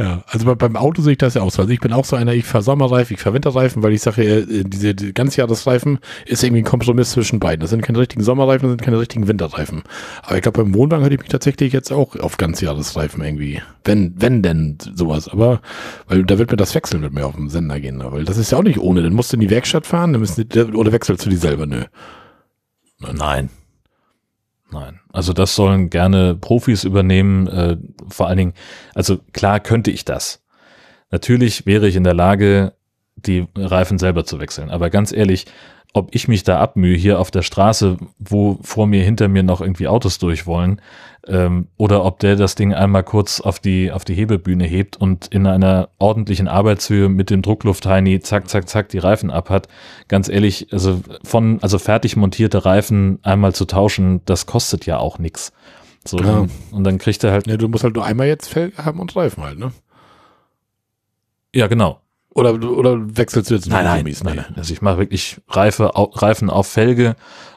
Ja, also bei, beim Auto sehe ich das ja auch so. Also ich bin auch so einer, ich fahre Sommerreifen, ich fahre Winterreifen, weil ich sage, äh, diese die Ganzjahresreifen ist irgendwie ein Kompromiss zwischen beiden. Das sind keine richtigen Sommerreifen, das sind keine richtigen Winterreifen. Aber ich glaube, beim Wohnwagen hätte ich mich tatsächlich jetzt auch auf Ganzjahresreifen irgendwie. Wenn, wenn denn sowas. Aber, weil da wird mir das Wechseln mit mir auf den Sender gehen. Weil das ist ja auch nicht ohne. Dann musst du in die Werkstatt fahren, dann müssen die, oder wechselst du die selber? Nö. Nein. Nein. Also das sollen gerne Profis übernehmen. Äh, vor allen Dingen, also klar könnte ich das. Natürlich wäre ich in der Lage, die Reifen selber zu wechseln. Aber ganz ehrlich, ob ich mich da abmühe hier auf der Straße, wo vor mir, hinter mir noch irgendwie Autos durch wollen, ähm, oder ob der das Ding einmal kurz auf die, auf die Hebebühne hebt und in einer ordentlichen Arbeitshöhe mit dem Druckluftheini zack, zack, zack die Reifen abhat. Ganz ehrlich, also von, also fertig montierte Reifen einmal zu tauschen, das kostet ja auch nix. So, Ja. und, und dann kriegt er halt, Ja, du musst halt nur einmal jetzt Felge haben und Reifen halt, ne? ja genau, Oder, oder wechselst du jetzt Nein, nein, Gummis? nein, Nee. nein. Also ich mache wirklich Reife, au, Reifen auf Felge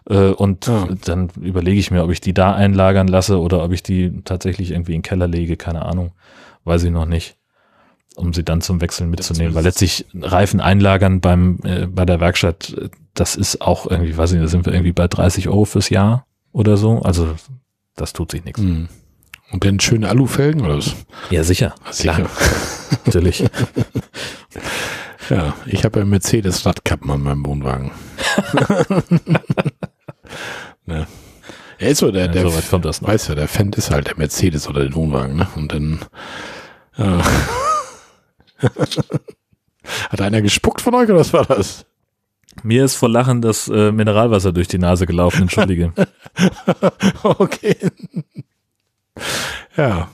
äh, und Ja. dann überlege ich mir, ob ich die da einlagern lasse oder ob ich die tatsächlich irgendwie in den Keller lege, keine Ahnung, weiß ich noch nicht, um sie dann zum Wechseln mitzunehmen. Weil letztlich Reifen einlagern beim äh, bei der Werkstatt, das ist auch irgendwie, weiß ich nicht, da sind wir irgendwie bei 30 Euro fürs Jahr oder so. Also Das tut sich nichts. Hm. Und dann schöne Alufelgen oder was? Ja, sicher. Klar. Natürlich. Ja, ich habe ja Mercedes Radkappen an meinem Wohnwagen. ne. Er ist so der, der Ja, so kommt das noch. weiß ja, der Fan ist halt der Mercedes oder den Wohnwagen, ne? Und dann ja. hat einer gespuckt von euch oder was war das? Mir ist vor Lachen das äh, Mineralwasser durch die Nase gelaufen, entschuldige. okay. Ja.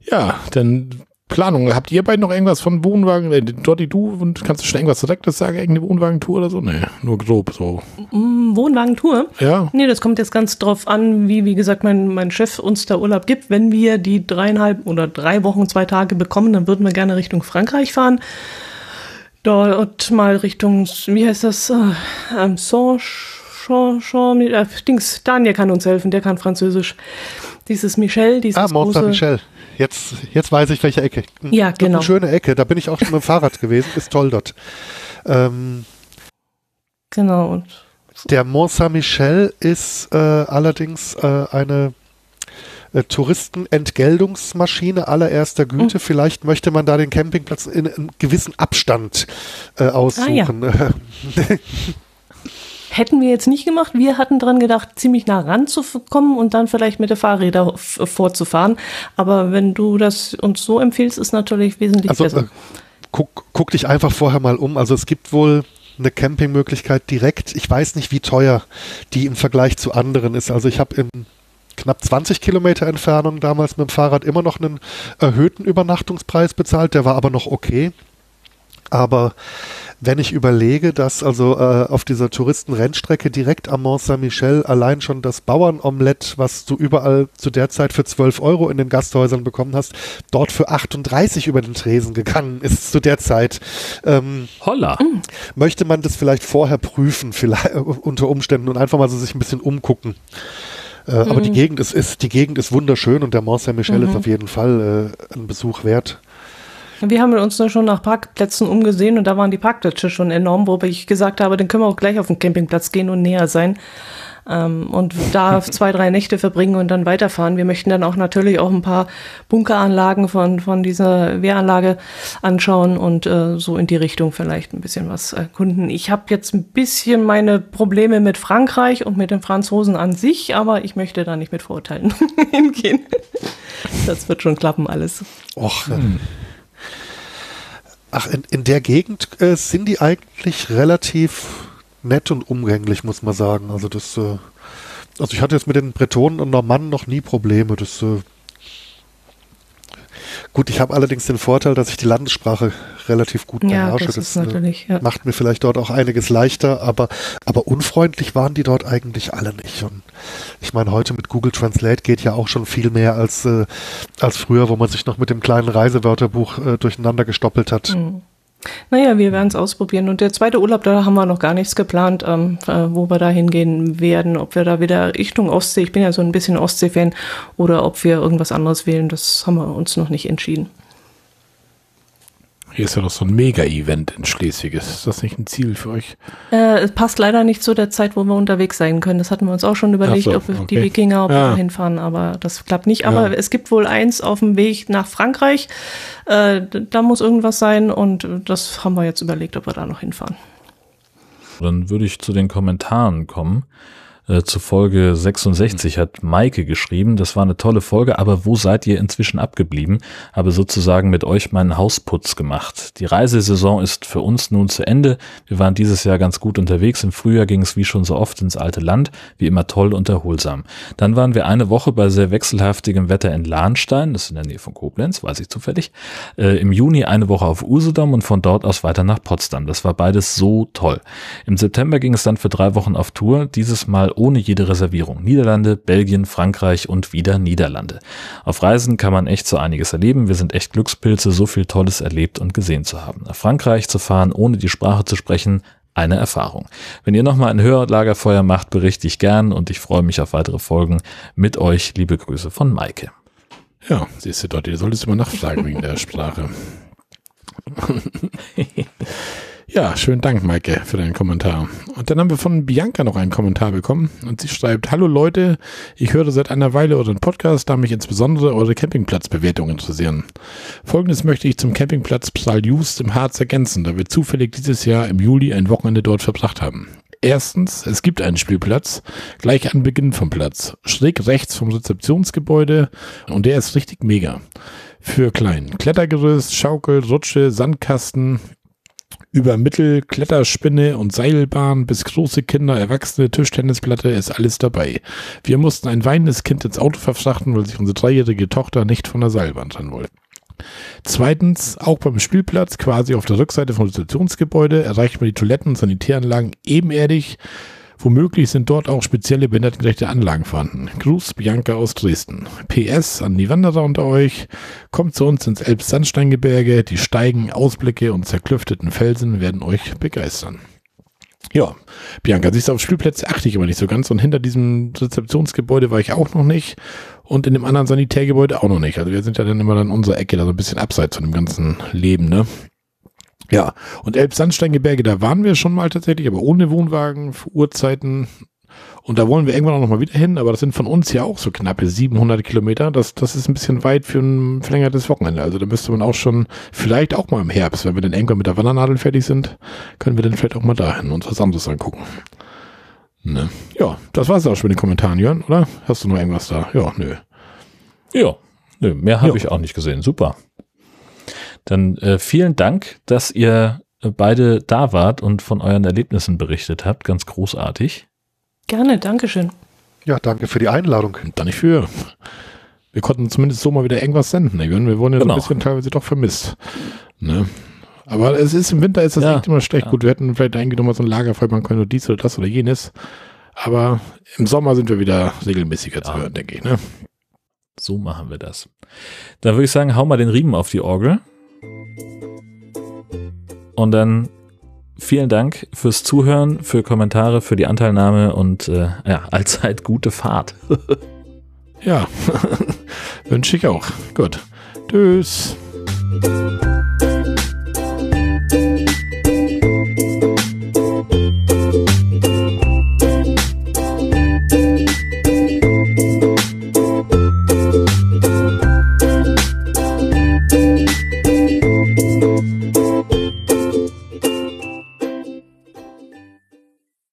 Ja, dann Planung. Habt ihr beiden noch irgendwas von Wohnwagen? Äh, Dotti, du und kannst du schon irgendwas Direktes sagen? Irgendeine Wohnwagentour oder so? Nee, nur grob so. Mm, Wohnwagentour? Ja. Nee, das kommt jetzt ganz drauf an, wie, wie gesagt, mein, mein Chef uns da Urlaub gibt. Wenn wir die dreieinhalb oder drei Wochen, zwei Tage bekommen, dann würden wir gerne Richtung Frankreich fahren. Dort mal Richtung, wie heißt das, äh, ähm, Saint, Jean, Jean, äh, Dings, Daniel kann uns helfen, der kann Französisch. Dieses Michel, dieses Ah, Mont große, Saint-Michel. Jetzt, jetzt weiß ich, welche Ecke. Hm, Ja, das genau. Eine schöne Ecke. Da bin ich auch schon mit dem Fahrrad gewesen. Ist toll dort. Ähm, Genau, und der Mont Saint-Michel ist äh, allerdings äh, eine äh, Touristenentgeltungsmaschine allererster. Güte. Vielleicht möchte man da den Campingplatz in einem gewissen Abstand äh, aussuchen. hätten wir jetzt nicht gemacht. Wir hatten dran gedacht, ziemlich nah ranzukommen und dann vielleicht mit der Fahrräder vorzufahren. Aber wenn du das uns so empfiehlst, ist natürlich wesentlich Also besser. äh, guck, guck dich einfach vorher mal um. Also es gibt wohl eine Campingmöglichkeit direkt. Ich weiß nicht, wie teuer die im Vergleich zu anderen ist. Also ich habe in knapp 20 Kilometer Entfernung damals mit dem Fahrrad immer noch einen erhöhten Übernachtungspreis bezahlt. Der war aber noch okay. Aber wenn ich überlege, dass also äh, auf dieser Touristenrennstrecke direkt am Mont Saint-Michel allein schon das Bauernomelett, was du überall zu der Zeit für 12 Euro in den Gasthäusern bekommen hast, dort für 38 über den Tresen gegangen ist zu der Zeit. Ähm, Holla. möchte man das vielleicht vorher prüfen, vielleicht unter Umständen und einfach mal so sich ein bisschen umgucken. Äh, Aber die Gegend ist, ist, die Gegend ist wunderschön und der Mont Saint-Michel ist auf jeden Fall äh, ein Besuch wert. Wir haben uns da schon nach Parkplätzen umgesehen und da waren die Parkplätze schon enorm, wobei ich gesagt habe, dann können wir auch gleich auf den Campingplatz gehen und näher sein. Ähm, und da zwei, drei Nächte verbringen und dann weiterfahren. Wir möchten dann auch natürlich auch ein paar Bunkeranlagen von, von dieser Wehranlage anschauen und äh, so in die Richtung vielleicht ein bisschen was erkunden. Ich habe jetzt ein bisschen meine Probleme mit Frankreich und mit den Franzosen an sich, aber ich möchte da nicht mit Vorurteilen hingehen. Das wird schon klappen alles. Och, äh, Ach, in, in der Gegend äh, sind die eigentlich relativ nett und umgänglich, muss man sagen. Also das, äh, also ich hatte jetzt mit den Bretonen und Normannen noch nie Probleme. Das, äh, gut, ich habe allerdings den Vorteil, dass ich die Landessprache relativ gut Ja, beherrsche. das ist äh, natürlich, ja. macht mir vielleicht dort auch einiges leichter, aber, aber unfreundlich waren die dort eigentlich alle nicht. Und ich meine, heute mit Google Translate geht ja auch schon viel mehr als, äh, als früher, wo man sich noch mit dem kleinen Reisewörterbuch äh, durcheinander gestoppelt hat. Naja, wir werden es ausprobieren. Und der zweite Urlaub, da haben wir noch gar nichts geplant, ähm, äh, wo wir da hingehen werden. Ob wir da wieder Richtung Ostsee, ich bin ja so ein bisschen Ostsee-Fan, oder ob wir irgendwas anderes wählen, das haben wir uns noch nicht entschieden. Hier ist ja noch so ein Mega-Event in Schleswig. Ist das nicht ein Ziel für euch? Äh, es passt leider nicht zu der Zeit, wo wir unterwegs sein können. Das hatten wir uns auch schon überlegt, so, ob wir die okay. Wikinger ob wir Ja. da hinfahren, aber das klappt nicht. Aber Ja. es gibt wohl eins auf dem Weg nach Frankreich. Äh, da muss irgendwas sein und das haben wir jetzt überlegt, ob wir da noch hinfahren. Dann würde ich zu den Kommentaren kommen. Äh, zu Folge 66 hat Maike geschrieben, das war eine tolle Folge, aber wo seid ihr inzwischen abgeblieben? Habe sozusagen mit euch meinen Hausputz gemacht. Die Reisesaison ist für uns nun zu Ende. Wir waren dieses Jahr ganz gut unterwegs. Im Frühjahr ging es wie schon so oft ins alte Land, wie immer toll und erholsam. Dann waren wir eine Woche bei sehr wechselhaftigem Wetter in Lahnstein, das ist in der Nähe von Koblenz, weiß ich zufällig. Äh, Im Juni eine Woche auf Usedom und von dort aus weiter nach Potsdam. Das war beides so toll. Im September ging es dann für drei Wochen auf Tour, dieses Mal ohne jede Reservierung. Niederlande, Belgien, Frankreich und wieder Niederlande. Auf Reisen kann man echt so einiges erleben. Wir sind echt Glückspilze, so viel Tolles erlebt und gesehen zu haben. Nach Frankreich zu fahren, ohne die Sprache zu sprechen, eine Erfahrung. Wenn ihr nochmal ein Hörlagerfeuer macht, berichte ich gern und ich freue mich auf weitere Folgen mit euch. Liebe Grüße von Maike. Ja, siehst du dort, ihr solltest immer nachfragen wegen der Sprache. ja, schönen Dank, Maike, für deinen Kommentar. und dann haben wir von Bianca noch einen Kommentar bekommen und sie schreibt, Hallo Leute, ich höre seit einer Weile euren Podcast, da mich insbesondere eure Campingplatzbewertung interessieren. Folgendes möchte ich zum Campingplatz Psal Just im Harz ergänzen, da wir zufällig dieses Jahr im Juli ein Wochenende dort verbracht haben. Erstens, es gibt einen Spielplatz, gleich an Beginn vom Platz, schräg rechts vom Rezeptionsgebäude und der ist richtig mega. Für klein. Klettergerüst, Schaukel, Rutsche, Sandkasten, über Mittel, Kletterspinne und Seilbahn bis große Kinder, Erwachsene, Tischtennisplatte ist alles dabei. Wir mussten ein weinendes Kind ins Auto verfrachten, weil sich unsere dreijährige Tochter nicht von der Seilbahn trennen wollte. Zweitens, auch beim Spielplatz, quasi auf der Rückseite vom Stationsgebäude, erreicht man die Toiletten und Sanitäranlagen ebenerdig. Womöglich sind dort auch spezielle behindertengerechte Anlagen vorhanden. Gruß Bianca aus Dresden. PS an die Wanderer unter euch. Kommt zu uns ins Elbsandsteingebirge. Die Steigen, Ausblicke und zerklüfteten Felsen werden euch begeistern. Ja, Bianca, siehst du, auf Spielplätze achte ich immer nicht so ganz und hinter diesem Rezeptionsgebäude war ich auch noch nicht und in dem anderen Sanitärgebäude auch noch nicht. Also wir sind ja dann immer dann unsere Ecke, da so ein bisschen abseits von dem ganzen Leben, ne? Ja, und Elbsandsteingebirge, da waren wir schon mal tatsächlich, aber ohne Wohnwagen, Uhrzeiten. Und da wollen wir irgendwann auch noch mal wieder hin, aber das sind von uns ja auch so knappe 700 Kilometer. Das, das ist ein bisschen weit für ein verlängertes Wochenende. Also da müsste man auch schon, vielleicht auch mal im Herbst, wenn wir dann irgendwann mit der Wandernadel fertig sind, können wir dann vielleicht auch mal dahin und was anderes angucken. Ne? Ja, das war's auch schon mit den Kommentaren, Jörn, oder? Hast du noch irgendwas da? Ja, nö. Ja, nö, mehr habe ich auch nicht gesehen. Super. Dann äh, vielen Dank, dass ihr äh, beide da wart und von euren Erlebnissen berichtet habt. Ganz großartig. Gerne, Dankeschön. Ja, danke für die Einladung. Und da nicht für. Wir konnten zumindest so mal wieder irgendwas senden. Ne? Wir wurden ja so Genau. ein bisschen teilweise doch vermisst. Ne? Aber es ist im Winter ist das Ja, echt immer schlecht. ja. Gut, wir hätten vielleicht eigentlich noch mal so ein Lagerfeuer machen können oder dies oder das oder jenes. Aber im Sommer sind wir wieder regelmäßiger zu Ja. hören, denke ich. Ne? So machen wir das. Dann würde ich sagen, hau mal den Riemen auf die Orgel. Und dann vielen Dank fürs Zuhören, für Kommentare, für die Anteilnahme und äh, ja, allzeit gute Fahrt. Ja, wünsche ich auch. Gut. Tschüss. Tschüss.